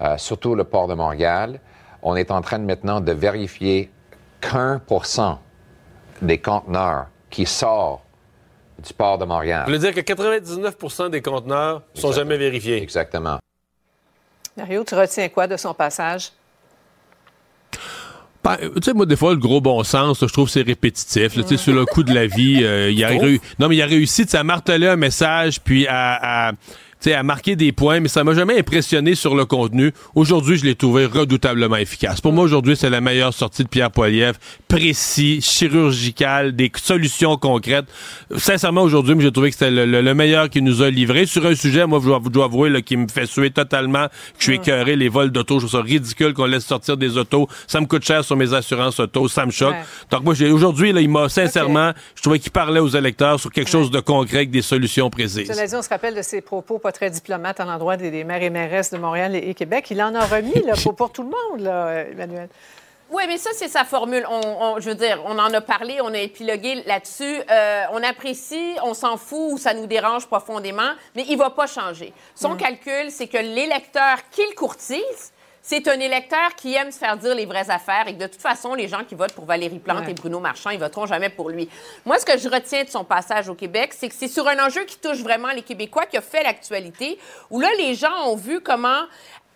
euh, surtout le port de Montréal. On est en train maintenant de vérifier qu'un pour cent des conteneurs qui sortent du port de Montréal. Ça veut dire que 99 des conteneurs ne sont jamais vérifiés. Exactement. Mario, tu retiens quoi de son passage? Ben, tu sais, moi, des fois, le gros bon sens, là, je trouve que c'est répétitif. Là, sur le coup de la vie, euh, il a réussi. Non, mais il a réussi à marteler un message, puis à, à sais, à marquer des points, mais ça m'a jamais impressionné sur le contenu. Aujourd'hui, je l'ai trouvé redoutablement efficace. Pour moi, aujourd'hui, c'est la meilleure sortie de Pierre Poilievre. Précis, chirurgical, des solutions concrètes. Sincèrement, aujourd'hui, j'ai trouvé que c'était le, le- le meilleur qu'il nous a livré. Sur un sujet, moi, je dois, je dois avouer, là, qui me fait suer totalement, que je suis écœuré, les vols d'auto. Je trouve ça ridicule qu'on laisse sortir des autos. Ça me coûte cher sur mes assurances auto. Ça me choque. Ouais. Donc, moi, aujourd'hui, il m'a, sincèrement, je trouvais qu'il parlait aux électeurs sur quelque chose de concret, avec des solutions précises. Cela dit, on se rappelle de ses propos pas très diplomates à l'endroit des, des maires et mairesses de Montréal et, et Québec. Il en a remis là, pour, pour tout le monde, là, Emmanuel. Oui, mais ça, c'est sa formule. On, on- je veux dire, on en a parlé, on a épilogué là-dessus. Euh, on apprécie, on s'en fout ou ça nous dérange profondément, mais il va pas changer. Son calcul, c'est que l'électeur qu'il courtise, c'est un électeur qui aime se faire dire les vraies affaires et que de toute façon, les gens qui votent pour Valérie Plante Ouais. et Bruno Marchand, ils voteront jamais pour lui. Moi, ce que je retiens de son passage au Québec, c'est que c'est sur un enjeu qui touche vraiment les Québécois, qui a fait l'actualité, où là, les gens ont vu comment,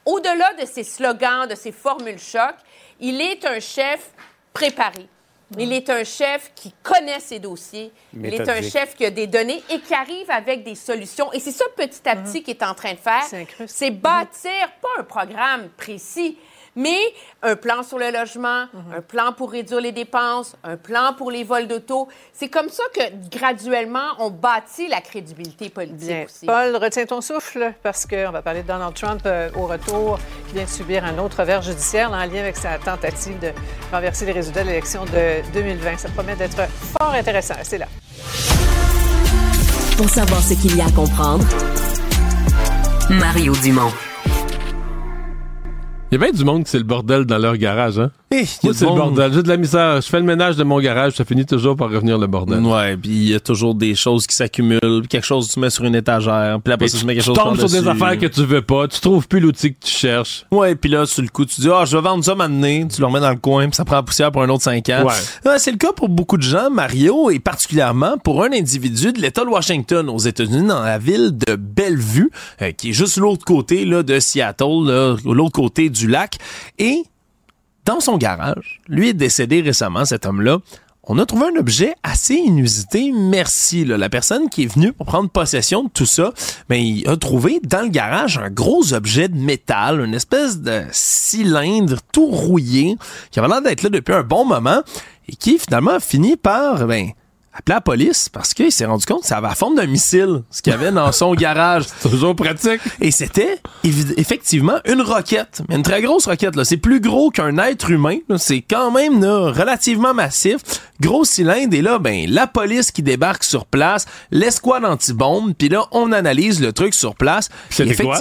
au-delà de ses slogans, de ses formules choc, il est un chef préparé. Il est un chef qui connaît ses dossiers. Il est un chef qui a des données et qui arrive avec des solutions. Et c'est ça, petit à petit, qu'il est en train de faire. C'est bâtir, pas un programme précis, mais un plan sur le logement, un plan pour réduire les dépenses, un plan pour les vols d'auto. C'est comme ça que, graduellement, on bâtit la crédibilité politique Bien. aussi. Paul, retiens ton souffle parce qu'on va parler de Donald Trump euh, au retour, qui vient de subir un autre revers judiciaire là, en lien avec sa tentative de renverser les résultats de l'élection de 2020. Ça promet d'être fort intéressant. C'est là. Pour savoir ce qu'il y a à comprendre, Mario Dumont. Il y a bien du monde qui c'est le bordel dans leur garage, hein? Eh, il y a Moi, c'est le monde- bordel. J'ai de la misère. Je fais le ménage de mon garage, ça finit toujours par revenir le bordel. Ouais, puis il y a toujours des choses qui s'accumulent, quelque chose tu mets sur une étagère, puis après ça, tu mets quelque tu chose tombes sur des affaires que tu veux pas, tu trouves plus l'outil que tu cherches. Ouais, puis là, sur le coup, tu dis, ah, je vais vendre ça maintenant, tu le remets dans le coin, puis ça prend la poussière pour un autre 5 ans. Ouais. Ouais, c'est le cas pour beaucoup de gens, Mario, et particulièrement pour un individu de l'État de Washington, aux États-Unis, dans la ville de Bellevue, euh, qui est juste l'autre côté là, de Seattle, l'autre côté du lac. Et dans son garage, lui est décédé récemment, cet homme-là. On a trouvé un objet assez inusité. Merci. La personne qui est venue pour prendre possession de tout ça, ben, il a trouvé dans le garage un gros objet de métal, une espèce de cylindre tout rouillé, qui avait l'air d'être là depuis un bon moment et qui finalement a fini par ben, appeler la police parce qu'il s'est rendu compte que ça avait la forme d'un missile, ce qu'il y avait dans son (laughs) garage. Toujours pratique. Et c'était effectivement une roquette, mais une très grosse roquette. C'est plus gros qu'un être humain. C'est quand même là, relativement massif. Gros cylindre. Et là, ben, la police qui débarque sur place, l'escouade anti-bombe, puis là, on analyse le truc sur place. Et quoi?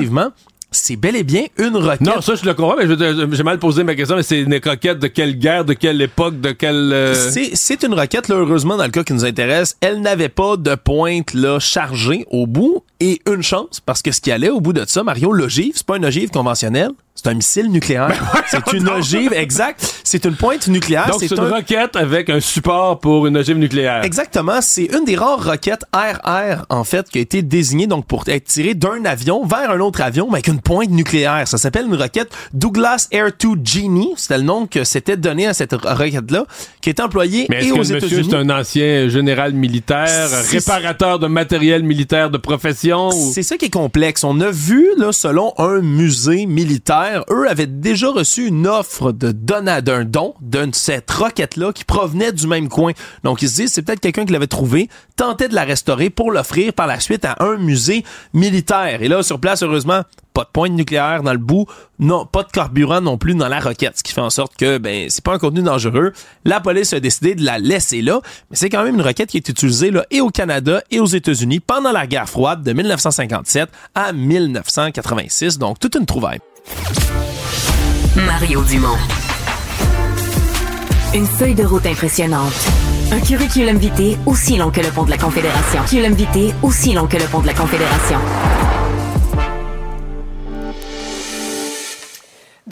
C'est bel et bien une roquette. Non, ça, je le comprends, mais j'ai mal posé ma question, mais c'est une coquette de quelle guerre, de quelle époque, de quelle... euh, C'est, c'est une roquette, là, heureusement, dans le cas qui nous intéresse, elle n'avait pas de pointe là, chargée au bout. Et une chance, parce que ce qui allait au bout de ça, Mario, l'ogive, c'est pas une ogive conventionnelle, c'est un missile nucléaire. c'est une ogive, exact. C'est une pointe nucléaire. Donc, c'est une un- roquette avec un support pour une ogive nucléaire. Exactement, c'est une des rares roquettes RR en fait qui a été désignée donc pour être tirée d'un avion vers un autre avion mais avec une pointe nucléaire. Ça s'appelle une roquette Douglas Air 2 Genie, c'était le nom que s'était donné à cette roquette là qui est employée Mais est-ce et que aux États-Unis. c'est un ancien général militaire, réparateur de matériel militaire de profession? ou- C'est ça qui est complexe. On a vu, là, selon un musée militaire, eux avaient déjà reçu une offre de d'un don de cette roquette-là qui provenait du même coin. Donc, ils se disent, c'est peut-être quelqu'un qui l'avait trouvé, tentait de la restaurer pour l'offrir par la suite à un musée militaire. Et là, sur place, heureusement, pas de pointe nucléaire dans le bout, non, pas de carburant non plus dans la roquette, ce qui fait en sorte que ben c'est pas un contenu dangereux. La police a décidé de la laisser là, mais c'est quand même une roquette qui est utilisée là et au Canada et aux États-Unis pendant la guerre froide de 1957 à 1986, donc toute une trouvaille. Mario Dumont. Une feuille de route impressionnante. Un curriculum vitae aussi long que le pont de la Confédération. Curriculum vitae aussi long que le pont de la Confédération.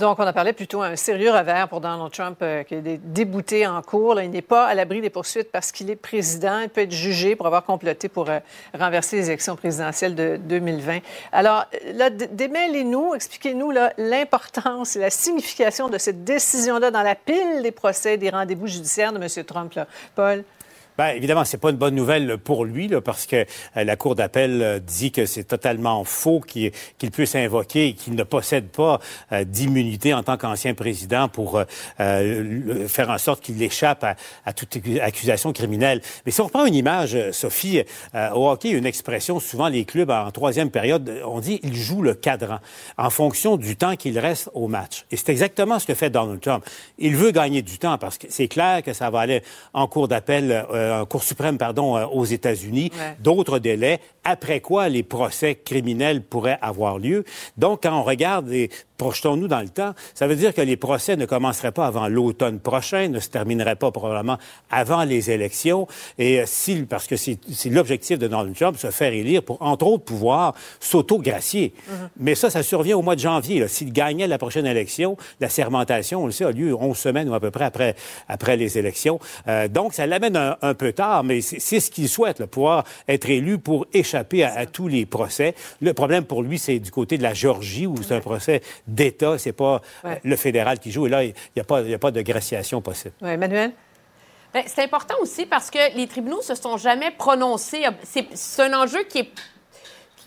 Donc, on a parlé plutôt un sérieux revers pour Donald Trump euh, qui est dé- débouté en cours. Il n'est pas à l'abri des poursuites parce qu'il est président. Il peut être jugé pour avoir comploté pour euh, renverser les élections présidentielles de 2020. Alors, là, démêlez-nous, expliquez-nous l'importance et la signification de cette décision-là dans la pile des procès, des rendez-vous judiciaires de M. Trump. Paul? Bien, évidemment, c'est pas une bonne nouvelle pour lui, là, parce que euh, la Cour d'appel euh, dit que c'est totalement faux qu'il puisse invoquer et qu'il ne possède pas euh, d'immunité en tant qu'ancien président pour faire en sorte qu'il échappe à, toute accusation criminelle. Mais si on reprend une image, Sophie, au hockey, une expression, souvent les clubs en troisième période, on dit ils jouent le cadran en fonction du temps qu'il reste au match. Et c'est exactement ce que fait Donald Trump. Il veut gagner du temps parce que c'est clair que ça va aller en cours d'appel, euh, cour suprême, pardon, euh, aux États-Unis, Ouais. d'autres délais, après quoi les procès criminels pourraient avoir lieu. Donc, quand on regarde et projetons-nous dans le temps, ça veut dire que les procès ne commenceraient pas avant l'automne prochain, ne se termineraient pas probablement avant les élections. Et euh, si, parce que c'est l'objectif de Donald Trump, se faire élire pour, entre autres, pouvoir s'auto-gracier. Mais ça, ça survient au mois de janvier. S'il gagnait la prochaine élection, la sermentation, on le sait, a lieu 11 semaines ou à peu près après, après les élections. Euh, donc, ça l'amène un, un peu tard, mais c'est c'est ce qu'il souhaite, là, pouvoir être élu pour échapper à, à tous les procès. Le problème pour lui, c'est du côté de la Géorgie, où c'est un procès d'État, c'est pas euh, Ouais. le fédéral qui joue. Et là, il n'y a, pas- il y a pas de graciation possible. Ouais, Emmanuel? Ben, c'est important aussi parce que les tribunaux se sont jamais prononcés. C'est c'est un enjeu qui est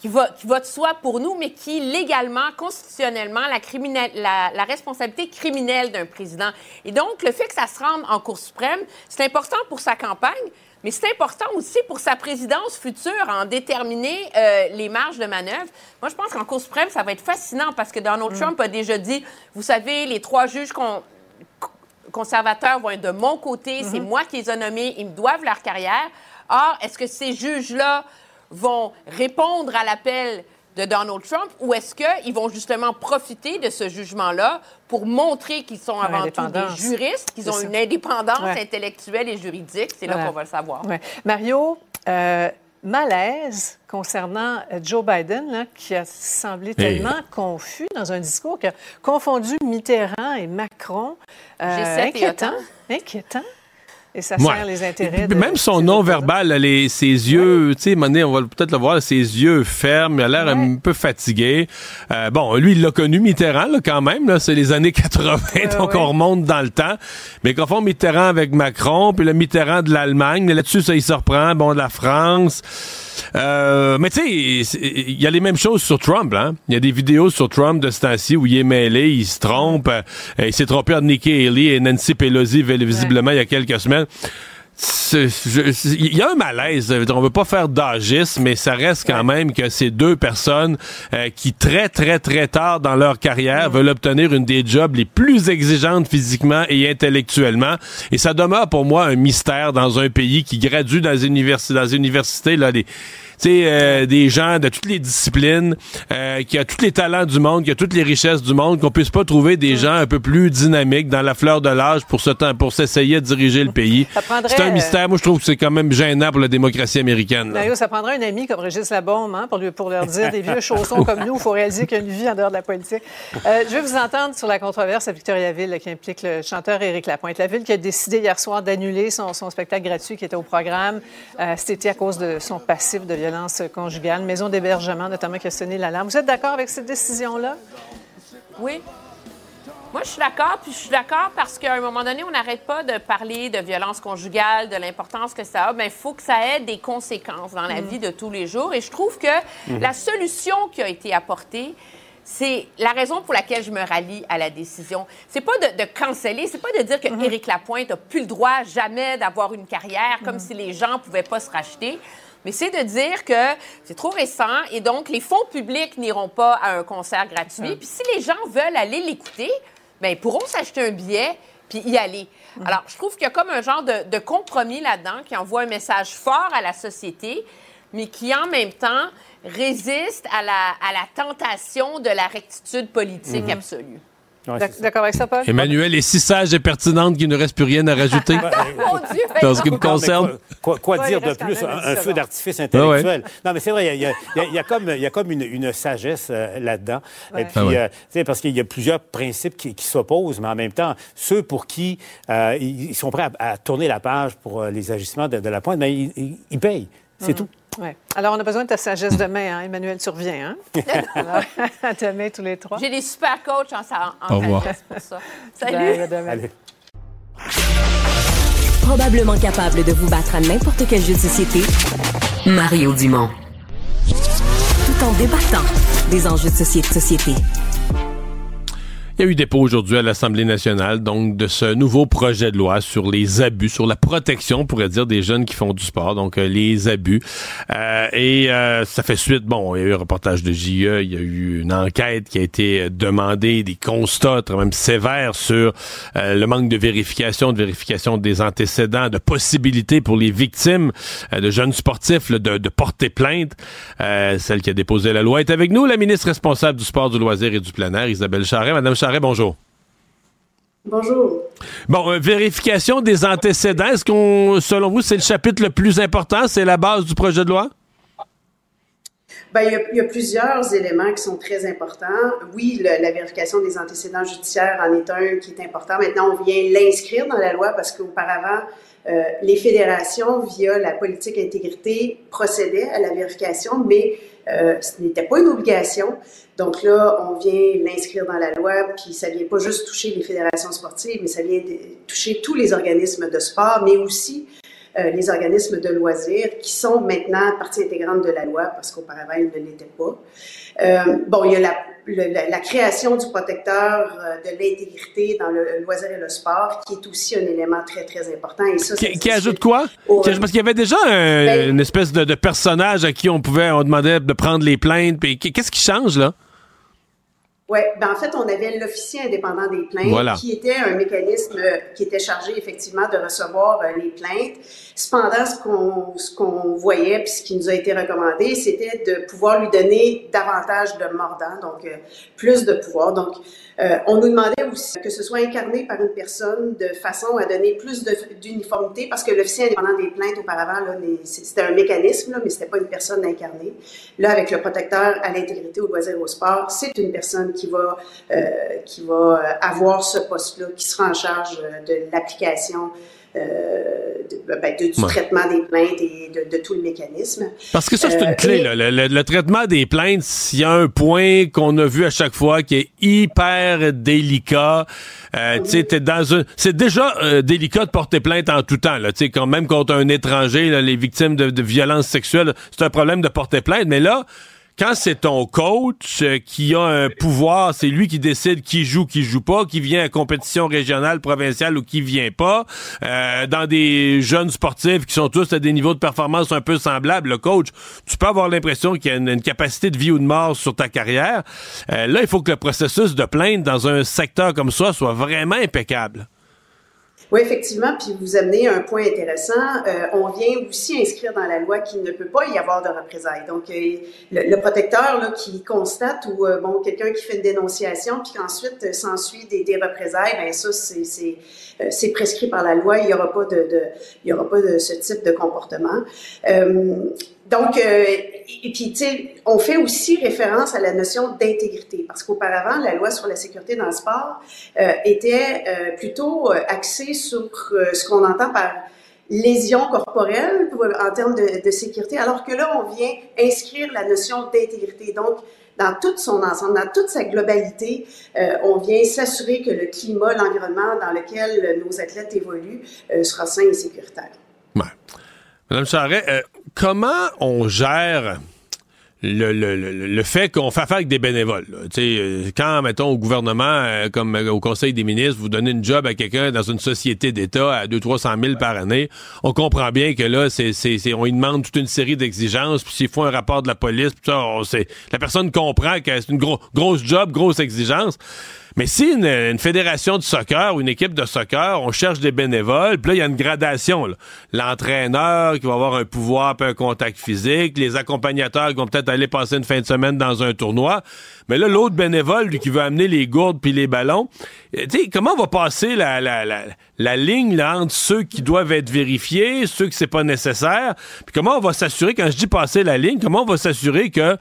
qui va, qui va de soi pour nous, mais qui légalement, constitutionnellement, la, criminel- la, la responsabilité criminelle d'un président. Et donc, le fait que ça se rende en Cour suprême, c'est important pour sa campagne, mais c'est important aussi pour sa présidence future, en déterminer euh, les marges de manœuvre. Moi, je pense qu'en Cour suprême, ça va être fascinant parce que Donald Trump a déjà dit, vous savez, les trois juges qu'on conservateurs vont être de mon côté, c'est moi qui les ai nommés, ils me doivent leur carrière. Or, est-ce que ces juges-là vont répondre à l'appel de Donald Trump ou est-ce qu'ils vont justement profiter de ce jugement-là pour montrer qu'ils sont avant tout des juristes, qu'ils ont une indépendance Ouais. intellectuelle et juridique? C'est là qu'on va le savoir. Ouais. Mario, euh, malaise concernant euh, Joe Biden, là, qui a semblé tellement confus dans un discours qui a confondu Mitterrand et Macron. Euh, G7 et inquiétant. Inquiétant. Et ça Ouais. sert les intérêts de... Même son non-verbal, là, les- ses yeux, tu sais, on va peut-être le voir, ses yeux fermes, il a l'air un peu fatigué. Euh, bon, lui, il l'a connu, Mitterrand, là, quand même, là, c'est les années (laughs) 80, donc on remonte dans le temps. Mais confond Mitterrand avec Macron, puis le Mitterrand de l'Allemagne, là-dessus, ça, il se reprend, bon, de la France. Euh, mais tu sais, il y a les mêmes choses sur Trump. Hein? Il y a des vidéos sur Trump de ce temps-ci où il est mêlé, il se trompe. euh, il s'est trompé entre Nikki Haley et Nancy Pelosi, visiblement, il y a quelques semaines. Il y a un malaise. On veut pas faire d'agisme, mais ça reste quand même que ces deux personnes euh, qui très très très tard dans leur carrière veulent obtenir une des jobs les plus exigeantes physiquement et intellectuellement. Et ça demeure pour moi un mystère dans un pays qui gradue dans les universités, dans les universités là des tu sais, euh, des gens de toutes les disciplines, euh, qui a tous les talents du monde, qui a toutes les richesses du monde, qu'on puisse pas trouver des gens un peu plus dynamiques dans la fleur de l'âge pour ce temps, pour s'essayer de diriger le pays. C'est un euh, mystère. Moi, je trouve que c'est quand même gênant pour la démocratie américaine. Mario, ça prendrait un ami comme Régis Labaume hein, pour, lui, pour leur dire des vieux (laughs) chaussons comme nous. Il faut réaliser qu'il y a une vie en dehors de la politique. Euh, je vais vous entendre sur la controverse à Victoriaville qui implique le chanteur Éric Lapointe. La ville qui a décidé hier soir d'annuler son, son spectacle gratuit qui était au programme cet été à cause de son passif de violence conjugale. Une maison d'hébergement notamment qui a sonné l'alarme. Vous êtes d'accord avec cette décision-là? Oui. Moi, je suis d'accord, puis je suis d'accord parce qu'à un moment donné, on n'arrête pas de parler de violence conjugale, de l'importance que ça a. Bien, il faut que ça ait des conséquences dans la vie de tous les jours. Et je trouve que Mhm. la solution qui a été apportée, c'est la raison pour laquelle je me rallie à la décision. C'est pas de, de canceller, c'est pas de dire que Éric Lapointe a plus le droit jamais d'avoir une carrière, comme si les gens pouvaient pas se racheter. Mais c'est de dire que c'est trop récent et donc les fonds publics n'iront pas à un concert gratuit. Puis si les gens veulent aller l'écouter, ben ils pourront s'acheter un billet puis y aller. Alors, je trouve qu'il y a comme un genre de, de compromis là-dedans qui envoie un message fort à la société, mais qui en même temps résiste à la, à la tentation de la rectitude politique Mhm. absolue. D'ac- D'accord avec ça, Paul? Emmanuel est si sage et pertinente qu'il ne reste plus rien à rajouter. (laughs) Mon Dieu, Dans ce qui me concerne. Quoi, quoi- quoi Ouais, dire de plus? Un, feu d'artifice Ah intellectuel. Non, mais c'est vrai, il y a, y y comme, il y a comme une, une sagesse euh, là-dedans. Ouais. Et puis, Ah ouais. euh, tu sais, parce qu'il y a plusieurs principes qui, qui s'opposent, mais en même temps, ceux pour qui euh, ils sont prêts à, à tourner la page pour euh, les agissements de, de la pointe, mais ils, ils- ils payent. C'est Mhm. tout. Ouais. Alors, on a besoin de ta sagesse demain, hein? Emmanuel, tu reviens. Hein? (laughs) Alors, à demain, tous les trois. J'ai des super coachs en, en Au revoir. sagesse pour ça. (laughs) Salut! Demain. Allez. Probablement capable de vous battre à n'importe quel jeu de société, Mario Dumont. Tout en débattant des enjeux de société. société. Il y a eu dépôt aujourd'hui à l'Assemblée nationale, donc, de ce nouveau projet de loi sur les abus, sur la protection, on pourrait dire, des jeunes qui font du sport, donc euh, les abus. Euh, et euh, ça fait suite, bon, il y a eu un reportage de JE, il y a eu une enquête qui a été demandée, des constats très même sévères sur le manque de vérification, de vérification des antécédents, de possibilités pour les victimes de jeunes sportifs de, de, porter plainte. celle qui a déposé la loi est avec nous, la ministre responsable du sport, du loisir et du plein air, Isabelle Charret. Madame bonjour. Bonjour. Bon, euh, vérification des antécédents. Est-ce qu'on, selon vous, c'est le chapitre le plus important? C'est la base du projet de loi? Ben, il, y a, plusieurs éléments qui sont très importants. Oui, la vérification des antécédents judiciaires en est un qui est important. Maintenant, on vient l'inscrire dans la loi parce qu'auparavant, euh, les fédérations, via la politique intégrité, procédaient à la vérification, mais euh, ce n'était pas une obligation. Donc là, on vient l'inscrire dans la loi, puis ça vient pas juste toucher les fédérations sportives, mais ça vient toucher tous les organismes de sport, mais aussi euh, les organismes de loisirs qui sont maintenant partie intégrante de la loi parce qu'auparavant ils ne l'étaient pas. Euh, bon, il y a la, la, création du protecteur euh, de l'intégrité dans le loisir et le sport qui est aussi un élément très très important. Et ça, qui, ajoute quoi? Parce qu'il y avait déjà ben une espèce de, de, personnage à qui on pouvait on demandait de prendre les plaintes. Qu'est-ce qui change là? Oui, ben en fait, on avait l'officier indépendant des plaintes, qui était un mécanisme qui était chargé effectivement de recevoir euh, les plaintes. Cependant, ce qu'on ce qu'on voyait, puis ce qui nous a été recommandé, c'était de pouvoir lui donner davantage de mordant, donc euh, plus de pouvoir. Donc, euh, on nous demandait aussi que ce soit incarné par une personne de façon à donner plus d'uniformité, parce que l'officier indépendant des plaintes auparavant, c'était un mécanisme, là, mais c'était pas une personne incarnée. Là, avec le protecteur à l'intégrité, au loisir, au sport, c'est une personne qui va euh, qui va avoir ce poste-là, qui sera en charge de l'application euh, ben, du traitement des plaintes et de, tout le mécanisme. Parce que ça, c'est une euh, clé. le, traitement des plaintes, s'il y a un point qu'on a vu à chaque fois qui est hyper délicat, euh, dans c'est déjà délicat de porter plainte en tout temps. Là, quand même contre un étranger, les victimes de, de violences sexuelles, c'est un problème de porter plainte. Mais là, quand c'est ton coach euh, qui a un pouvoir, c'est lui qui décide qui joue, qui joue pas, qui vient à compétition régionale, provinciale ou qui vient pas, euh, dans des jeunes sportifs qui sont tous à des niveaux de performance un peu semblables, le coach, tu peux avoir l'impression qu'il y a une, capacité de vie ou de mort sur ta carrière. Euh, là, il faut que le processus de plainte dans un secteur comme ça soit vraiment impeccable. Oui, effectivement, puis vous amenez un point intéressant. Euh, on vient aussi inscrire dans la loi qu'il ne peut pas y avoir de représailles. Donc, euh, le, protecteur qui constate ou euh, bon quelqu'un qui fait une dénonciation, puis qu'ensuite s'ensuit des, des représailles, ben ça c'est prescrit par la loi. Il n'y aura de, aura pas de ce type de comportement. Donc, euh, et puis, tu sais, on fait aussi référence à la notion d'intégrité, parce qu'auparavant, la loi sur la sécurité dans le sport euh, était euh, plutôt euh, axée sur ce qu'on entend par lésion corporelle en termes de, sécurité, alors que là, on vient inscrire la notion d'intégrité. Donc, dans toute son ensemble, dans toute sa globalité, on vient s'assurer que le climat, l'environnement dans lequel nos athlètes évoluent sera sain et sécuritaire. Madame Charret, comment on gère le, le, le, fait qu'on fait affaire avec des bénévoles. Euh, quand, mettons, au gouvernement, euh, comme euh, au Conseil des ministres, vous donnez une job à quelqu'un dans une société d'État à 200-300 000 par année, on comprend bien que là, c'est, c'est, on lui demande toute une série d'exigences, puis s'il faut un rapport de la police, puis ça, on, la personne comprend que c'est une grosse job, grosse exigence. Mais si une, fédération de soccer ou une équipe de soccer, on cherche des bénévoles, puis là, il y a une gradation. L'entraîneur qui va avoir un pouvoir, puis un contact physique, les accompagnateurs qui vont peut-être aller passer une fin de semaine dans un tournoi. Mais là, l'autre bénévole, lui, qui veut amener les gourdes puis les ballons, euh, tu sais, comment on va passer la, la, la, la ligne là, entre ceux qui doivent être vérifiés, ceux que c'est pas nécessaire, puis comment on va s'assurer, quand je dis passer la ligne, comment on va s'assurer que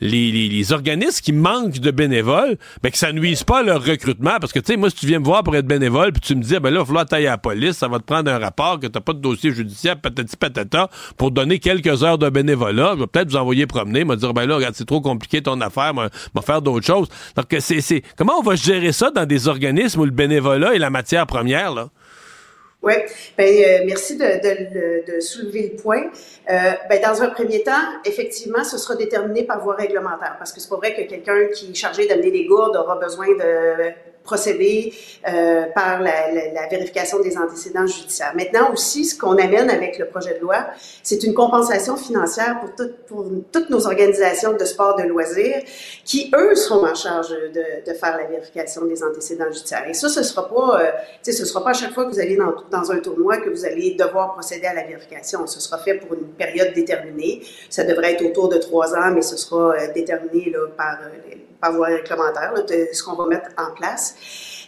les, organismes qui manquent de bénévoles, ben, que ça nuise pas à leur recrutement. Parce que, tu sais, moi, si tu viens me voir pour être bénévole, puis tu me dis, ben là, il va falloir tailler à la police, ça va te prendre un rapport, que t'as pas de dossier judiciaire, patati patata, pour donner quelques heures de bénévolat. Je vais peut-être vous envoyer promener, me dire, ben là, regarde, c'est trop compliqué ton affaire, va faire d'autres choses. Donc, c'est, comment on va gérer ça dans des organismes où le bénévolat est la matière première, là? Oui, ben, euh, merci de, soulever le point. Euh, ben, dans un premier temps, effectivement, ce sera déterminé par voie réglementaire, parce que c'est pas vrai que quelqu'un qui est chargé d'amener des gourdes aura besoin de procéder euh, par la, vérification des antécédents judiciaires. Maintenant aussi, ce qu'on amène avec le projet de loi, c'est une compensation financière pour, tout, pour toutes nos organisations de sport de loisirs qui, eux, seront en charge de, faire la vérification des antécédents judiciaires. Et ça, ce sera pas, euh, sera pas à chaque fois que vous allez dans, dans un tournoi que vous allez devoir procéder à la vérification. Ce sera fait pour une période déterminée. Ça devrait être autour de trois ans, mais ce sera euh, déterminé là, par euh, par voie réglementaire, de ce qu'on va mettre en place.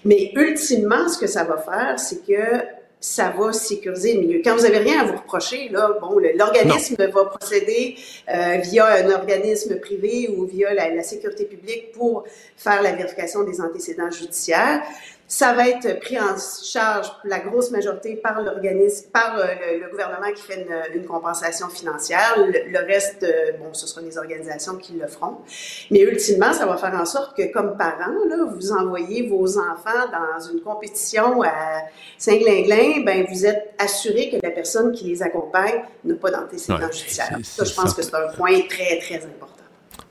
Mais ultimement, ce que ça va faire, c'est que ça va sécuriser le milieu. Quand vous avez rien à vous reprocher, là, bon, l'organisme va procéder euh, via un organisme privé ou via la, la, sécurité publique pour faire la vérification des antécédents judiciaires. Ça va être pris en charge la grosse majorité par l'organisme, par euh, le, gouvernement qui fait une, une compensation financière. Le, reste, euh, bon, ce seront les organisations qui le feront. Mais ultimement, ça va faire en sorte que, comme parents, là, vous envoyez vos enfants dans une compétition à Saint-Glinglin, ben vous êtes assuré que la personne qui les accompagne n'a pas d'antécédents ouais, judiciaires. Ça, je pense que c'est un point très, très important.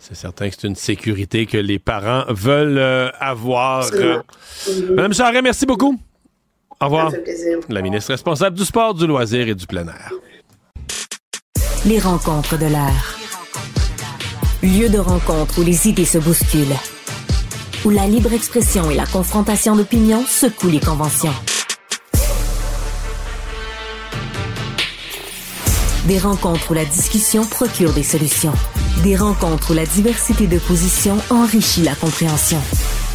C'est certain que c'est une sécurité que les parents veulent euh, avoir. Euh, Madame Charret, merci beaucoup. Au revoir. La ministre responsable du sport, du loisir et du plein air. Les rencontres de l'air. Lieu de rencontre où les idées se bousculent. Où la libre expression et la confrontation d'opinions secouent les conventions. Des rencontres où la discussion procure des solutions. Des rencontres où la diversité de positions enrichit la compréhension.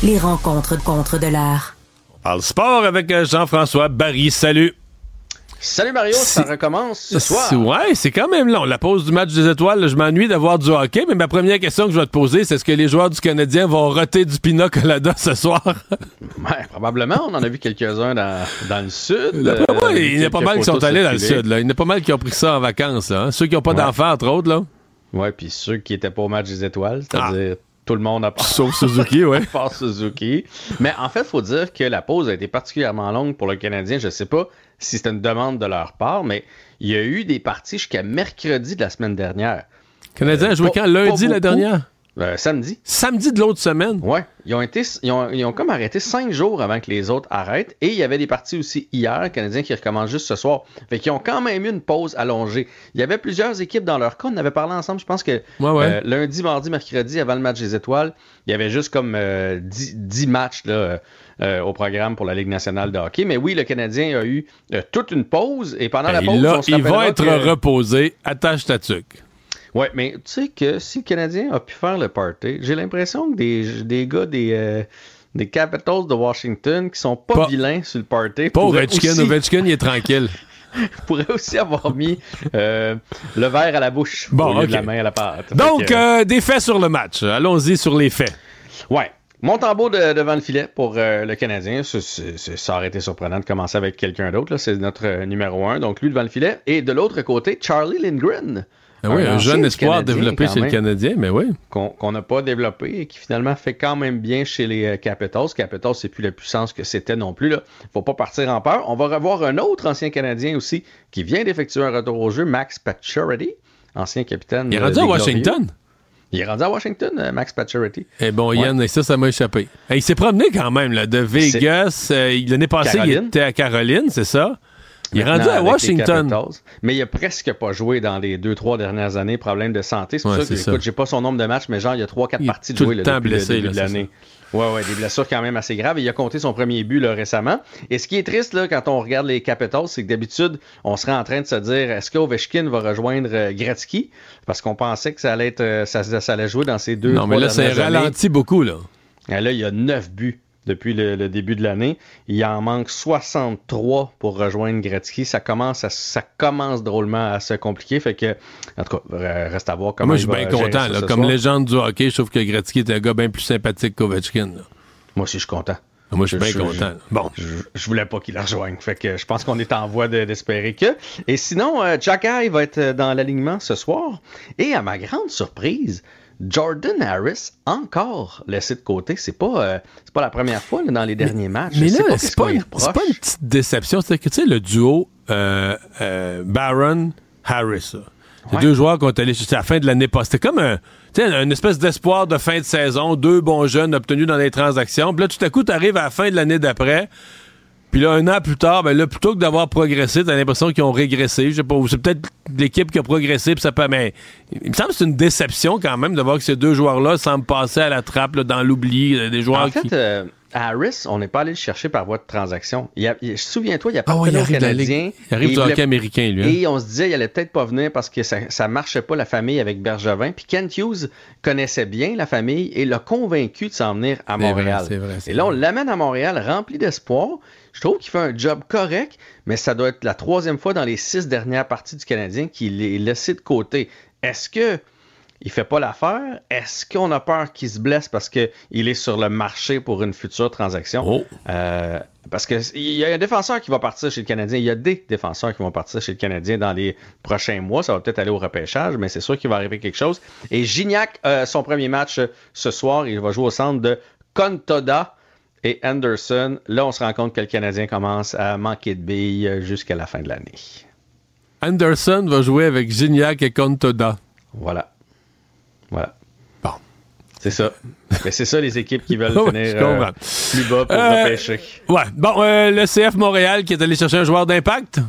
Les rencontres contre de l'art. On parle sport avec euh, Jean-François Barry. Salut. Salut Mario, ça recommence ce soir. Ouais, c'est quand même long. La pause du match des étoiles, je m'ennuie d'avoir du hockey, mais ma première question que je vais te poser, c'est est-ce que les joueurs du Canadien vont roter du Pina Colada (laughs) ce soir? ouais, probablement. On en a vu quelques-uns dans, dans, le sud. Euh, ouais, il y en a pas mal qui sont allés dans le sud. Là. Il y en a pas mal qui ont pris ça en vacances. Hein. Ceux qui n'ont pas ouais. d'enfants, entre autres. là. Ouais, puis ceux qui étaient pas au match des étoiles, c'est-à-dire... Ah. Tout le monde a part. Sauf Suzuki, (laughs) ouais. part Suzuki. Mais en fait, il faut dire que la pause a été particulièrement longue pour le Canadien. Je sais pas si c'était une demande de leur part, mais il y a eu des parties jusqu'à mercredi de la semaine dernière. Le Canadien euh, a joué quand? Lundi la dernière? Euh, samedi. Samedi de l'autre semaine? Ouais. Ils ont, été, ils, ont, ils ont comme arrêté cinq jours avant que les autres arrêtent. Et il y avait des parties aussi hier, Canadiens qui recommencent juste ce soir. Fait qu'ils ont quand même eu une pause allongée. Il y avait plusieurs équipes dans leur cas. On avait parlé ensemble, je pense que ouais, ouais. Euh, lundi, mardi, mercredi, avant le match des étoiles, il y avait juste comme euh, 10, 10, matchs là, au programme pour la Ligue nationale de hockey. Mais oui, le Canadien a eu toute une pause. Et pendant Et la pause, là, on se il va être que... reposé. Attache ta tuque. Ouais, mais tu sais que si le Canadien a pu faire le party, j'ai l'impression que des, des gars des, euh, des Capitals de Washington qui sont pas, Pas- vilains sur le party. Pas Ovechkin. Ovechkin, il est tranquille. (laughs) pourraient aussi avoir mis euh, le verre à la bouche Bon, au lieu de la main à la pâte. Donc, euh, des faits sur le match. Allons-y sur les faits. Ouais. Montembeau de, devant le filet pour le Canadien. Ça, aurait été surprenant de commencer avec quelqu'un d'autre. C'est notre numéro un. Donc, lui devant le filet. Et de l'autre côté, Charlie Lindgren. Ah oui, un jeune espoir développé chez le Canadien, mais oui. Qu'on n'a pas développé et qui finalement fait quand même bien chez les euh, Capitals. Capitals, c'est plus la puissance que c'était non plus. Là. Faut pas partir en peur. On va revoir un autre ancien Canadien aussi qui vient d'effectuer un retour au jeu, Max Pacioretty, ancien capitaine. Il est euh, rendu à Glorieux. Washington? Il est rendu à Washington, euh, Max Pacioretty. Eh bon, Yann, et ça, ça m'a échappé. Eh, il s'est promené quand même, là, de Vegas. Euh, l'année passée, Caroline. il était à Caroline, c'est ça? Il est rendu à Washington. Mais il a presque pas joué dans les deux, trois dernières années. Problème de santé. C'est pour Ouais, ça que, ça. écoute, j'ai pas son nombre de matchs, mais genre, il y a trois, quatre parties de jouer le temps depuis blessé, le début là, de l'année. Ouais, ouais, des blessures quand même assez graves. Et il a compté son premier but là, récemment. Et ce qui est triste là, quand on regarde les Capitals, c'est que d'habitude, on serait en train de se dire est-ce qu'Ovechkin va rejoindre euh, Gretzky? Parce qu'on pensait que ça allait être euh, ça, ça allait jouer dans ces deux. Non, mais là, c'est ralenti beaucoup, là. Et là, il y a 9 buts depuis le, le début de l'année. Il en manque 63 pour rejoindre Gretzky. Ça commence, à, ça commence drôlement à se compliquer. Fait que, en tout cas, re- reste à voir comment Moi, je suis bien content. là. Comme soir. légende du hockey, je trouve que Gretzky est un gars bien plus sympathique qu'Ovechkin. Moi aussi, je suis content. Moi, je suis bien content. Bon. Je, voulais pas qu'il la rejoigne. Fait que je pense qu'on est en voie d'espérer que. Et sinon, euh, Jack Eye va être dans l'alignement ce soir. Et à ma grande surprise, Jordan Harris, encore laissé de côté. C'est pas, euh, c'est pas la première fois dans les derniers matchs. Mais là, c'est pas, une petite déception. C'est que, tu sais, le duo euh, euh, Barron-Harris, c'est deux joueurs qui ont allé jusqu'à la fin de l'année passée. C'était comme un, une espèce d'espoir de fin de saison. Deux bons jeunes obtenus dans les transactions. Puis là, tout à coup, tu arrives à la fin de l'année d'après. Puis là, un an plus tard, ben là, plutôt que d'avoir progressé, t'as l'impression qu'ils ont régressé. Je sais pas, c'est peut-être l'équipe qui a progressé, puis ça peut. Mais il me semble que c'est une déception quand même de voir que ces deux joueurs-là semblent passer à la trappe dans l'oubli euh, des joueurs en fait, euh, Harris, on n'est pas allé le chercher par voie de transaction. Souviens-toi, il y a pas oh, il arrive Canadien. Il arrive du hockey américain, lui. Hein. Et on se disait, il allait peut-être pas venir parce que ça, ça marchait pas la famille avec Bergevin. Puis Kent Hughes connaissait bien la famille et l'a convaincu de s'en venir à Montréal. Vrai, et là, on l'amène à Montréal rempli d'espoir. Je trouve qu'il fait un job correct, mais ça doit être la troisième fois dans les six dernières parties du Canadien qu'il est laissé de côté. Est-ce que il fait pas l'affaire? Est-ce qu'on a peur qu'il se blesse parce qu'il est sur le marché pour une future transaction? Oh. Euh, parce qu'il y a un défenseur qui va partir chez le Canadien. Il y a des défenseurs qui vont partir chez le Canadien dans les prochains mois. Ça va peut-être aller au repêchage, mais c'est sûr qu'il va arriver quelque chose. Et Gignac, euh, son premier match ce soir, il va jouer au centre de Contoda et Anderson. Là, on se rend compte que le Canadien commence à manquer de billes jusqu'à la fin de l'année. Anderson va jouer avec Gignac et Contoda. Voilà. Voilà. Bon. C'est ça. (laughs) Mais c'est ça les équipes qui veulent finir euh, plus bas pour euh, repêcher. Ouais. Bon, euh, le CF Montréal qui est allé chercher un joueur d'impact.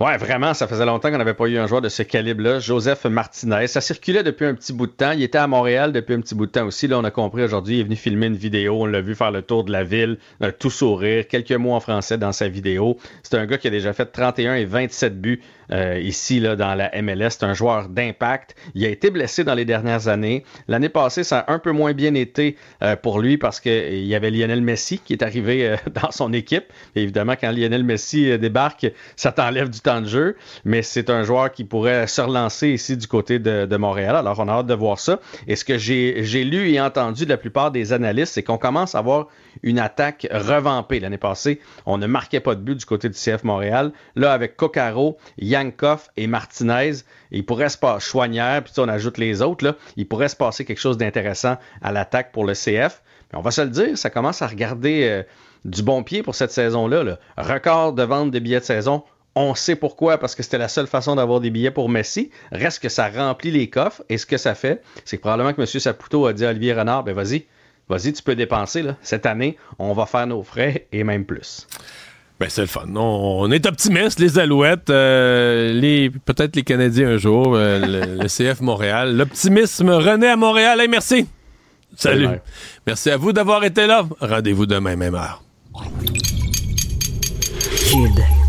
Ouais, vraiment, ça faisait longtemps qu'on n'avait pas eu un joueur de ce calibre-là, Joseph Martinez. Ça circulait depuis un petit bout de temps. Il était à Montréal depuis un petit bout de temps aussi. Là, on a compris aujourd'hui, il est venu filmer une vidéo. On l'a vu faire le tour de la ville, tout sourire, quelques mots en français dans sa vidéo. C'est un gars qui a déjà fait 31 et 27 buts euh, ici là, dans la MLS. C'est un joueur d'impact. Il a été blessé dans les dernières années. L'année passée, ça a un peu moins bien été euh, pour lui parce qu'il y avait Lionel Messi qui est arrivé euh, (laughs) dans son équipe. évidemment, quand Lionel Messi débarque, ça t'enlève du temps de jeu, mais c'est un joueur qui pourrait se relancer ici du côté de, Montréal. Alors, on a hâte de voir ça. Et ce que j'ai lu et entendu de la plupart des analystes, c'est qu'on commence à avoir une attaque revampée. L'année passée, on ne marquait pas de but du côté du CF Montréal. Là, avec Coccaro, Yankov et Martinez, il pourrait se passer Chouanière, puis on ajoute les autres, là, il pourrait se passer quelque chose d'intéressant à l'attaque pour le CF. On va se le dire, ça commence à regarder euh, du bon pied pour cette saison-là. Là. Record de vente des billets de saison, on sait pourquoi, parce que c'était la seule façon d'avoir des billets pour Messi. Reste que ça remplit les coffres. Et ce que ça fait, c'est que probablement que M. Saputo a dit à Olivier Renard, ben vas-y, vas-y, tu peux dépenser. Là. Cette année, on va faire nos frais et même plus. Ben, c'est le fun. On, est optimistes, les Alouettes, euh, les, peut-être les Canadiens un jour, euh, le, (laughs) CF Montréal. L'optimisme renaît à Montréal. Hey, merci. Salut. Merci à vous d'avoir été là. Rendez-vous demain, même heure. Kid.